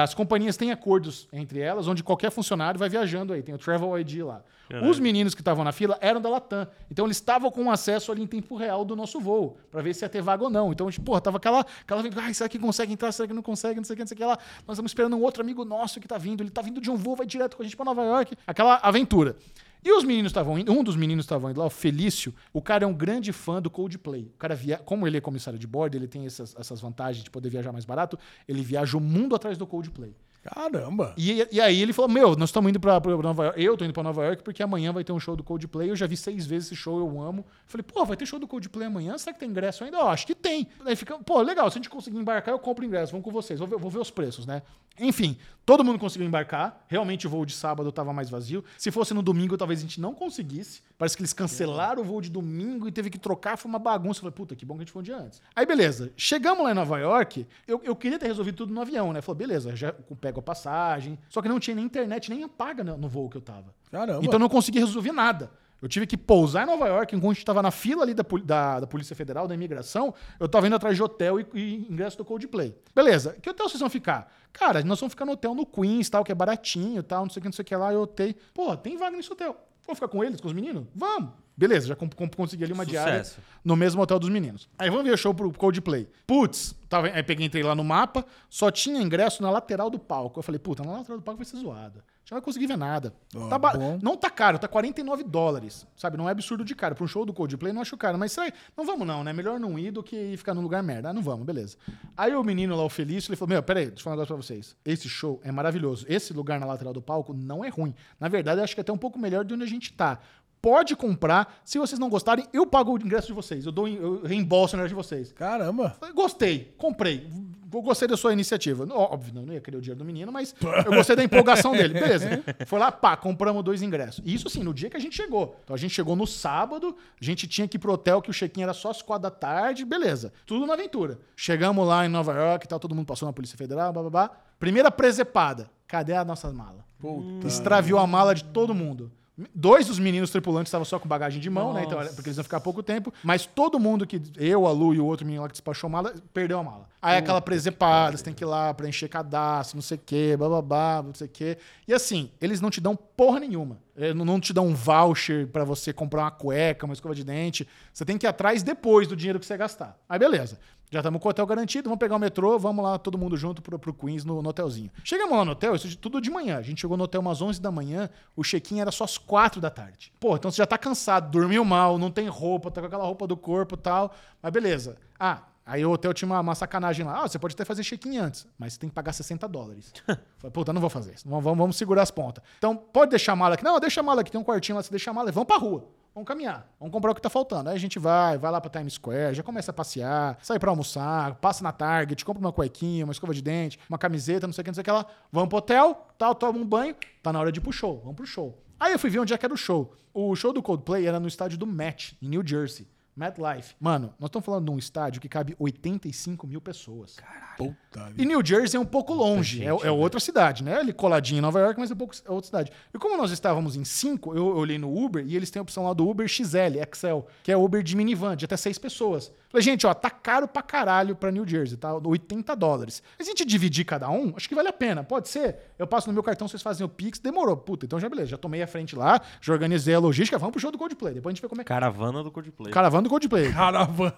As companhias têm acordos entre elas, onde qualquer funcionário vai viajando aí. Tem o Travel ID lá. Os meninos que estavam na fila eram da Latam. Então eles estavam com acesso ali em tempo real do nosso voo, pra ver se ia ter vaga ou não. Então, a gente, porra, tava aquela, aquela ai, será que consegue entrar? Será que não consegue? Não sei o que, não sei o que lá. Nós estamos esperando um outro amigo nosso que tá vindo. Ele tá vindo de um voo, vai direto com a gente pra Nova York. Aquela aventura. E os meninos estavam indo, um dos meninos estavam indo lá, o Felício, o cara é um grande fã do Coldplay. O cara via, como ele é comissário de bordo, ele tem essas, essas vantagens de poder viajar mais barato, ele viaja o mundo atrás do Coldplay. Caramba. E, e aí ele falou: Meu, nós estamos indo pra Nova York. Eu tô indo pra Nova York porque amanhã vai ter um show do Coldplay. Eu já vi seis vezes esse show, eu amo. Falei, pô, vai ter show do Coldplay amanhã? Será que tem ingresso ainda? Ó, acho que tem. Aí fica, pô, legal, se a gente conseguir embarcar, eu compro ingresso. Vamos com vocês, vou ver, vou ver os preços, né? Enfim, todo mundo conseguiu embarcar. Realmente o voo de sábado tava mais vazio. Se fosse no domingo, talvez a gente não conseguisse. Parece que eles cancelaram o voo de domingo e teve que trocar, foi uma bagunça. Eu falei, puta, que bom que a gente foi um dia antes. Aí, beleza. Chegamos lá em Nova York, eu, eu queria ter resolvido tudo no avião, né? Falei, beleza, já pego a passagem. Só que não tinha nem internet, nem apaga no, no voo que eu tava. Caramba. Então eu não consegui resolver nada. Eu tive que pousar em Nova York, enquanto a gente tava na fila ali da, da, da Polícia Federal, da imigração, eu tava indo atrás de hotel e, e ingresso do Coldplay. Beleza, que hotel vocês vão ficar? Cara, nós vamos ficar no hotel no Queens, tal, que é baratinho, tal, não sei o que, não sei o que lá. Eu optei, pô, tem vaga nesse hotel. Vamos ficar com eles, com os meninos? Vamos. Beleza, já consegui ali uma diária Sucesso. no mesmo hotel dos meninos. Aí vamos ver o show pro Coldplay. Putz, tava, aí peguei, entrei lá no mapa, só tinha ingresso na lateral do palco. Eu falei, puta, na lateral do palco vai ser zoada. Você não vai conseguir ver nada. Ó, Tá ba- bom. não tá caro, tá 49 dólares. Sabe? Não é absurdo de caro. Pra um show do Coldplay não acho caro. Mas sai, não vamos não, né? Melhor não ir do que ficar num lugar merda. Ah, não vamos, beleza. Aí o menino lá, o Felício, ele falou: Meu, peraí, deixa eu falar um negócio pra vocês. Esse show é maravilhoso. Esse lugar na lateral do palco não é ruim. Na verdade, eu acho que é até um pouco melhor de onde a gente tá. Pode comprar. Se vocês não gostarem, eu pago o ingresso de vocês. Eu dou eu reembolso o ingresso de vocês. Caramba. Gostei, comprei. Gostei da sua iniciativa. Óbvio, não ia querer o dinheiro do menino, mas eu gostei da empolgação dele. Beleza. Foi lá, pá, compramos dois ingressos. Isso assim, no dia que a gente chegou. Então a gente chegou no sábado, a gente tinha que ir pro hotel, que o check-in era só às quatro da tarde, beleza. Tudo na aventura. Chegamos lá em Nova York e tal, todo mundo passou na Polícia Federal, blá blá blá. Primeira presepada. Cadê a nossa mala? Puta. Extraviou a mala de todo mundo. Dois dos meninos tripulantes estavam só com bagagem de mão, né? Então, porque eles iam ficar pouco tempo. Mas todo mundo que. Eu, a Lu e o outro menino lá que despachou a mala, perdeu a mala. Aí aquela presepada, você tem que ir lá preencher cadastro, não sei o quê, bababá, não sei o quê. E assim, eles não te dão porra nenhuma. Não não te dão um voucher pra você comprar uma cueca, uma escova de dente. Você tem que ir atrás depois do dinheiro que você gastar. Aí beleza. Já estamos com o hotel garantido, vamos pegar o metrô, vamos lá todo mundo junto pro, pro Queens no, no hotelzinho. Chegamos lá no hotel, isso tudo de manhã. A gente chegou no hotel umas 11 da manhã, o check-in era só às 4 da tarde. Pô, então você já tá cansado, dormiu mal, não tem roupa, tá com aquela roupa do corpo e tal. Mas beleza. Ah, aí o hotel tinha uma, uma sacanagem lá. Ah, você pode até fazer check-in antes, mas você tem que pagar 60 dólares. Falei, puta, não vou fazer isso. Vamos, vamos, vamos segurar as pontas. Então, pode deixar a mala aqui. Não, deixa a mala aqui, tem um quartinho lá, você deixa a mala e vamos pra rua. Vamos caminhar, vamos comprar o que tá faltando. Aí a gente vai, vai lá pra Times Square, já começa a passear, sai pra almoçar, passa na Target, compra uma cuequinha, uma escova de dente, uma camiseta, não sei o que, não sei o que lá. Vamos pro hotel, tal, toma um banho, tá na hora de ir pro show, vamos pro show. Aí eu fui ver onde é que era o show. O show do Coldplay era no estádio do Met, em New Jersey. MetLife. Mano, nós estamos falando de um estádio que cabe 85 mil pessoas. Puta E. New Jersey é um pouco longe, é, é outra cidade, né? Ali coladinho em Nova York, mas é, um pouco, é outra cidade. E como nós estávamos em cinco, eu, eu olhei no Uber e eles têm a opção lá do Uber XL, XL, que é Uber de minivan, de até seis pessoas. Falei, gente, ó, tá caro pra caralho pra New Jersey, tá? 80 dólares. Se a gente dividir cada um, acho que vale a pena. Pode ser. Eu passo no meu cartão, vocês fazem o Pix, demorou. Puta, então já beleza, já tomei a frente lá, já organizei a logística, vamos pro show do Coldplay. Depois a gente vê como é que Caravana do Coldplay. Caravana do Coldplay. Caravana.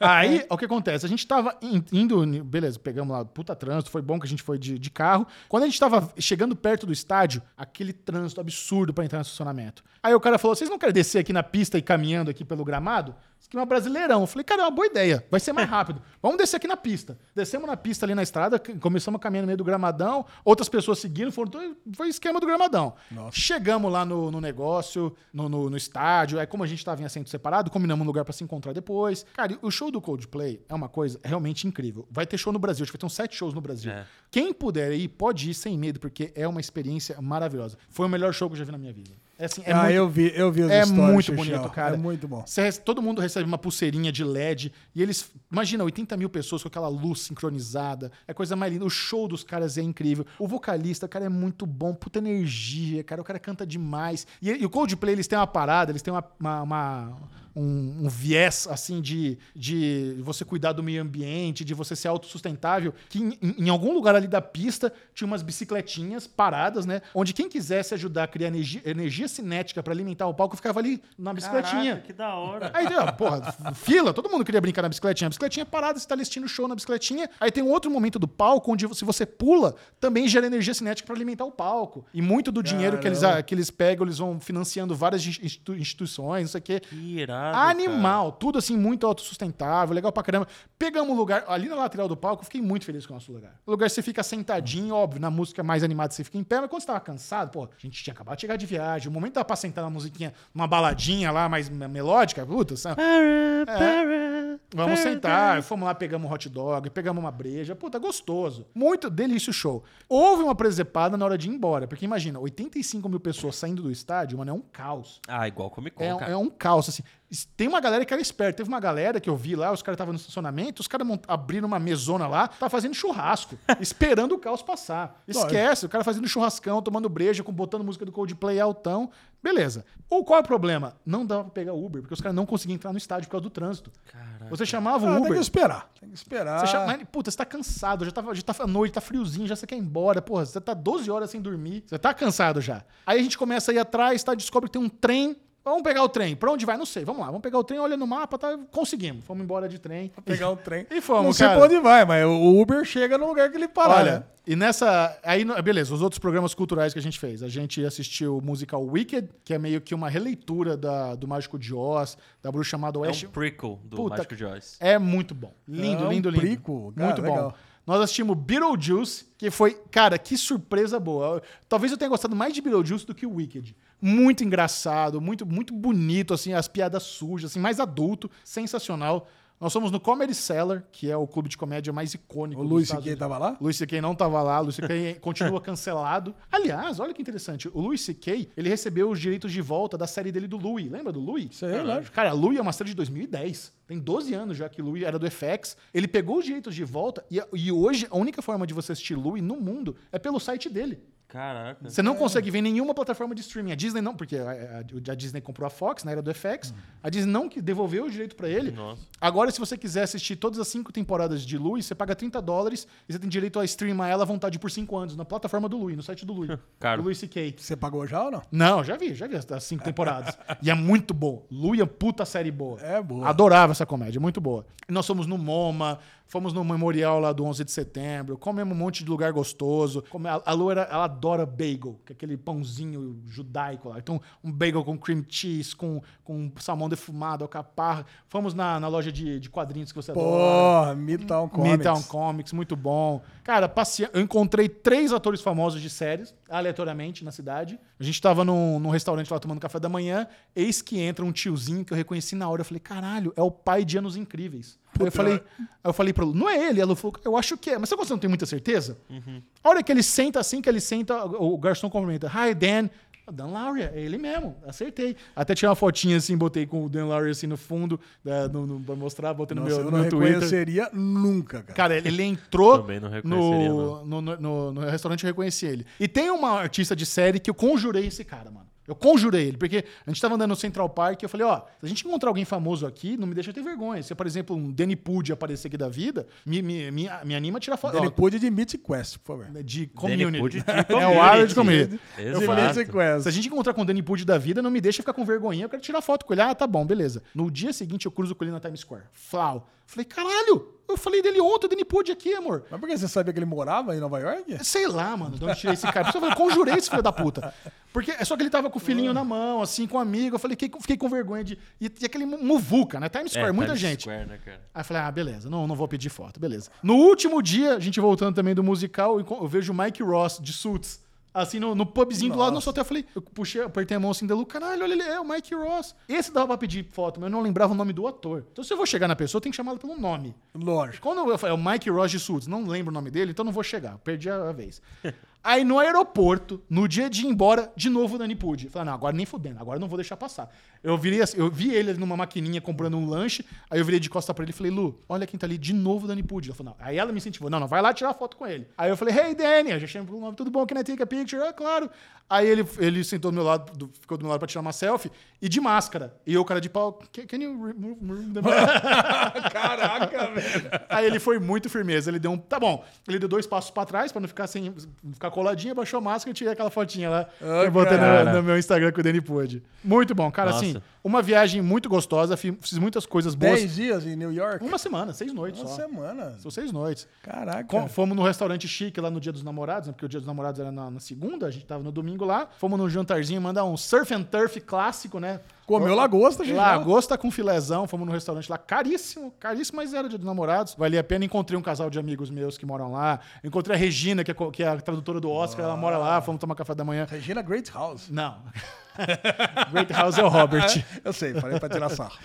Aí, o que acontece? A gente tava in- indo, beleza, pegamos lá, puta trânsito, foi bom que a gente foi de, de carro. Quando a gente tava chegando perto do estádio, aquele trânsito absurdo pra entrar no estacionamento. Aí o cara falou: vocês não querem descer aqui na pista e caminhando aqui pelo gramado? É uma brasileirão. Eu falei, cara, é uma boa ideia. Vai ser mais rápido. Vamos descer aqui na pista. Descemos na pista ali na estrada, começamos a caminhar no meio do gramadão, outras pessoas seguindo, foram, foi esquema do gramadão. Chegamos lá no, no negócio, no, no, no estádio. Aí, como a gente tava em assento separado, combinamos um lugar pra se encontrar depois. Cara, e o show do Coldplay é uma coisa realmente incrível. Vai ter show no Brasil, acho que vai ter uns sete shows no Brasil. É. Quem puder ir, pode ir sem medo, porque é uma experiência maravilhosa. Foi o melhor show que eu já vi na minha vida. É assim, é ah, muito eu vi, eu vi é muito bonito, cara. É muito bom. Você todo mundo recebe uma pulseirinha de LED e eles. Imagina, 80 mil pessoas com aquela luz sincronizada. É a coisa mais linda. O show dos caras é incrível. O vocalista, cara, é muito bom. Puta energia, cara. O cara canta demais. E, e o Coldplay, eles têm uma parada, eles têm uma. uma- uma- um, um viés assim de, de você cuidar do meio ambiente, de você ser autossustentável, que em, em- algum lugar ali da pista tinha umas bicicletinhas paradas, né? Onde quem quisesse ajudar a criar energia, energia cinética pra alimentar o palco ficava ali na bicicletinha. Caraca, que da hora. Aí, ó, porra, fila, todo mundo queria brincar na bicicletinha. A bicicletinha parada, você tá assistindo show na bicicletinha. Aí tem um outro momento do palco onde se você pula, também gera energia cinética pra alimentar o palco. E muito do dinheiro que eles, Caramba. que eles pegam, eles vão financiando várias institu- instituições, não sei o quê. Que irado. Animal, tudo assim, muito autossustentável, legal pra caramba. Pegamos um lugar, ali na lateral do palco, eu fiquei muito feliz com o nosso lugar. O lugar você fica sentadinho, óbvio, na música mais animada você fica em pé, mas quando você tava cansado, pô, a gente tinha acabado de chegar de viagem, o momento dava pra sentar na musiquinha, uma baladinha lá mais me- melódica, puta, sabe? Para, para, Vamos para, sentar, fomos lá, pegamos um hot dog, pegamos uma breja, puta, gostoso. Muito delícia o show. Houve uma presepada na hora de ir embora, porque imagina, 85 mil pessoas saindo do estádio, mano, é um caos. Ah, igual Comic Con, É, cara. é um caos, assim. Tem uma galera que era esperta. Teve uma galera que eu vi lá, os caras estavam no estacionamento, os caras abriram uma mesona lá, tá fazendo churrasco, esperando o caos passar. Esquece, o cara fazendo churrascão, tomando breja, com, botando música do Coldplay altão. Beleza. Ou qual é o problema? Não dava pra pegar Uber, porque os caras não conseguiam entrar no estádio por causa do trânsito. Caraca. Você chamava Ah, o tem Uber. que esperar. Tem que esperar. Você chama, puta, você tá cansado, já, tava, já tá à noite, tá friozinho, já você quer ir embora. Porra, você tá 12 horas sem dormir, você tá cansado já. Aí a gente começa a ir atrás, tá, descobre que tem um trem. Vamos pegar o trem. Pra onde vai? Não sei. Vamos lá. Vamos pegar o trem, olha no mapa, tá? Conseguimos. Fomos embora de trem. Pegar o trem. E fomos, Não sei cara. pra onde vai, mas o Uber chega no lugar que ele parar, Olha, né? e nessa. Aí, beleza, os outros programas culturais que a gente fez. A gente assistiu o musical Wicked, que é meio que uma releitura da, do Mágico de Oz, da bruxa chamada É Oeste. um prequel do Puta, Mágico de Oz. É muito bom. Lindo, É um lindo, lindo. prequel, cara, muito bom. legal. Nós assistimos Beetlejuice, que foi, cara, que surpresa boa. Talvez eu tenha gostado mais de Beetlejuice do que o Wicked. Muito engraçado, muito, muito bonito, assim, as piadas sujas, assim, mais adulto, sensacional. Nós fomos no Comedy Cellar, que é o clube de comédia mais icônico O Luiz C.K. Tava lá? Luiz C.K. não tava lá, Luiz C.K. continua cancelado. Aliás, olha que interessante, o Luiz C.K. ele recebeu os direitos de volta da série dele do Louis. Lembra do Louis? Isso aí, lógico. Cara, Louis é uma série de 2010. Tem 12 anos já que Louis era do FX. Ele pegou os direitos de volta e, e hoje a única forma de você assistir Louis no mundo é pelo site dele. Caraca. Você não consegue ver em nenhuma plataforma de streaming. A Disney não, porque a, a- a Disney comprou a Fox na era do FX. A Disney não que devolveu o direito pra ele. Nossa. Agora, se você quiser assistir todas as cinco temporadas de Louis, você paga 30 dólares e você tem direito a streamar ela à vontade por 5 anos na plataforma do Louis, no site do Louis. Caro. Do Louis C.K. Você pagou já ou não? Não, já vi, já vi as as cinco temporadas. e é muito bom. Louis é puta série boa. É boa. Adorava essa comédia, muito boa. E nós fomos no MoMA, fomos no memorial lá do 11 de setembro, comemos um monte de lugar gostoso. A Lu, era- ela adora bagel, que é aquele pãozinho judaico lá. Então, um bagel com cream cheese, com, com salmão defumado, alcaparra. Fomos na, na loja de, de quadrinhos que você adora. Porra, Midtown Comics. Midtown Comics, muito bom. Cara, passei, eu encontrei três atores famosos de séries, aleatoriamente, na cidade. A gente tava num, num restaurante lá tomando café da manhã, eis que entra um tiozinho que eu reconheci na hora. Eu falei, caralho, é o pai de Anos Incríveis. Aí eu falei, aí eu falei pra Lu, não é ele? Ela falou, eu acho que é. Mas você não tem muita certeza? A hora que ele senta, assim que ele senta, o garçom cumprimenta. Hi, Dan. Dan Lauria, é ele mesmo, acertei. Até tirei uma fotinha assim, botei com o Dan Lauria assim no fundo, da, no, no, pra mostrar, botei no Nossa, meu, eu no não meu Twitter. reconheceria nunca, cara. Cara, ele ele entrou no, no, no- no restaurante eu reconheci ele. E tem uma artista de série que eu conjurei esse cara, mano. Eu conjurei ele, porque a gente tava andando no Central Park e eu falei, ó, se a gente encontrar alguém famoso aqui, não me deixa ter vergonha. Se, por exemplo, um Danny Pudi aparecer aqui da vida, me, me, me, me anima a tirar foto. Ele Ó, pôde de Mythic Quest, por favor. de Danny community. É o área de community. Mythic Quest. Se a gente encontrar com o Danny Pudi da vida, não me deixa ficar com vergonha. Eu quero tirar foto com ele. Ah, tá bom, beleza. No dia seguinte, eu cruzo com ele na Times Square. Flau. Falei, caralho, eu falei dele ontem, Danny Pudi aqui, amor. Mas por que você sabia que ele morava em Nova York? Sei lá, mano, de onde tirei esse cara. Por isso eu falei, conjurei esse filho da puta. Porque é só que ele tava com o filhinho na mão, assim, com um amigo. Eu falei, fiquei, com- fiquei com vergonha de. E, e aquele mu- muvuca, né? Times Square, É, muita Times gente. Square, né, cara? Aí eu falei, ah, beleza, não, não vou pedir foto, beleza. No último dia, a gente voltando também do musical, eu vejo o Mike Ross de Suits. Assim, no, no pubzinho do lado, no hotel, eu falei, eu puxei, apertei a mão assim da Lu, caralho, olha ele, é o Mike Ross. Esse dava pra pedir foto, mas eu não lembrava o nome do ator. Então, se eu vou chegar na pessoa, eu tenho que chamá-lo pelo nome. Lógico. Quando eu falei, é o Mike Ross de Suits, não lembro o nome dele, então não vou chegar. Perdi a, a vez. Aí no aeroporto, no dia de ir embora, de novo o Dani Pudi. Falei, não, agora nem fudendo, agora não vou deixar passar. Eu virei assim, eu vi ele numa maquininha comprando um lanche, aí eu virei de costa pra ele e falei, Lu, olha quem tá ali, de novo o Dani Pudi. Ela falou, não. Aí ela me incentivou, não, não, vai lá tirar foto com ele. Aí eu falei, hey Danny, eu já chamei pelo nome, tudo bom, can I take a picture? Ah, claro. Aí ele, ele sentou do meu lado, do- ficou do meu lado pra tirar uma selfie, e de máscara. E eu, cara de pau, can, can you remove, remove the Caraca, velho. Aí ele foi muito firmeza. Ele deu um. Tá bom. Ele deu dois passos pra trás pra não ficar sem. não ficar coladinho, baixou a máscara e tirei aquela fotinha lá. Ah, eu botei no, no meu Instagram com o Danny Pud. Muito bom, cara. Nossa. Assim, uma viagem muito gostosa. fi- Fiz muitas coisas boas. Dez dias em New York? Uma semana, seis noites Uma só. semana. São seis noites. Caraca. Com- fomos no restaurante chique lá no Dia dos Namorados, né? Porque o Dia dos Namorados era na, na segunda, a gente tava no domingo lá. Fomos no jantarzinho, mandar um surf and turf clássico, né? Comeu lagosta, gente. Lagosta com filézão, fomos no restaurante lá, caríssimo, caríssimo, mas era dia dos namorados. Valia a pena. Encontrei um casal de amigos meus que moram lá. Encontrei a Regina, que é, que é a tradutora do Oscar, ela mora lá, fomos tomar café da manhã. Regina Great House. Não. Great House é o Robert. Eu sei, falei pra tirar sarro.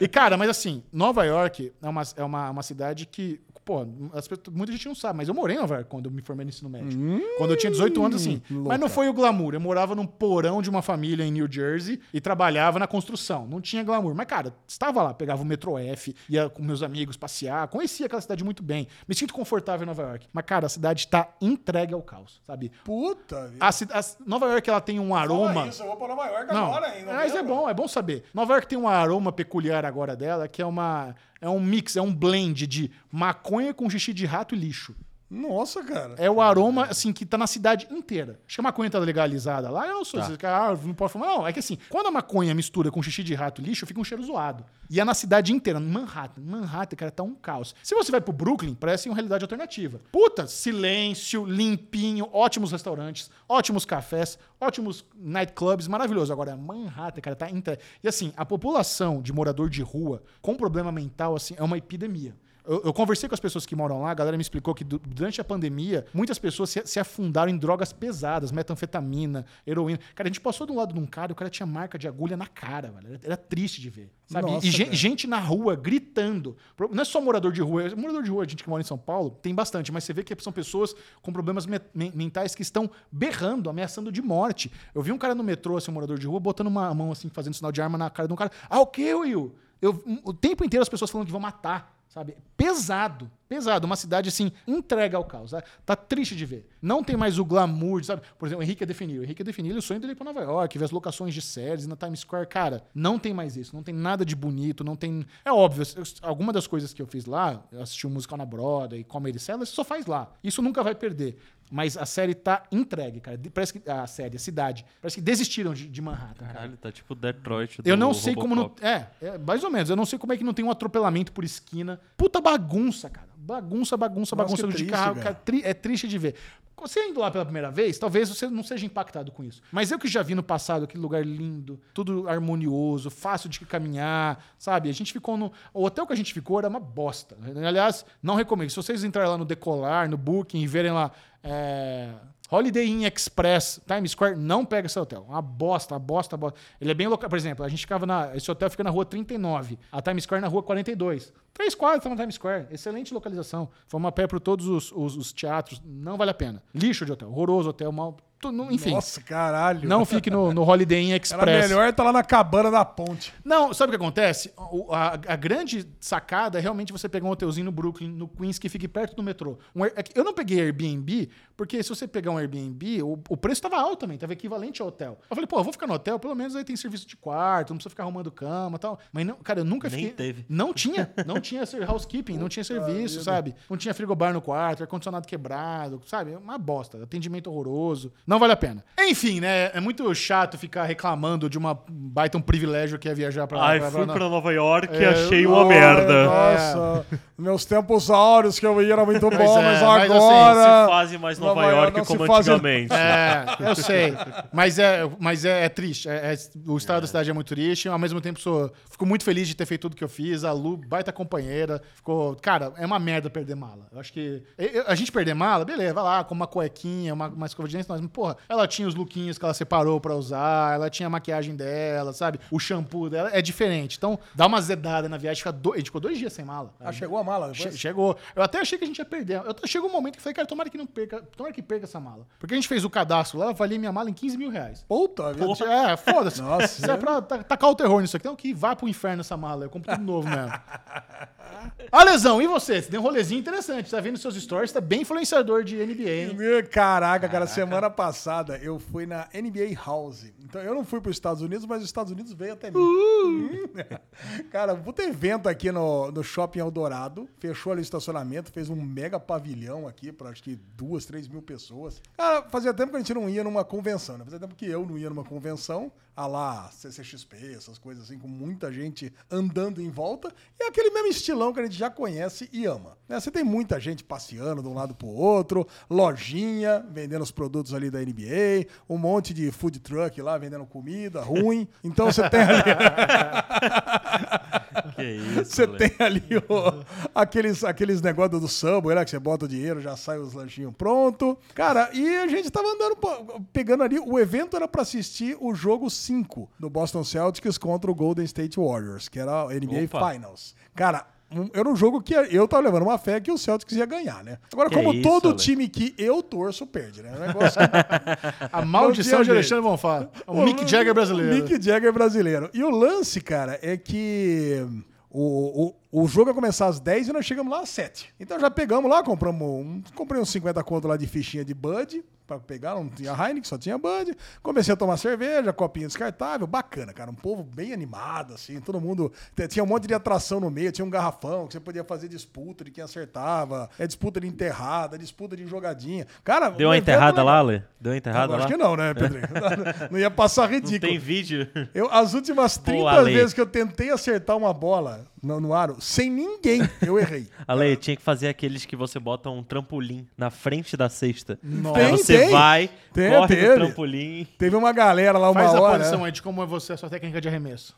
E, cara, mas assim, Nova York é uma, é uma, uma cidade que, pô, as muita gente não sabe, mas eu morei em Nova York quando eu me formei no ensino médio. quando eu tinha 18 anos, assim. louca. Mas não foi o glamour. Eu morava num porão de uma família em New Jersey e trabalhava na construção. Não tinha glamour. Mas, cara, estava lá, pegava o metrô F, ia com meus amigos passear, conhecia aquela cidade muito bem. Me sinto confortável em Nova York. Mas, cara, a cidade tá entregue ao caos, sabe? Puta. A, a- Nova York, ela tem um aroma... Isso, eu vou pra Nova York Não, agora ainda. mas é bom, é bom saber. Nova York tem um aroma peculiar agora dela, que é uma é um mix, é um blend de maconha com xixi de rato e lixo. Nossa, cara. É o aroma, assim, que tá na cidade inteira. Acho que a maconha tá legalizada lá. Eu não sou Tá. esse cara, ah, não pode fumar. Não, é que assim, quando a maconha mistura com xixi de rato e lixo, fica um cheiro zoado. E é na cidade inteira, Manhattan. Manhattan, cara, tá um caos. Se você vai pro Brooklyn, parece uma realidade alternativa. Puta, silêncio, limpinho, ótimos restaurantes, ótimos cafés, ótimos nightclubs, maravilhoso. Agora, Manhattan, cara, tá inte... E assim, a população de morador de rua com problema mental, assim, é uma epidemia. Eu, eu conversei com as pessoas que moram lá, a galera me explicou que du- durante a pandemia, muitas pessoas se, se afundaram em drogas pesadas, metanfetamina, heroína. Cara, a gente passou do lado de um cara e o cara tinha marca de agulha na cara, velho. Era, triste de ver. Sabe? Nossa, e cara. gente na rua gritando. Não é só morador de rua. Morador de rua, a gente que mora em São Paulo, tem bastante, mas você vê que são pessoas com problemas me- men- mentais que estão berrando, ameaçando de morte. Eu vi um cara no metrô, assim, um morador de rua, botando uma mão assim, fazendo sinal de arma na cara de um cara. Ah, o que, Will? Eu, o tempo inteiro as pessoas falando que vão matar. Sabe? Pesado, pesado. Uma cidade, assim, entrega ao caos. Tá, tá triste de ver. Não tem mais o glamour, sabe? Por exemplo, o Henrique definiu. O Henrique definiu o sonho dele ir pra Nova York, ver as locações de séries na Times Square. Cara, não tem mais isso. Não tem nada de bonito, não tem... É óbvio, alguma das coisas que eu fiz lá, eu assisti um musical na Broadway, Comedy Cellar, só faz lá. Isso nunca vai perder. Mas a série tá entregue, cara. Parece que... A série, a cidade. Parece que desistiram de, de Manhattan, cara. Caralho, tá tipo Detroit. Eu do não sei como não. Robocop. É, é, mais ou menos. Eu não sei como é que não tem um atropelamento por esquina. Puta bagunça, cara. Bagunça, bagunça, Nossa, bagunça que de triste, carro. cara. é triste de ver. Você indo lá pela primeira vez, talvez você não seja impactado com isso. Mas eu que já vi no passado aquele lugar lindo, tudo harmonioso, fácil de caminhar, sabe? A gente ficou no. O hotel que a gente ficou era uma bosta. Aliás, não recomendo. Se vocês entrarem lá no Decolar, no Booking e verem lá. é, Holiday Inn Express, Times Square, não pega esse hotel. Uma bosta, uma bosta, uma bosta. Ele é bem local. Por exemplo, a gente ficava na. Esse hotel fica na rua 39, a Times Square na rua 42. Três quadras tá na Times Square. Excelente localização. Fomos a pé para todos os, os- os teatros. Não vale a pena. Lixo de hotel. Horroroso hotel. Mal, não- enfim. Nossa, caralho. Não fique no, no Holiday Inn Era Express. melhor tá lá na cabana da ponte. Não, sabe o que acontece? O- a, a grande sacada é realmente você pegar um hotelzinho no Brooklyn, no Queens, que fique perto do metrô. Um é eu não peguei Airbnb, porque se você pegar um Airbnb, o, o preço tava alto também, tava equivalente ao hotel. Eu falei, pô, eu vou ficar no hotel, pelo menos aí tem serviço de quarto, não precisa ficar arrumando cama e tal. Mas, não, cara, eu nunca Nem fiquei... teve. Não tinha, não tinha housekeeping, não tinha serviço, sabe? Não tinha frigobar no quarto, ar-condicionado quebrado, sabe? Uma bosta, atendimento horroroso. Não vale a pena. Enfim, né? É muito chato ficar reclamando de uma baita um privilégio que é viajar pra... Ai, pra- fui pra- pra Nova York e É, achei uma merda. Nossa, meus tempos áureos que eu ia era muito bom, é, mas mas agora. Não se fazem mais Nova, Nova York como faz- antigamente. É, eu sei. Mas é, mas é, é triste. É- é- o estado da cidade é muito triste. Ao mesmo tempo, sou, fico muito feliz de ter feito tudo que eu fiz. A Lu, baita companheira. Ficou. Cara, é uma merda perder mala. Eu acho que. eu- a gente perder mala, beleza, vai lá, com uma cuequinha, uma, uma escova de dente, mas, porra, ela tinha os lookinhos que ela separou pra usar, ela tinha a maquiagem dela, sabe? O shampoo dela é diferente. Então, dá uma zedada na viagem. Fica do- ficou dois dias sem mala. Ah, chegou a mala Che-? Chegou. Eu até achei que a gente ia perder. Eu, chegou um momento que eu falei, cara, tomara que não perca, tomara que perca essa mala. Porque a gente fez o cadastro lá, eu avaliei minha mala em 15 mil reais. Puta vida. É, foda-se. Nossa, Isso é pra ta- tacar o terror nisso aqui. Então, que vá pro inferno essa mala. Eu compro tudo novo mesmo. Alesão, e você? Você deu um rolezinho interessante. Tá vendo seus stories, tá bem influenciador de NBA, hein? Caraca, cara, semana passada eu fui na NBA House. Então eu não fui para os Estados Unidos, mas os Estados Unidos veio até mim. Hum. cara, puta evento aqui no, no Shopping Eldorado. Fechou ali o estacionamento, fez um mega pavilhão aqui para acho que duas, três mil pessoas. Cara, fazia tempo que a gente não ia numa convenção, né? Fazia tempo que eu não ia numa convenção, a lá CCXP, essas coisas assim, com muita gente andando em volta. E é aquele mesmo estilão que a gente já conhece e ama. né? Você tem muita gente passeando de um lado pro outro, lojinha, vendendo os produtos ali da NBA, um monte de food truck lá vendendo comida ruim. Então você tem ali. Que isso, Você tem ali o- aqueles, aqueles negócios do Subway, né? Que você bota o dinheiro, já sai os lanchinhos pronto. Cara, e a gente tava andando, pegando ali. O evento era pra assistir o jogo 5 do Boston Celtics contra o Golden State Warriors, que era a NBA Opa. Finals. Cara. um- Era um jogo que eu tava levando uma fé que o Celtics ia ganhar, né? Agora, Que como isso, todo Alex. time que eu torço perde, né? É um negócio A maldição de Alexandre Von Fá. O Mick Jagger brasileiro. Mick Jagger brasileiro. E o lance, cara, é que o, o- O jogo ia começar às 10 e nós chegamos lá às 7. Então já pegamos lá, compramos um, comprei uns 50 conto lá de fichinha de Bud pra pegar, não tinha Heineken, só tinha Bud. Comecei a tomar cerveja, copinho descartável, bacana, cara, um povo bem animado assim, todo mundo tinha um monte de atração no meio, tinha um garrafão que você podia fazer disputa de quem acertava, é disputa de enterrada, disputa de jogadinha. Cara, Deu um uma enterrada lá, Ale? Deu uma enterrada Acho lá? que não, né, Pedrinho? não ia passar Não ridículo. tem vídeo. Eu, as últimas 30 Ale. vezes que eu tentei acertar uma bola no, no aro, sem ninguém, eu errei. Ale, tinha que fazer aqueles que você bota um trampolim na frente da cesta. Nossa. Aí você tem. vai, Tem, corre teve. no trampolim. Teve uma galera lá uma Faz a hora. posição aí de como é você, a sua técnica de arremesso.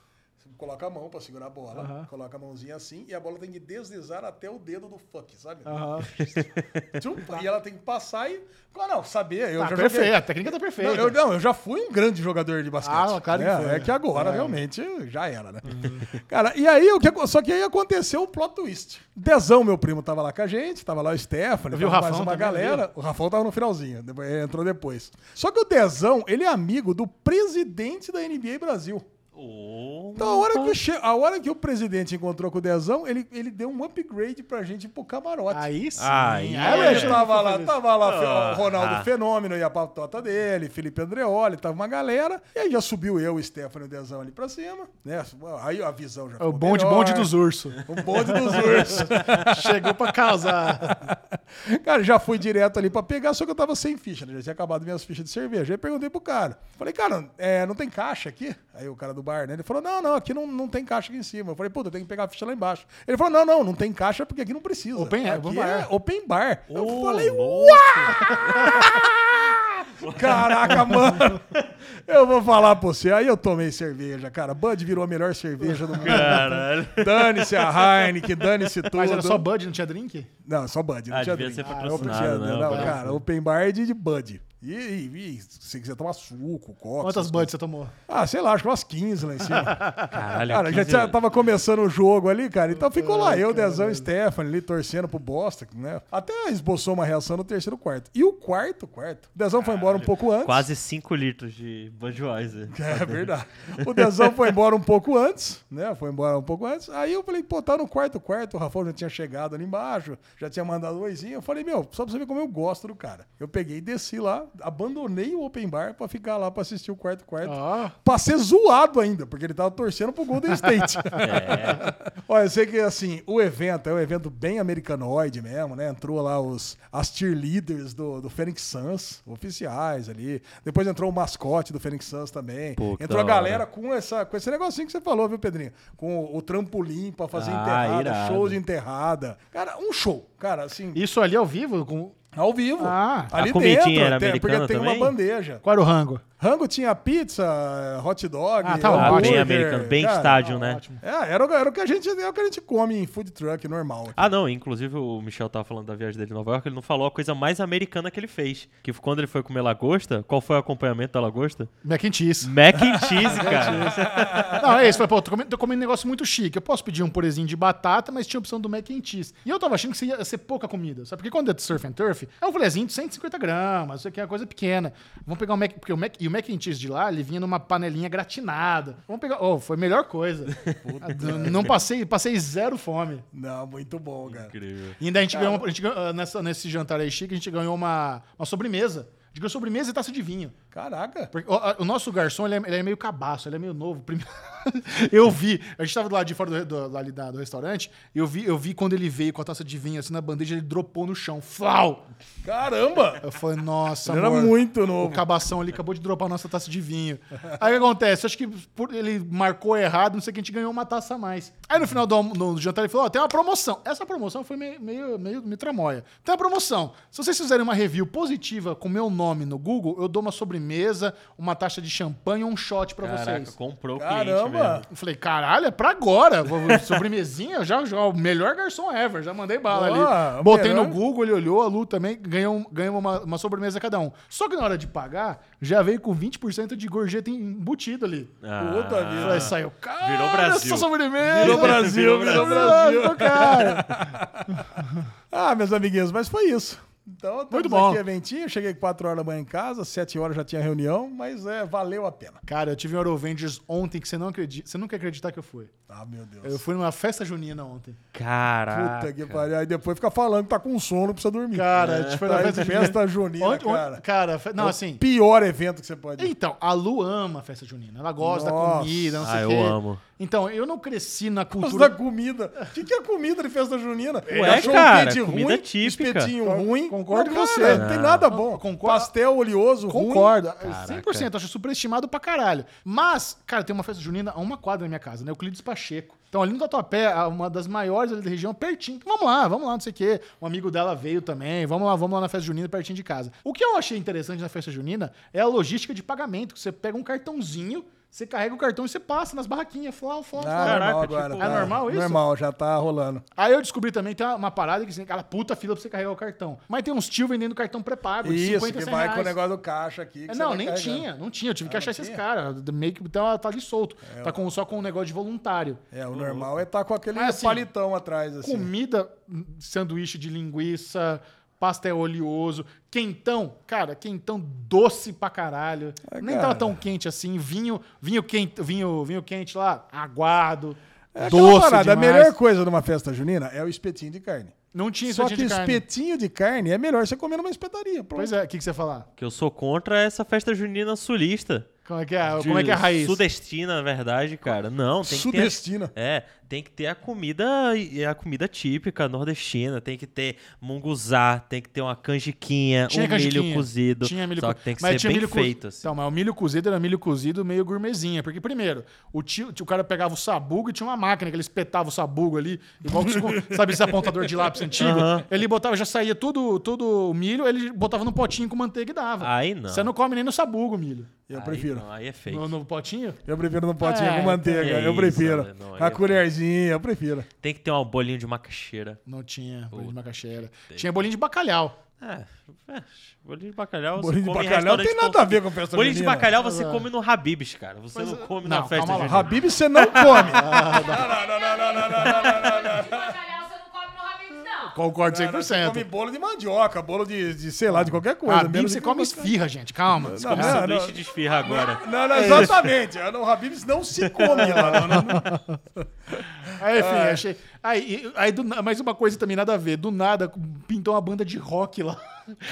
Coloca a mão pra segurar a bola. Aham. Coloca a mãozinha assim e a bola tem que deslizar até o dedo do fuck, sabe? Aham. Tchum, E ela tem que passar e. Ah, não, saber. Eu Tá já perfeito, joguei. a técnica tá perfeita. Não eu, não, eu já fui um grande jogador de basquete. Ah, claro que né? foi, É que agora É. realmente já era, né? Cara, e aí, o que, só que aí aconteceu o plot twist. Dezão, meu primo, tava lá com a gente, tava lá o Stephanie, Eu vi o tava mais Rafão uma galera. O Rafão tava no finalzinho, entrou depois. Só que o Dezão, ele é amigo do presidente da NBA Brasil. Oh, Então, a hora, que che- a hora que o presidente encontrou com o Dezão, ele, ele deu um upgrade pra gente ir pro camarote. Aí sim. Aí, Aí Aí eu achei tava lá, tava lá Ah, o Ronaldo ah. Fenômeno e a patota dele, Felipe Andreoli, tava uma galera. E aí já subiu eu, o Stefano e o Dezão ali pra cima, né? Aí a visão já É ficou o bonde, melhor. bonde dos ursos. O bonde dos ursos. Chegou pra causar. cara, já fui direto ali pra pegar, só que eu tava sem ficha, né? Já tinha acabado minhas fichas de cerveja. Aí perguntei pro cara. Falei, cara, é, não tem caixa aqui? Aí o cara do bar, né? Ele falou, não, não, aqui não, não tem caixa aqui em cima. Eu falei, puta, eu tenho que pegar a ficha lá embaixo. Ele falou, não, não, não tem caixa porque aqui não precisa. Open- aqui open bar. é open bar. Eu Ô, falei, louco. Caraca, mano. Eu vou falar pra você. Aí eu tomei cerveja, cara. Bud virou a melhor cerveja do mundo. Caralho. Dane-se a Heineken, dane-se tudo. Mas era só Bud, não tinha drink? Não, só Bud. Não Ah, tinha devia drink. ser Ah, patrocinado, eu né, tinha- o Não, bagulho. cara, open bar é de, de Bud. E, e, e se quiser tomar suco, coca. Quantas Buds você tomou? Ah, sei lá, acho que umas 15 lá em cima. Caralho, cara, já 15 tinha, tava começando o jogo ali, cara. Então ficou lá, eu, Dezão e Stephanie ali torcendo pro Boston, né? Até esboçou uma reação no terceiro quarto. E o quarto, quarto, o Dezão foi embora um pouco antes. Quase 5 litros de Budweiser. É verdade. O Dezão foi embora um pouco antes, né? Foi embora um pouco antes. Aí eu falei, pô, tá no quarto quarto, o Rafão já tinha chegado ali embaixo, já tinha mandado um oizinho. Eu falei, meu, só pra você ver como eu gosto do cara. Eu peguei e desci lá, abandonei o open bar pra ficar lá pra assistir o quarto quarto. Ó. Pra ser zoado ainda, porque ele tava torcendo pro Golden State. É. Olha, eu sei que assim, o evento é um evento bem americanoide mesmo, né? Entrou lá os, as cheerleaders do, do Phoenix Suns, oficiais ali. Depois entrou o mascote do Phoenix Suns também. Pô, entrou a hora. galera com, essa, com esse negocinho que você falou, viu, Pedrinho? Com o, o trampolim pra fazer Ah, enterrada, irado. show de enterrada. Cara, um show. Cara, assim, Isso ali ao vivo? Com... ao vivo. Ah. ali A comidinha dentro, era americana porque tem também? uma bandeja. Qual era o rango? Rango tinha pizza, hot dog, Ah, tá Ah, ótimo. bem hambúrguer, americano, bem cara, estádio, né? Ótimo. É, era, o- era o que a gente, é o que a gente come em food truck normal. Ah, não, inclusive o Michel tava falando da viagem dele em Nova York, ele não falou a coisa mais americana que ele fez. Que foi quando ele foi comer lagosta, qual foi o acompanhamento da lagosta? Mac and cheese. Mac and cheese, cara. Não, é isso. Falei, pô, tô comendo, tô comendo um negócio muito chique. Eu posso pedir um purezinho de batata, mas tinha a opção do mac and cheese. E eu tava achando que ia ser pouca comida. Sabe? Porque quando é de surf and turf, é um filezinho de 150 gramas. Isso aqui é uma coisa pequena. Vamos pegar o mac... Porque o mac... E o mac and cheese de lá, ele vinha numa panelinha gratinada. Vamos pegar... Oh, foi a melhor coisa. Não- não passei... Passei zero fome. Não, muito bom, cara. Incrível. E ainda a gente ganhou... Uma... A gente ah, nessa, nesse jantar aí chique, a gente ganhou uma, uma sobremesa. A gente ganhou sobremesa e taça de vinho. Caraca. Porque o, o nosso garçom, ele é, ele é meio cabaço, ele é meio novo. Primeiro- eu vi, a gente tava do lado de fora do, do, da- do restaurante, eu vi, eu vi quando ele veio com a taça de vinho assim na bandeja, ele dropou no chão. Flau! Caramba! Eu falei, nossa, Ele era amor, muito O novo. cabação ali acabou de dropar a nossa taça de vinho. Aí o que acontece? Acho que por- ele marcou errado, não sei o que, a gente ganhou uma taça a mais. Aí no final do, do jantar ele falou: Ó, tem uma promoção. Essa promoção foi meio, meio, meio me tramóia. Tem uma promoção. Se vocês fizerem uma review positiva com meu nome no Google, eu dou uma sobremesa, uma taxa de champanhe e um shot pra Caraca, vocês. comprou o cliente Caramba! mesmo. Eu falei, caralho, é pra agora. Sobremesinha, já, já, o melhor garçom ever. Já mandei bala Boa, ali. Botei melhor. no Google, ele olhou, a Lu também, ganhou, ganhou uma, uma sobremesa cada um. Só que na hora de pagar, já veio com 20% de gorjeta embutido ali. Ah, Puta vida. falei, saiu, cara, Virou Brasil. essa sobremesa. Virou Brasil, virou Brasil. Nossa, cara. Ah, meus amiguinhos, mas foi isso. Então, Muito bom. aqui, eventinho. Cheguei 4 horas da manhã em casa, 7 horas já tinha reunião, mas é, valeu a pena. Cara, eu tive um Eurovengers ontem que você não acredita. Você nunca ia acreditar que eu fui. Ah, meu Deus. Eu fui numa festa junina ontem. Caraca. Puta que pariu. Aí depois fica falando que tá com sono, precisa dormir. Cara, a gente foi na Tá em festa junina. festa junina, Ontem- ontem- cara. cara, fe- não, É o assim. Pior evento que você pode ir. Então, a Lu ama a festa junina. Ela gosta da Nossa. comida, não sei Ah, o eu quê. amo. Então, eu não cresci na cultura. da comida. O que, que é comida de festa junina? Ué, Achou cara, um pente comida ruim, típica. espetinho ruim. concordo com você. Não tem nada bom. Concordo. Pastel oleoso ruim. Concordo, 100%, acho superestimado pra caralho. Mas, cara, tem uma festa junina a uma quadra na minha casa, né? Euclides Pacheco. Então, ali no Tatuapé, a- uma das maiores ali da região, pertinho. Vamos lá, vamos lá, não sei o quê. Um amigo dela veio também. Vamos lá, vamos lá na festa junina, pertinho de casa. O que eu achei interessante na festa junina é a logística de pagamento. que Você pega um cartãozinho, você carrega o cartão e você passa nas barraquinhas. Flau, flau, Ah, flau. Caraca, normal agora, tipo, tá. é normal isso? Normal, já tá rolando. Aí eu descobri também, tem uma, uma parada que tem aquela puta fila pra você carregar o cartão. Mas tem uns tio vendendo cartão pré-pago de Isso, 50, que 100 vai reais. com o negócio do caixa aqui. que É, Não, nem carregando. tinha, não tinha. Eu tive que Ah, achar não esses caras. Meio que tá, tá ali solto. tá com, só com um negócio de voluntário. É, o normal é estar com aquele Mas, assim, palitão atrás, assim. Comida, sanduíche de linguiça, pastel oleoso, quentão. Cara, quentão doce pra caralho. Nem cara. tava tão quente assim. Vinho, vinho quente, vinho, vinho quente lá, aguado. É doce parada, a melhor coisa numa festa junina é o espetinho de carne. Não tinha Só que espetinho de carne. espetinho de carne é melhor você comer numa espetaria. pronto. Pois é, o que, que você ia falar? Que eu sou contra essa festa junina sulista. Como é que é, como é, que é a raiz? Sudestina, na verdade, cara. Não, tem que ter. Sudestina. É, tem que ter a comida, e a comida típica nordestina, tem que ter munguzá, tem que ter uma canjiquinha, Tinha um canjiquinha. milho cozido. Tinha milho só que tem que mas ser bem feito, assim. Então, mas o milho cozido era milho cozido meio gourmetzinha. Porque, primeiro, o, tio, o cara pegava o sabugo e tinha uma máquina que ele espetava o sabugo ali, igual que sabe esse apontador de lápis antigo? Ele botava, já saía tudo, tudo o milho, ele botava num potinho com manteiga e dava. Aí não. Você não come nem no sabugo o milho. Eu Aí prefiro. não, aí é fake. No, no potinho? Eu prefiro no potinho É, com manteiga. é eu isso, prefiro. Não, a é colherzinha, eu prefiro. Tem que ter um bolinho de macaxeira. Não tinha bolinho de macaxeira. Tinha bolinho de bacalhau. É, é, bolinho de bacalhau. você Bolinho de bacalhau não tem nada a ver com festa Bolinho de bacalhau você é. come no Habib's, cara. Você Mas, não é, come não, na festa calma lá. junina. Habib você não come. Bacalhau você não come no Habib's, não. Concordo Você 100%. come bolo de mandioca, bolo de, de sei lá, de qualquer coisa. Ah, Habib, você come esfirra, gente. Calma. Você Não, come não, Sanduíche de esfirra agora. Não, não, exatamente. No Habib's não se come lá. Não, não, não. Aí, enfim, É. achei. Aí, aí do mais uma coisa também, nada a ver. Do nada, pintou uma banda de rock lá.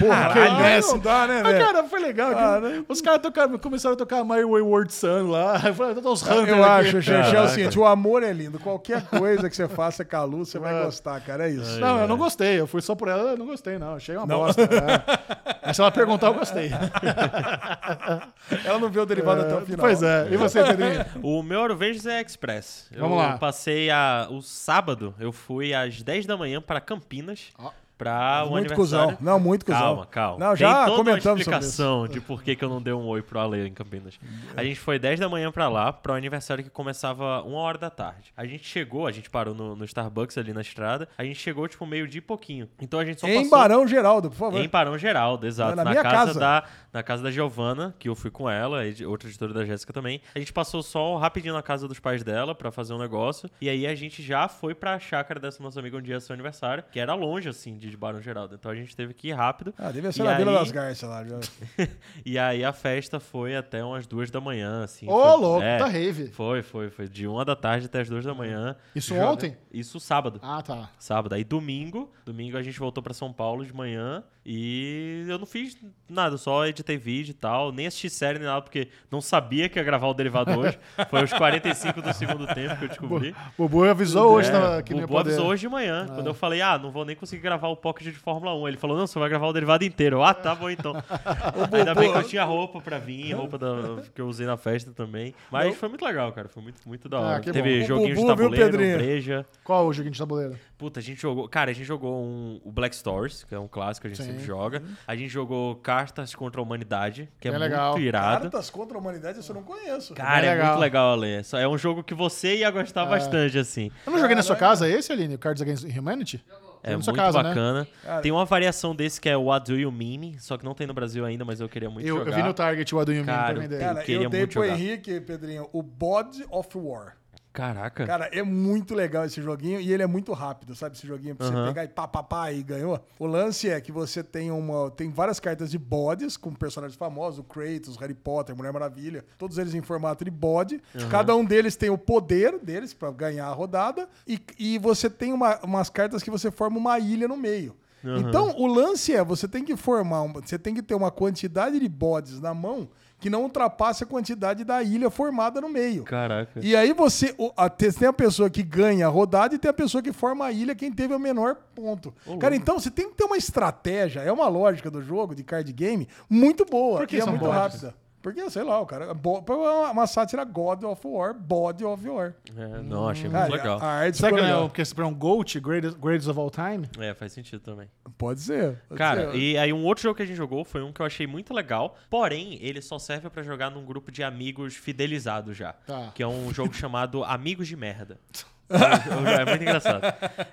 Porra, Caralho, aí não dá, né, Mas, velho? cara, foi legal. que Ah, né? Os caras tocaram- começaram a tocar My Wayward Son lá. Eu falei, "Tá os Hunter Eu aqui." acho, Xexé, é o seguinte, o amor é lindo. Qualquer coisa que você faça com a Lu, você vai gostar, cara. É isso. Não, eu não gostei. Eu fui só por ela, eu não gostei, não. Achei uma bosta. é. Mas se ela perguntar, eu gostei. Ela não vê o derivado até o final. Pois é. E você, Pedrinho? O meu Eurovenges é Express. Eu Vamos lá. passei a, o sábado, eu fui às 10 da manhã para Campinas. Ó. Pra o Muito aniversário. cuzão. Não, muito cuzão. Calma, calma. Não, já Tem toda comentamos uma explicação de por que, que eu não dei um oi pro Ale em Campinas. A gente foi 10 da manhã pra lá, pro aniversário que começava uma hora da tarde. A gente chegou, a gente parou no, no Starbucks ali na estrada, a gente chegou tipo meio dia e pouquinho. Então a gente só Em passou... Barão Geraldo, por favor. Em Barão Geraldo, exato. Na Na, minha casa, casa. Da, na casa da Giovana, que eu fui com ela, e de- outra editora da Jéssica também. A gente passou só rapidinho na casa dos pais dela pra fazer um negócio. E aí a gente já foi pra chácara dessa nossa amiga um dia seu aniversário, que era longe, assim, de Barão Geraldo. Então a gente teve que ir rápido. Ah, devia ser na Vila aí- das Garças lá. Já. E aí a festa foi até umas duas da manhã, assim. Ô, foi- louco, é, tá rave. Foi, foi, foi. De uma da tarde até as duas da manhã. Isso Joga- ontem? Isso sábado. Ah, tá. Sábado. Aí domingo, domingo a gente voltou pra São Paulo de manhã e eu não fiz nada, só editei vídeo e tal, nem assisti série nem nada, porque não sabia que ia gravar o derivado hoje. Foi aos 45 do segundo tempo que eu descobri. O Bubu avisou hoje É, na, que o poder. avisou hoje de manhã, quando eu falei, ah, não vou nem conseguir gravar o Pocket de Fórmula 1. Ele falou, não, você vai gravar o derivado inteiro. Eu, ah, tá bom então. Ainda bem que eu tinha roupa pra vir, roupa da- que eu usei na festa também. Mas foi muito legal, cara, foi muito, muito da Ah, hora. que Teve bom. Joguinho de Bubu, viu, tabuleiro, Pedrinho? breja. Qual o joguinho de tabuleiro? Puta, a gente jogou. Cara, a gente jogou um, o Black Stories, que é um clássico que a gente Sim. sempre joga. A gente jogou Cartas contra a Humanidade, que é, É muito legal. irado. Cartas contra a humanidade, isso eu não conheço. Cara, É é, legal. muito legal, Ale. Só- É um jogo que você ia gostar bastante, assim. Eu não joguei na sua casa esse, Aline? O Cards Against Humanity? É na muito sua casa, né? bacana. Cara, Tem uma variação desse que é o What Do You Mean, só que não tem no Brasil ainda, mas eu queria muito Eu, eu jogar. vi no Target o Adunho Meme Cara, pra vender. eu Cara, queria eu dei muito pro jogar. Henrique, Pedrinho, o Bod of War. Caraca. Cara, é muito legal esse joguinho e ele é muito rápido, sabe? Esse joguinho pra você Aham. pegar e pá, pá, pá e ganhou. O lance é que você tem uma. Tem várias cartas de bodes com personagens famosos, o Kratos, Harry Potter, Mulher Maravilha, todos eles em formato de bode. Cada um deles tem o poder deles pra ganhar a rodada. E, e você tem uma- umas cartas que você forma uma ilha no meio. Então, o lance é, você tem que formar, um- você tem que ter uma quantidade de bodes na mão que não ultrapasse a quantidade da ilha formada no meio. Caraca. E aí você o- a- te- tem a pessoa que ganha a rodada e tem a pessoa que forma a ilha, quem teve o menor ponto. Cara, então você tem que ter uma estratégia, é uma lógica do jogo, de card game, muito boa. Por que e é muito rápida. Porque, sei lá, o cara. É uma, sátira God of War, Body of War. É, não, achei Cara, muito legal. a arte Será que é porque um GOAT, greatest, greatest of all time? É, faz sentido também. Pode ser. pode Cara, ser. e aí um outro jogo que a gente jogou foi um que eu achei muito legal, porém, ele só serve pra jogar num grupo de amigos fidelizados já. Tá. Que é um jogo chamado Amigos de Merda. é muito engraçado.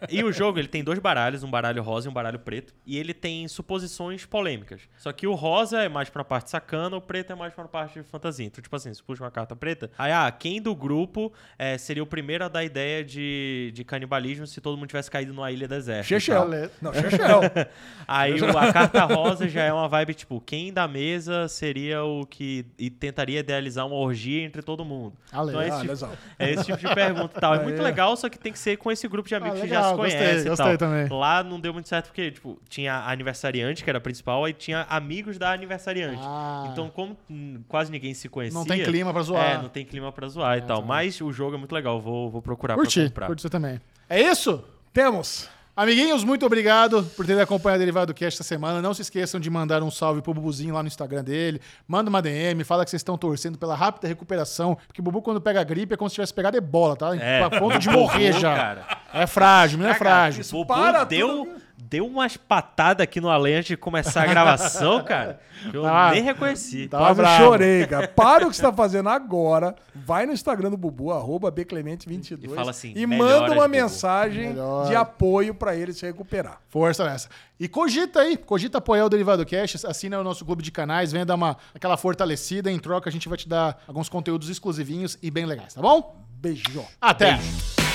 E o jogo, ele tem dois baralhos, um baralho rosa e um baralho preto, e ele tem suposições polêmicas. Só que o rosa é mais pra parte sacana, o preto é mais pra parte de fantasia. Então, tipo assim, você puxa uma carta preta, aí, ah, quem do grupo eh, seria o primeiro a dar ideia de, de canibalismo se todo mundo tivesse caído numa ilha deserta? Chechel. Não, Chechel. Aí o- a carta rosa já é uma vibe tipo, quem da mesa seria o que e tentaria idealizar uma orgia entre todo mundo. Ale- Então é esse, Ah, tipo, legal. é esse tipo de pergunta e tal. É muito Aí. Legal, só que tem que ser com esse grupo de amigos Ah, que já legal, se gostei, conhece e gostei tal. também. Lá não deu muito certo porque, tipo, tinha a aniversariante, que era a principal, aí tinha amigos da aniversariante. Ah. Então, como quase ninguém se conhecia... Não tem clima pra zoar. É, não tem clima pra zoar e tal. Mas o jogo é muito legal, vou, vou procurar Curti, pra comprar. curti você também. É isso? Temos. Amiguinhos, muito obrigado por terem acompanhado o Derivado Cast essa semana. Não se esqueçam de mandar um salve pro Bubuzinho lá no Instagram dele. Manda uma DM, fala que vocês estão torcendo pela rápida recuperação. Porque o Bubu, quando pega gripe, é como se tivesse pegado ebola, tá? É. A ponto de morrer já. cara. É frágil, não é frágil. isso Bubu para deu, tudo. Deu umas patadas aqui no além antes de começar a gravação, cara. que Eu Ah, nem reconheci. tá. Quase bravo. chorei, cara. Para o que você tá fazendo agora. Vai no Instagram do Bubu, arroba bclemente22. E fala assim, E manda uma mensagem Melhor. de apoio pra ele se recuperar. Força nessa. E cogita aí, cogita apoiar o Derivado Cash, assina o nosso clube de canais, venha dar uma, aquela fortalecida. Em troca, a gente vai te dar alguns conteúdos exclusivinhos e bem legais, tá bom? Beijo. Até! Beijo.